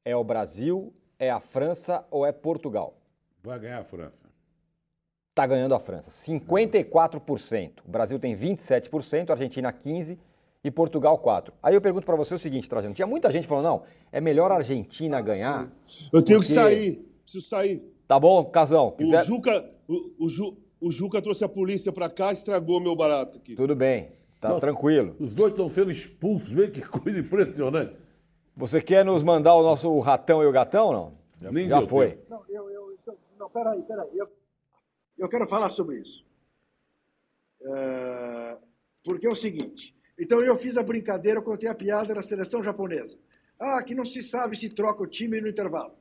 É o Brasil? É a França ou é Portugal? Vai ganhar a França. Está ganhando a França. 54%. O Brasil tem 27%, a Argentina 15% e Portugal 4%. Aí eu pergunto para você o seguinte, Trajano. Tinha muita gente falando, não, é melhor a Argentina ganhar. Eu tenho porque... que sair. Preciso sair. Tá bom, Casão. Quiser... O Juca... O, o, Ju... O Juca trouxe a polícia para cá e estragou meu barato aqui. Tudo bem, tá Nossa, tranquilo. Os dois estão sendo expulsos, vê que coisa impressionante. Você quer nos mandar o nosso ratão e o gatão, não? Já, Nem já foi. Tempo. Não, eu, eu, então, não, peraí, peraí. Eu, eu quero falar sobre isso. É, porque é o seguinte, então eu fiz a brincadeira, eu contei a piada da seleção japonesa. Ah, que não se sabe se troca o time no intervalo.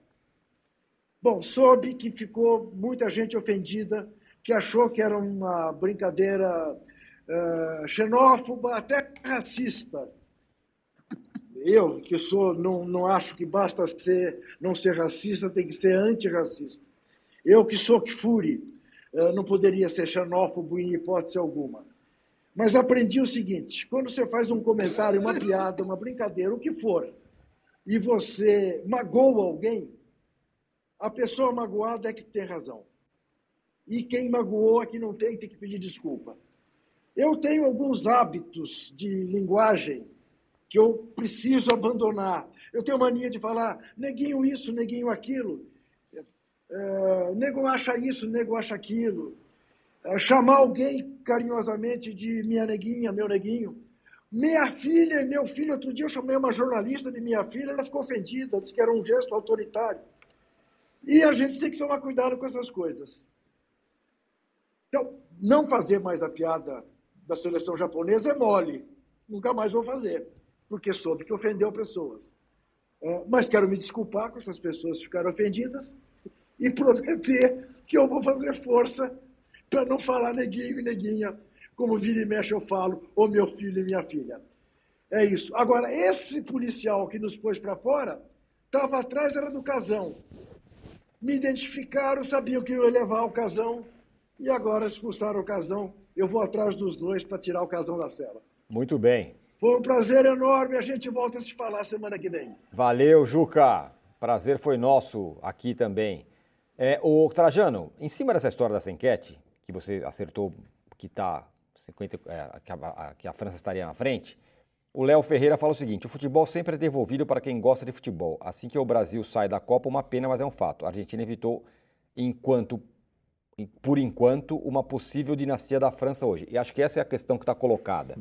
Bom, soube que ficou muita gente ofendida que achou que era uma brincadeira uh, xenófoba, até racista. Eu, que sou, não, não acho que basta ser, não ser racista, tem que ser antirracista. Eu, que sou que fure, uh, não poderia ser xenófobo em hipótese alguma. Mas aprendi o seguinte: quando você faz um comentário, uma piada, uma brincadeira, o que for, e você magoa alguém, a pessoa magoada é que tem razão e quem magoou aqui não tem, tem que pedir desculpa. Eu tenho alguns hábitos de linguagem que eu preciso abandonar. Eu tenho mania de falar neguinho isso, neguinho aquilo. É, nego acha isso, nego acha aquilo. É, chamar alguém carinhosamente de minha neguinha, meu neguinho. Minha filha e meu filho, outro dia eu chamei uma jornalista de minha filha, ela ficou ofendida, disse que era um gesto autoritário. E a gente tem que tomar cuidado com essas coisas. Então, não fazer mais a piada da seleção japonesa é mole. Nunca mais vou fazer, porque soube que ofendeu pessoas. É, mas quero me desculpar com essas pessoas que ficaram ofendidas e prometer que eu vou fazer força para não falar neguinho e neguinha, como vira e mexe eu falo, ou meu filho e minha filha. É isso. Agora, esse policial que nos pôs para fora, estava atrás, era do casão. me identificaram, sabiam que eu ia levar o casão e agora expulsaram o casão. Eu vou atrás dos dois para tirar o casão da cela. Muito bem. Foi um prazer enorme. A gente volta a se falar semana que vem. Valeu, Juca. Prazer foi nosso aqui também. É, o Trajano, em cima dessa história dessa enquete, que você acertou que, tá 50, é, que, a, que a França estaria na frente, o Léo Ferreira fala o seguinte: o futebol sempre é devolvido para quem gosta de futebol. Assim que o Brasil sai da Copa, uma pena, mas é um fato. A Argentina evitou, enquanto, por enquanto, uma possível dinastia da França hoje. E acho que essa é a questão que está colocada.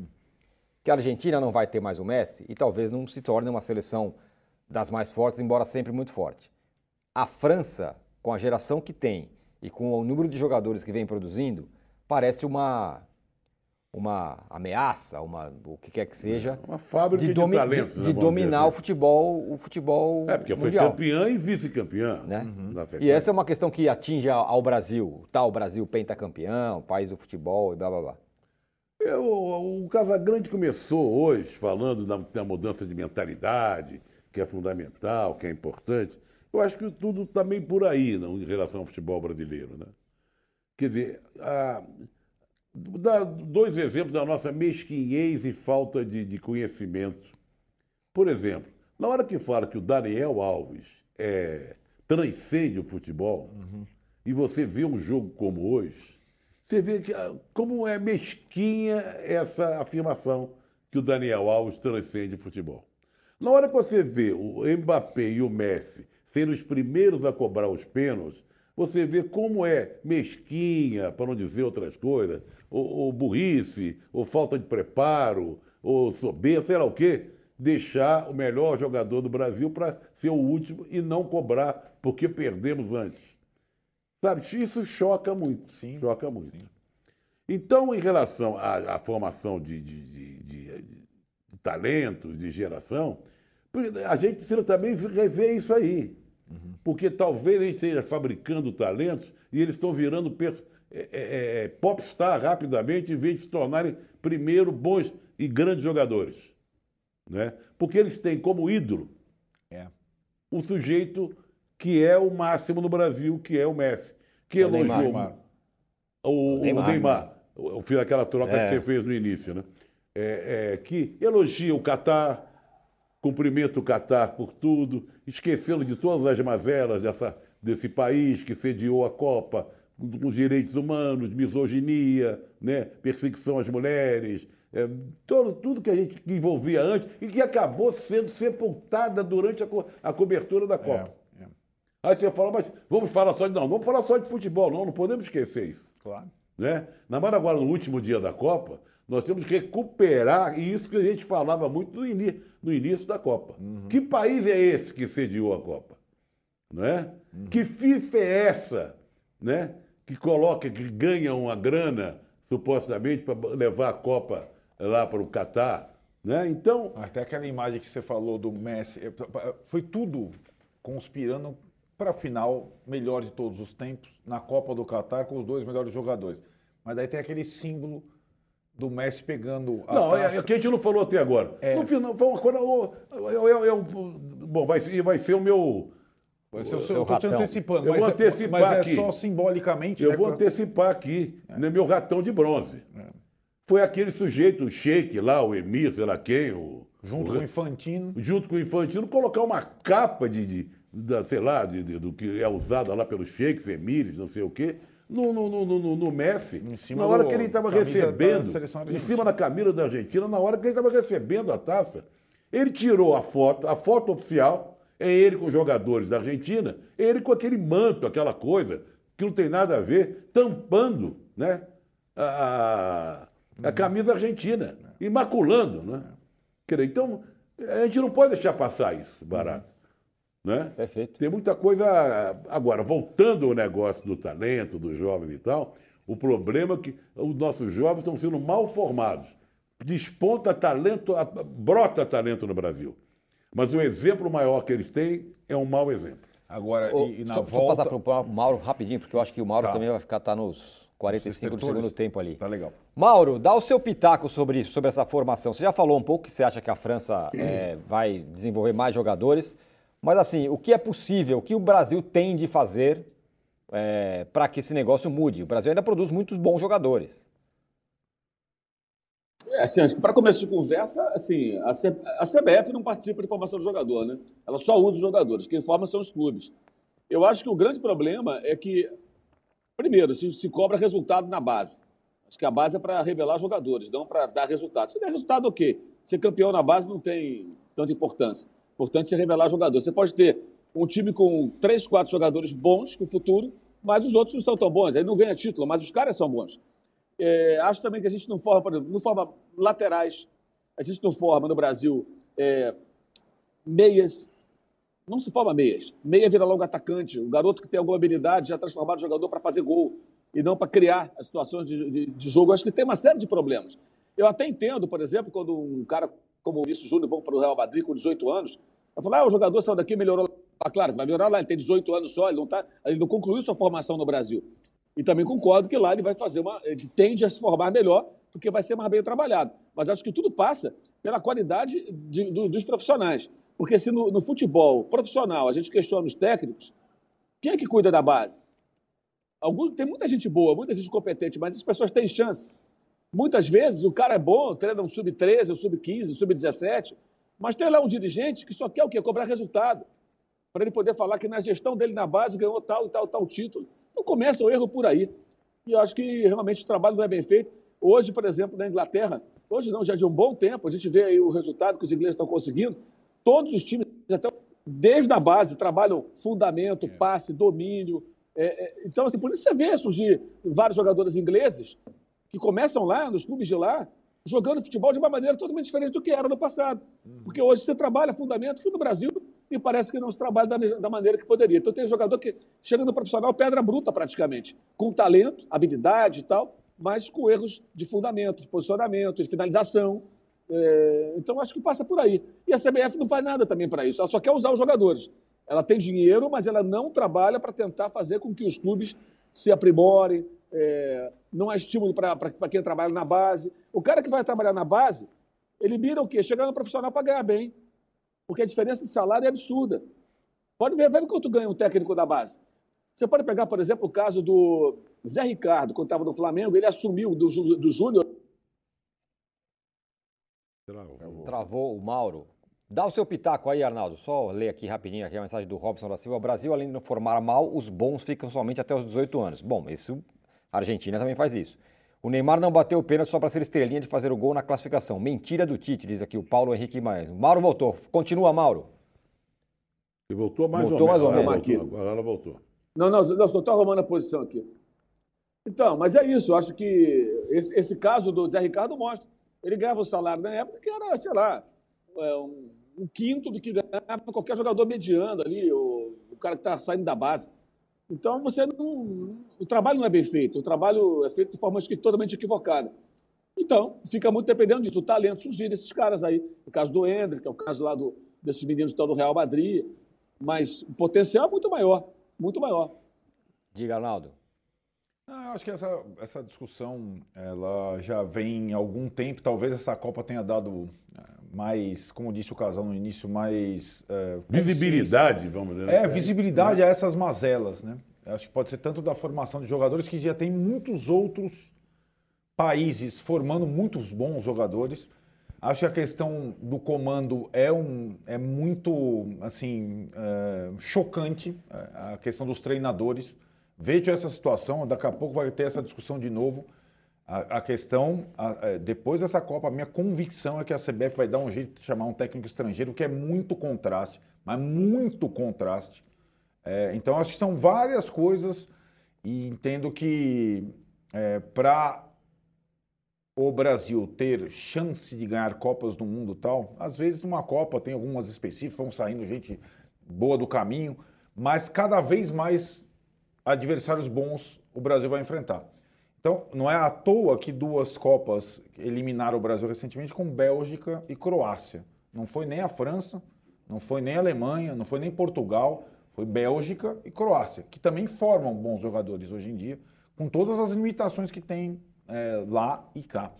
Que a Argentina não vai ter mais o Messi e talvez não se torne uma seleção das mais fortes, embora sempre muito forte. A França, com a geração que tem e com o número de jogadores que vem produzindo, parece uma uma ameaça, uma o que quer que seja, uma fábrica de, domi talentos, de, de dominar assim. o futebol, o futebol É porque mundial. foi campeã e vice-campeã, né? Uhum. E essa é uma questão que atinge ao Brasil, tal tá, Brasil pentacampeão, país do futebol e blá blá blá. Eu, o Casagrande começou hoje falando da, da mudança de mentalidade, que é fundamental, que é importante. Eu acho que tudo está meio por aí não, em relação ao futebol brasileiro. Né? Quer dizer, a, dá dois exemplos da nossa mesquinhez e falta de, de, conhecimento. Por exemplo, na hora que fala que o Daniel Alves é, transcende o futebol, uhum. e você vê um jogo como hoje, você vê que, ah, como é mesquinha essa afirmação que o Daniel Alves transcende o futebol. Na hora que você vê o Mbappé e o Messi sendo os primeiros a cobrar os pênaltis, você vê como é mesquinha, para não dizer outras coisas, ou, ou burrice, ou falta de preparo, ou soberba, sei lá o quê, deixar o melhor jogador do Brasil para ser o último e não cobrar porque perdemos antes. Sabe, isso choca muito. Sim. Choca muito. Sim. Então, em relação à, à formação de, de, de, de talentos, de geração, a gente precisa também rever isso aí. Uhum. Porque talvez a gente esteja fabricando talentos e eles estão virando é, é, é, popstar rapidamente em vez de se tornarem primeiro bons e grandes jogadores. Né? Porque eles têm como ídolo é. o sujeito que é o máximo no Brasil, que é o Messi, que o elogiou Neymar. O, o, Neymar. o Neymar. Eu fiz aquela troca é. que você fez no início, né? é, é, que elogia o Catar, cumprimenta o Catar por tudo, esquecendo de todas as mazelas dessa, desse país que sediou a Copa, com os direitos humanos, misoginia, né, perseguição às mulheres, é, todo, tudo que a gente envolvia antes e que acabou sendo sepultada durante a, co a cobertura da Copa. É, é. Aí você fala, mas vamos falar só de. Não, vamos falar só de futebol, não, não podemos esquecer isso. Claro. Né? Na mão agora, no último dia da Copa, nós temos que recuperar isso que a gente falava muito no, início, no início da Copa. Uhum. Que país é esse que sediou a Copa? Né? Uhum. Que FIFA é essa né? que coloca, que ganha uma grana, supostamente, para levar a Copa lá para o Catar? Né? Então. Até aquela imagem que você falou do Messi, é, foi tudo conspirando para a final melhor de todos os tempos, na Copa do Catar, com os dois melhores jogadores. Mas daí tem aquele símbolo do Messi pegando a Não, taça. é, é que a gente não falou até agora. É. No final, foi uma coisa. Eu, eu, eu, bom, vai, vai ser o meu. Vai ser o seu, eu tô te antecipando, eu mas, vou é, antecipar mas é aqui. só simbolicamente. Eu né, vou antecipar aqui, é. né, meu ratão de bronze. É. Foi aquele sujeito, o Sheik lá, o Emir, sei lá quem, o. Junto o, com o Infantino. Junto com o Infantino, colocar uma capa de, de, de sei lá, de, de, do que é usada lá pelos Sheiks, Emires, não sei o quê no, no, no, no Messi, na hora que ele estava recebendo, em cima da camisa da Argentina, na hora que ele estava recebendo a taça, ele tirou a foto, a foto oficial, é ele com os jogadores da Argentina, ele com aquele manto, aquela coisa, que não tem nada a ver, tampando né, a, a camisa argentina, imaculando. Né? Então, a gente não pode deixar passar isso, barato. Né? Perfeito. Tem muita coisa. Agora, voltando ao negócio do talento, dos jovens e tal, o problema é que os nossos jovens estão sendo mal formados. Desponta talento, brota talento no Brasil. Mas o exemplo maior que eles têm é um mau exemplo. Agora, e, e na só, volta... Só passar para o Mauro rapidinho, porque eu acho que o Mauro tá. também vai ficar tá nos 45 do segundo tempo ali. Tá legal. Mauro, dá o seu pitaco sobre isso, sobre essa formação. Você já falou um pouco que você acha que a França é, vai desenvolver mais jogadores. Mas assim, o que é possível, o que o Brasil tem de fazer é, para que esse negócio mude? O Brasil ainda produz muitos bons jogadores. É, assim, acho que para começo de conversa, assim, a, CBF não participa de formação do jogador, né? Ela só usa os jogadores, quem forma são os clubes. Eu acho que o grande problema é que, primeiro, se, se cobra resultado na base. Acho que a base é para revelar jogadores, não para dar resultado. Se der resultado, ok. Ser campeão na base não tem tanta importância. Importante é revelar jogadores. Você pode ter um time com três, quatro jogadores bons no futuro, mas os outros não são tão bons. Aí não ganha título, mas os caras são bons. É, acho também que a gente não forma, por exemplo, não forma laterais, a gente não forma no Brasil é, meias, não se forma meias. Meia vira logo atacante. O garoto que tem alguma habilidade já transformar o jogador para fazer gol e não para criar as situações de, de, de, jogo. Acho que tem uma série de problemas. Eu até entendo, por exemplo, quando um cara como o Vinícius Júnior vão para o Real Madrid com 18 anos, eu falo, ah, o jogador saiu daqui melhorou. Ah, claro, vai melhorar lá, ele tem 18 anos só, ele não, tá, ele não concluiu sua formação no Brasil. E também concordo que lá ele vai fazer uma. Ele tende a se formar melhor, porque vai ser mais bem trabalhado. Mas acho que tudo passa pela qualidade de, do, dos profissionais. Porque se no, no, futebol profissional a gente questiona os técnicos, quem é que cuida da base? Alguns, tem muita gente boa, muita gente competente, mas as pessoas têm chance. Muitas vezes o cara é bom, treina um sub-13, um sub-15, um sub-17, mas tem lá um dirigente que só quer o quê? Cobrar resultado. Para ele poder falar que na gestão dele na base ganhou tal e tal, tal título. Então começa o erro por aí. E eu acho que realmente o trabalho não é bem feito. Hoje, por exemplo, na Inglaterra, hoje não, já de um bom tempo, a gente vê aí o resultado que os ingleses estão conseguindo. Todos os times, até desde a base, trabalham fundamento, passe, domínio. É, é, então, assim, por isso você vê surgir vários jogadores ingleses que começam lá, nos clubes de lá, jogando futebol de uma maneira totalmente diferente do que era no passado. Porque hoje você trabalha fundamento que no Brasil me parece que não se trabalha da, da, maneira que poderia. Então tem jogador que chega no profissional pedra bruta praticamente, com talento, habilidade e tal, mas com erros de fundamento, de posicionamento, de finalização. É, então acho que passa por aí. E a CBF não faz nada também para isso, ela só quer usar os jogadores. Ela tem dinheiro, mas ela não trabalha para tentar fazer com que os clubes se aprimorem. É, não há estímulo para quem trabalha na base. O cara que vai trabalhar na base, ele mira o quê? Chegar no profissional para ganhar bem porque a diferença de salário é absurda. Pode ver, ver quanto ganha um técnico da base. Você pode pegar, por exemplo, o caso do Zé Ricardo, quando estava no Flamengo, ele assumiu do, do Júnior. Travou o Mauro. Dá o seu pitaco aí, Arnaldo. Só ler aqui rapidinho aqui a mensagem do Robson da Silva. O Brasil, além de não formar mal, os bons ficam somente até os 18 anos. Bom, isso a Argentina também faz isso. O Neymar não bateu o pênalti só para ser estrelinha de fazer o gol na classificação. Mentira do Tite, diz aqui o Paulo Henrique Maes. Mauro voltou. Continua, Mauro. Ele voltou mais voltou ou menos. Mais ou menos. Agora ela voltou. Não, não, não, só estou arrumando a posição aqui. Então, mas é isso. Eu acho que esse, esse, caso do Zé Ricardo mostra. Ele ganhava o salário na época que era, sei lá, é, um, um, quinto do que ganhava qualquer jogador mediano ali, o, o cara que está saindo da base. Então, você não, o trabalho não é bem feito, o trabalho é feito de forma totalmente equivocada. Então, fica muito dependendo disso, do talento surgir desses caras aí. O caso do Hendrick, é o caso lá do, desses meninos que estão no Real Madrid. Mas o potencial é muito maior, muito maior. Diga, Arnaldo. Ah, eu acho que essa, essa discussão ela já vem há algum tempo. Talvez essa Copa tenha dado eh, mais, como disse o casal no início, mais. É, visibilidade, vamos dizer. É, visibilidade a essas mazelas, né? Eu acho que pode ser tanto da formação de jogadores, que já tem muitos outros países formando muitos bons jogadores. Acho que a questão do comando é, um, é muito assim é, chocante, a questão dos treinadores. Vejo essa situação, daqui a pouco vai ter essa discussão de novo. A, a questão, a, é, depois dessa Copa, a minha convicção é que a CBF vai dar um jeito de chamar um técnico estrangeiro, que é muito contraste, mas muito contraste. É, então, acho que são várias coisas e entendo que é, para o Brasil ter chance de ganhar Copas do Mundo tal, às vezes uma Copa tem algumas específicas, vão saindo gente boa do caminho, mas cada vez mais adversários bons o Brasil vai enfrentar. Então, não é à toa que duas Copas eliminaram o Brasil recentemente com Bélgica e Croácia. Não foi nem a França, não foi nem a Alemanha, não foi nem Portugal, foi Bélgica e Croácia, que também formam bons jogadores hoje em dia, com todas as limitações que tem é, lá e cá.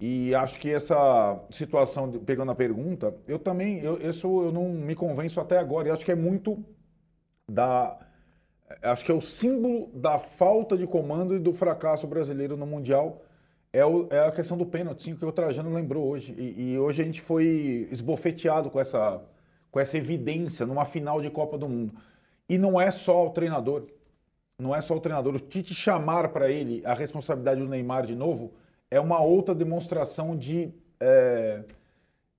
E acho que essa situação, pegando a pergunta, eu também, eu, isso eu não me convenço até agora. E acho que é muito da. Acho que é o símbolo da falta de comando e do fracasso brasileiro no Mundial. É, o- é a questão do pênalti, sim, que o Trajano lembrou hoje. E, e hoje a gente foi esbofeteado com essa, com essa evidência numa final de Copa do Mundo. E não é só o treinador. Não é só o treinador. O Tite chamar para ele a responsabilidade do Neymar de novo é uma outra demonstração de, é,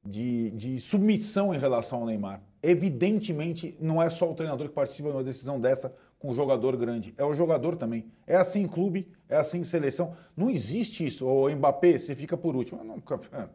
de, de submissão em relação ao Neymar. Evidentemente, não é só o treinador que participa de uma decisão dessa com jogador grande, é o jogador também. É assim em clube, é assim em seleção. Não existe isso. O Mbappé, você fica por último. Não, é.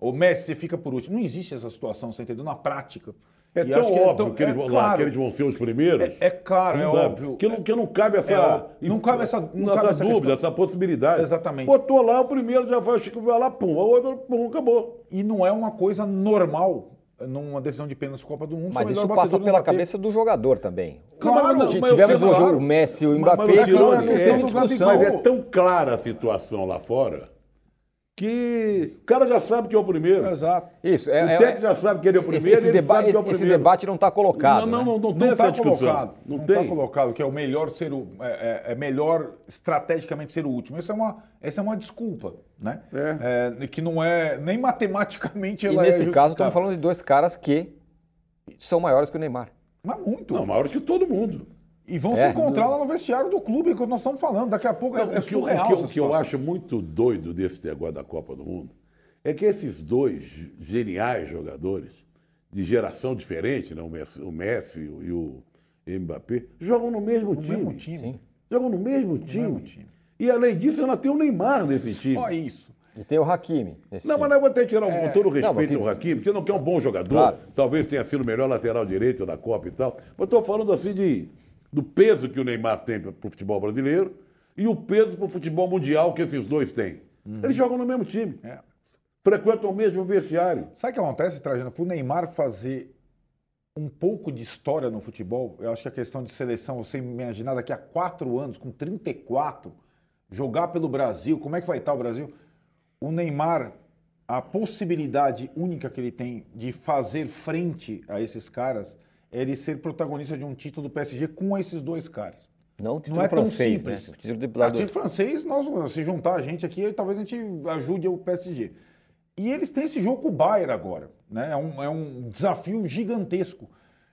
O Messi, você fica por último. Não existe essa situação, você entendeu? Na prática. É E tão acho óbvio tão- que, eles é vão lá, claro. que eles vão ser os primeiros. É, é claro, é Não dá- óbvio. Que não, que não cabe essa. É. Não cabe essa- não cabe essa dúvida, questão. essa possibilidade. Exatamente. Botou lá, o primeiro já foi, Chico vai lá, pum, a outra, pum, acabou. E não é uma coisa normal numa decisão de pênalti Copa do Mundo. Mas isso passa pela cabeça do jogador também. Claro, Não, Ti- mas Tivemos no jogo o Messi e o Mas- Mbappé, mas, que não é é. Mas é tão clara a situação lá fora que o cara já sabe que é o primeiro. Exato. Isso, é, o é- técnico já sabe que ele é o esse, primeiro esse e ele deba- sabe que é o esse primeiro. debate não está colocado. não, não, né? não, não está colocado. Não, está colocado que é o melhor ser o é, é- é melhor estrategicamente ser o último. Essa é uma essa é uma desculpa, né? É, que não é nem matematicamente E ela nesse é caso, estamos falando de dois caras que são maiores que o Neymar. Mas muito. Não, maior que todo mundo. E vão É. se encontrar lá no vestiário do clube, que nós estamos falando. Daqui a pouco é, Não, é o que, eu- surreal. o que eu- o que eu acho muito doido desse negócio da Copa do Mundo é que esses dois geniais jogadores de geração diferente, né, o Messi, o Messi e o Mbappé, jogam no mesmo No time. mesmo time. Jogam no mesmo time. mesmo time. E além disso, ainda tem o Neymar nesse time. Só isso. E tem o Hakimi. nesse Não, time. mas não vou até tirar um- É. com todo o Não, respeito mas ao Hakimi, porque não que é um bom jogador, Claro. talvez tenha sido o melhor lateral direito da Copa e tal. Mas estou falando assim de, do peso que o Neymar tem para o futebol brasileiro e o peso para o futebol mundial que esses dois têm. Eles jogam no mesmo time, É. frequentam o mesmo vestiário. Sabe o que acontece, Trajano? Para o Neymar fazer um pouco de história no futebol, eu acho que a questão de seleção, você imaginar daqui a quatro anos, com 34, jogar pelo Brasil, como é que vai estar o Brasil? O Neymar, a possibilidade única que ele tem de fazer frente a esses caras ele ser protagonista de um título do PSG com esses dois caras. Não o título Não é tão francês, simples. né? O título de A time francês, nós, se juntar a gente aqui, talvez a gente ajude o PSG. E eles têm esse jogo com o Bayern agora. Né? É, um, é um desafio gigantesco.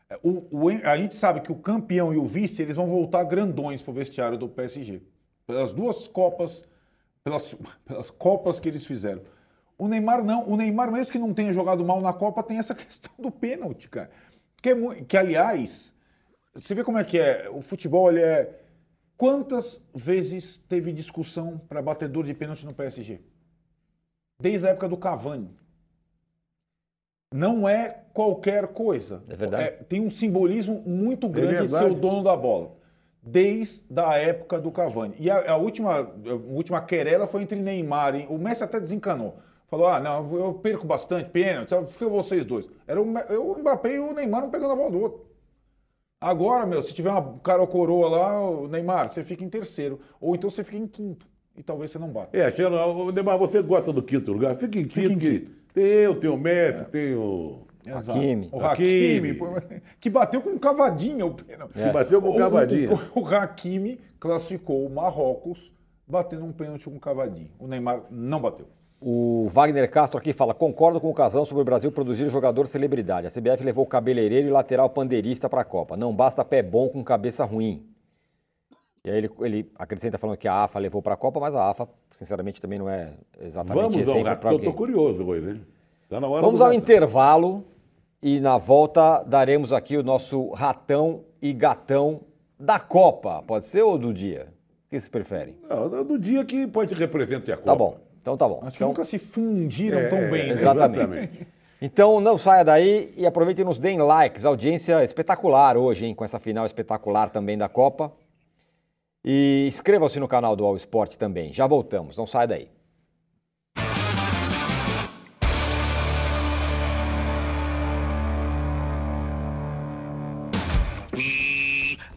É, O, o- a gente sabe que o campeão e o vice eles vão voltar grandões para o vestiário do PSG. Pelas duas Copas, pelas, pelas Copas que eles fizeram. O Neymar não. O Neymar, mesmo que não tenha jogado mal na Copa, tem essa questão do pênalti, cara. Que, é que aliás, você vê como é que é? O futebol, ele é. Quantas vezes teve discussão para batedor de pênalti no PSG? Desde a época do Cavani. Não é qualquer coisa. É verdade. tem um simbolismo muito grande ser verdade. o dono da bola. Desde a época do Cavani. E a, a última, a última querela foi entre Neymar. e O Messi até desencanou. Falou: ah, não, eu perco bastante pênalti, fica vocês dois. Era o, eu, o Mbappé e o Neymar não pegando a bola do outro. Agora, meu, se tiver uma cara ou coroa lá, o Neymar, você fica em terceiro. Ou então você fica em quinto. E talvez você não bata. É, Xena, o Neymar, você gosta do quinto lugar? Fica em quinto, Fica em que tem eu, tem o Messi, tem o... Exato. Hakimi. O Hakimi, Hakimi. que bateu com cavadinha o pênalti. Que bateu com O- o- cavadinha. O, o Hakimi classificou o Marrocos batendo um pênalti com cavadinha. O Neymar não bateu. O Wagner Castro aqui fala: concordo com o Casão sobre o Brasil produzir jogador celebridade. A CBF levou cabeleireiro e lateral pandeirista para a Copa. Não basta pé bom com cabeça ruim. E aí ele, ele acrescenta falando que a AFA levou para a Copa, mas a AFA, sinceramente, também não é exatamente Vamos ao exemplo para alguém. tô curioso hoje, hein? Tá na hora Vamos ao intervalo e na volta daremos aqui o nosso ratão e gatão da Copa. Pode ser ou do dia? O que vocês preferem? Não, do- do dia que pode representar a Copa. Tá bom. Então tá bom. Acho que Então- nunca se fundiram É, tão bem. né? Exatamente. Então não saia daí e aproveitem e nos deem likes. Audiência espetacular hoje, hein? Com essa final espetacular também da Copa. E inscrevam-se no canal do All Sport também. Já voltamos, não saia daí.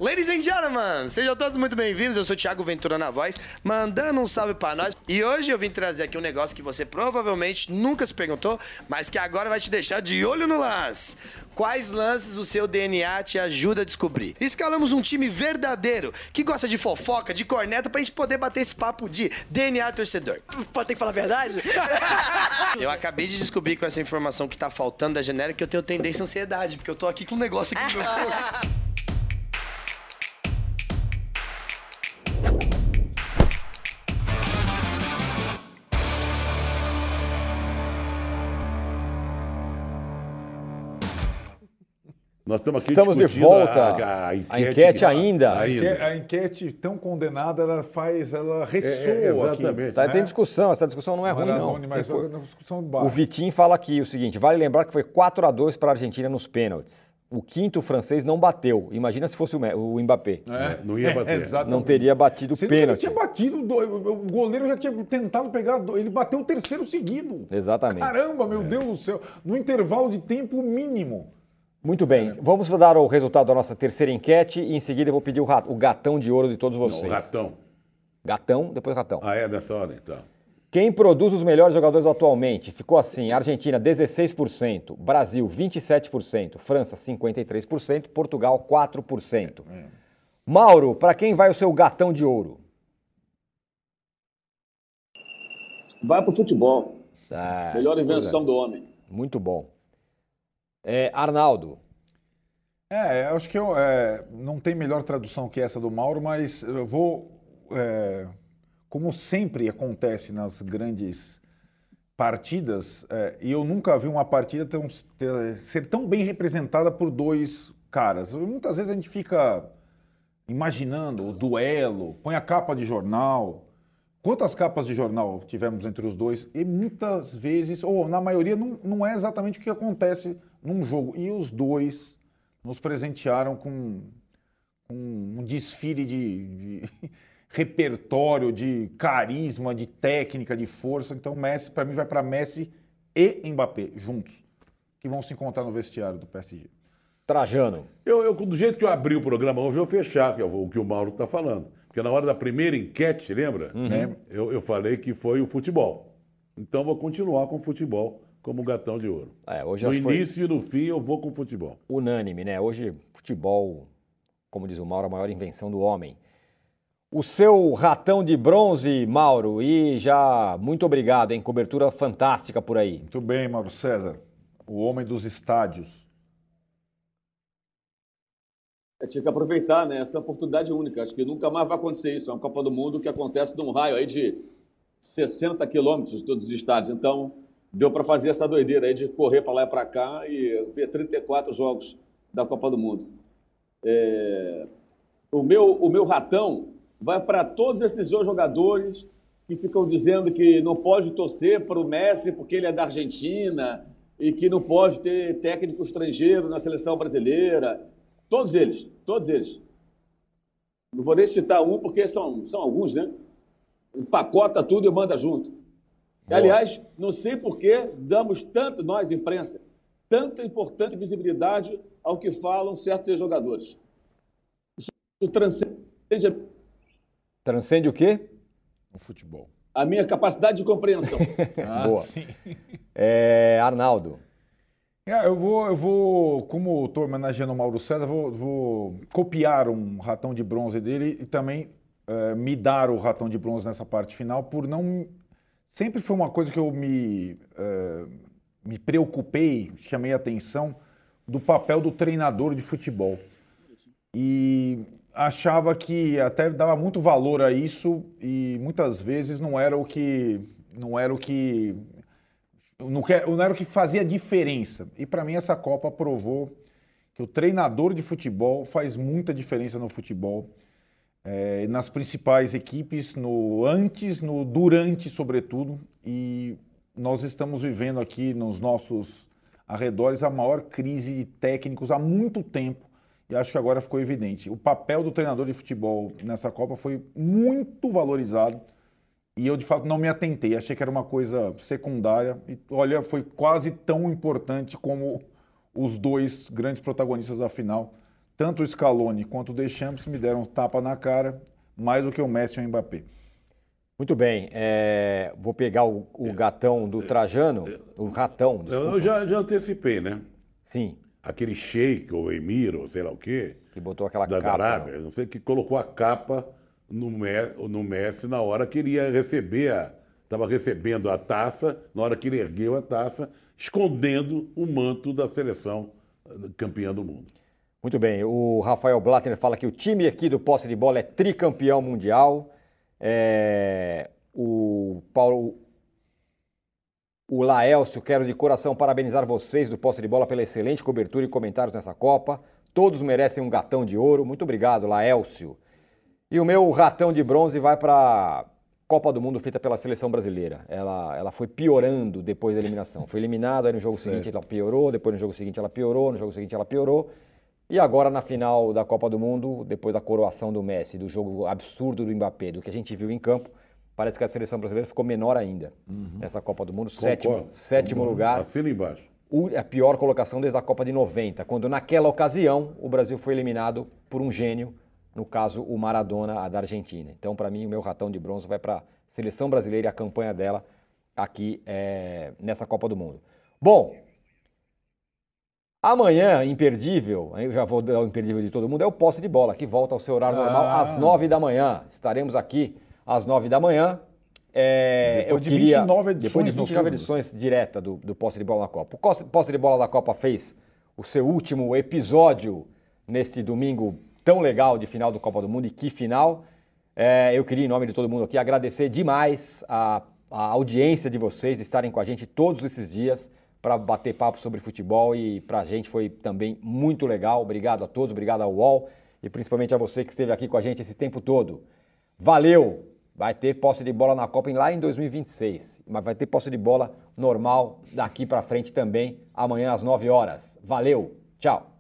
Ladies and gentlemen, sejam todos muito bem-vindos. Eu sou o Thiago Ventura na voz, mandando um salve pra nós. E hoje eu vim trazer aqui um negócio que você provavelmente nunca se perguntou, mas que agora vai te deixar de olho no lance. Quais lances o seu DNA te ajuda a descobrir? Escalamos um time verdadeiro que gosta de fofoca, de corneta, pra gente poder bater esse papo de DNA torcedor. Pode ter que falar a verdade? eu acabei de descobrir com essa informação que tá faltando da genérica que eu tenho tendência à ansiedade, porque eu tô aqui com um negócio aqui no meu Nós estamos aqui Estamos de volta. A, a enquete, A enquete ainda. A enque- ainda. A enquete tão condenada, ela faz, ela ressoa É, é, aqui. exatamente. Tá, né? Tem discussão, essa discussão não é ruim, não. Mas é uma discussão O. Vitinho fala aqui o seguinte: vale lembrar que foi 4 a 2 para a Argentina nos pênaltis. O quinto francês não bateu. Imagina se fosse o, Mbappé. É, não ia bater. exatamente. Não teria batido o ele pênalti. tinha batido, do- o goleiro já tinha tentado pegar, ele bateu o terceiro seguido. Exatamente. Caramba, meu Deus do céu. No intervalo de tempo mínimo. Muito bem, vamos dar o resultado da nossa terceira enquete e em seguida eu vou pedir o, o gatão de ouro de todos Não, vocês. ratão. Gatão, depois ratão. Ah, é dessa ordem, então. Quem produz os melhores jogadores atualmente? Ficou assim: Argentina 16%, Brasil 27%, França 53%, Portugal 4%. Mauro, para quem vai o seu gatão de ouro? Vai pro futebol. Ah, Melhor coisa- invenção do homem. Muito bom. É, Arnaldo, É, acho que eu, é, não tem melhor tradução que essa do Mauro, mas eu vou. é, como sempre acontece nas grandes partidas, é, e eu nunca vi uma partida tão- ser tão bem representada por dois caras. Muitas vezes a gente fica imaginando o duelo, põe a capa de jornal. Quantas capas de jornal tivemos entre os dois? E muitas vezes, ou na maioria, não, não é exatamente o que acontece num jogo. E os dois nos presentearam com, com um desfile de, de repertório, de carisma, de técnica, de força. Então, Messi, para mim, vai para Messi e Mbappé juntos, que vão se encontrar no vestiário do PSG. Trajano. Eu, eu, do jeito que eu abri o programa hoje, eu vou fechar, que é o que o Mauro está falando. Porque na hora da primeira enquete, lembra? Né? Eu, eu falei que foi o futebol. Então vou continuar com o futebol como gatão de ouro. É, hoje No início e no fim eu vou com o futebol. unânime, né? Hoje, futebol, como diz o Mauro, a maior invenção do homem. O seu ratão de bronze, Mauro, e já muito obrigado, hein? Cobertura fantástica por aí. Muito bem, Mauro César, o homem dos estádios. É, tinha que aproveitar, né? Essa é uma oportunidade única. Acho que nunca mais vai acontecer isso. É uma Copa do Mundo que acontece num raio aí de 60 quilômetros de todos os estádios. Então, deu para fazer essa doideira aí de correr para lá e para cá e ver 34 jogos da Copa do Mundo. É, O, meu, o meu ratão vai para todos esses jogadores que ficam dizendo que não pode torcer para o Messi porque ele é da Argentina e que não pode ter técnico estrangeiro na seleção brasileira. Todos eles, todos eles. Não vou nem citar um, porque são, são alguns, né? Empacota tudo e manda junto. Aliás, não sei por que damos tanto, nós, imprensa, tanta importância e visibilidade ao que falam certos jogadores. Isso transcende a- Transcende o quê? O futebol. a minha capacidade de compreensão. Boa. É, Arnaldo. É, eu vou, eu vou, como estou homenageando o Mauro César, vou, vou copiar um ratão de bronze dele e também eh, me dar o ratão de bronze nessa parte final, por não. Sempre foi uma coisa que eu me, eh, me preocupei, chamei a atenção do papel do treinador de futebol. E achava que até dava muito valor a isso e muitas vezes não era o que não era o que- não era o que fazia diferença. E para mim essa Copa provou que o treinador de futebol faz muita diferença no futebol, eh, nas principais equipes, no antes, no durante, sobretudo. E nós estamos vivendo aqui nos nossos arredores a maior crise de técnicos há muito tempo. E acho que agora ficou evidente. O papel do treinador de futebol nessa Copa foi muito valorizado. E eu, de fato, não me atentei. Achei que era uma coisa secundária. E, olha, foi quase tão importante como os dois grandes protagonistas da final tanto o Scaloni quanto o Deschamps me deram um tapa na cara, mais do que o Messi e o Mbappé. Muito bem. é, vou pegar o, o gatão do Trajano, o ratão, Eu, desculpa. eu já, já antecipei, né? Sim, Aquele sheik ou emir ou sei lá o quê, que botou aquela das capa. Arábias, não sei, que colocou a capa no, no Messi na hora que ele ia receber a. Estava recebendo a taça, na hora que ele ergueu a taça, escondendo o manto da seleção eh, campeã do mundo. Muito bem, o Rafael Blattner fala que o time aqui do posse de bola é tricampeão mundial. É, o Paulo. O Laelcio, quero de coração parabenizar vocês do posse de bola pela excelente cobertura e comentários nessa Copa. Todos merecem um gatão de ouro. Muito obrigado, Laelcio. E o meu ratão de bronze vai para Copa do Mundo feita pela seleção brasileira. Ela, ela foi piorando depois da eliminação. Foi eliminada, aí no jogo seguinte ela piorou, depois no jogo seguinte ela piorou, no jogo seguinte ela piorou. E agora na final da Copa do Mundo, depois da coroação do Messi, do jogo absurdo do Mbappé, do que a gente viu em campo, parece que a seleção brasileira ficou menor ainda nessa Copa do Mundo. Sétimo, Concordo. sétimo lugar Assina embaixo. a pior colocação desde a Copa de 90, quando naquela ocasião o Brasil foi eliminado por um gênio, no caso o Maradona, a da Argentina. Então, para mim, o meu ratão de bronze vai para a seleção brasileira e a campanha dela aqui eh, nessa Copa do Mundo. Bom, amanhã, imperdível, eu já vou dar o imperdível de todo mundo, é o posse de bola, que volta ao seu horário normal Ah. às nove da manhã. Estaremos aqui às nove da manhã. É, Depois eu de queria, 29 depois de edições 29 noturnas. edições direta do, do Posse de Bola na Copa. O Posse, Posse de Bola da Copa fez o seu último episódio neste domingo tão legal de final do Copa do Mundo e que final. É, eu queria, em nome de todo mundo aqui, agradecer demais a, a audiência de vocês, de estarem com a gente todos esses dias para bater papo sobre futebol e para a gente foi também muito legal. Obrigado a todos, obrigado ao UOL e principalmente a você que esteve aqui com a gente esse tempo todo. Valeu! Vai ter posse de bola na Copa lá em 2026, mas vai ter posse de bola normal daqui para frente também, amanhã às 9 horas. Valeu! Tchau!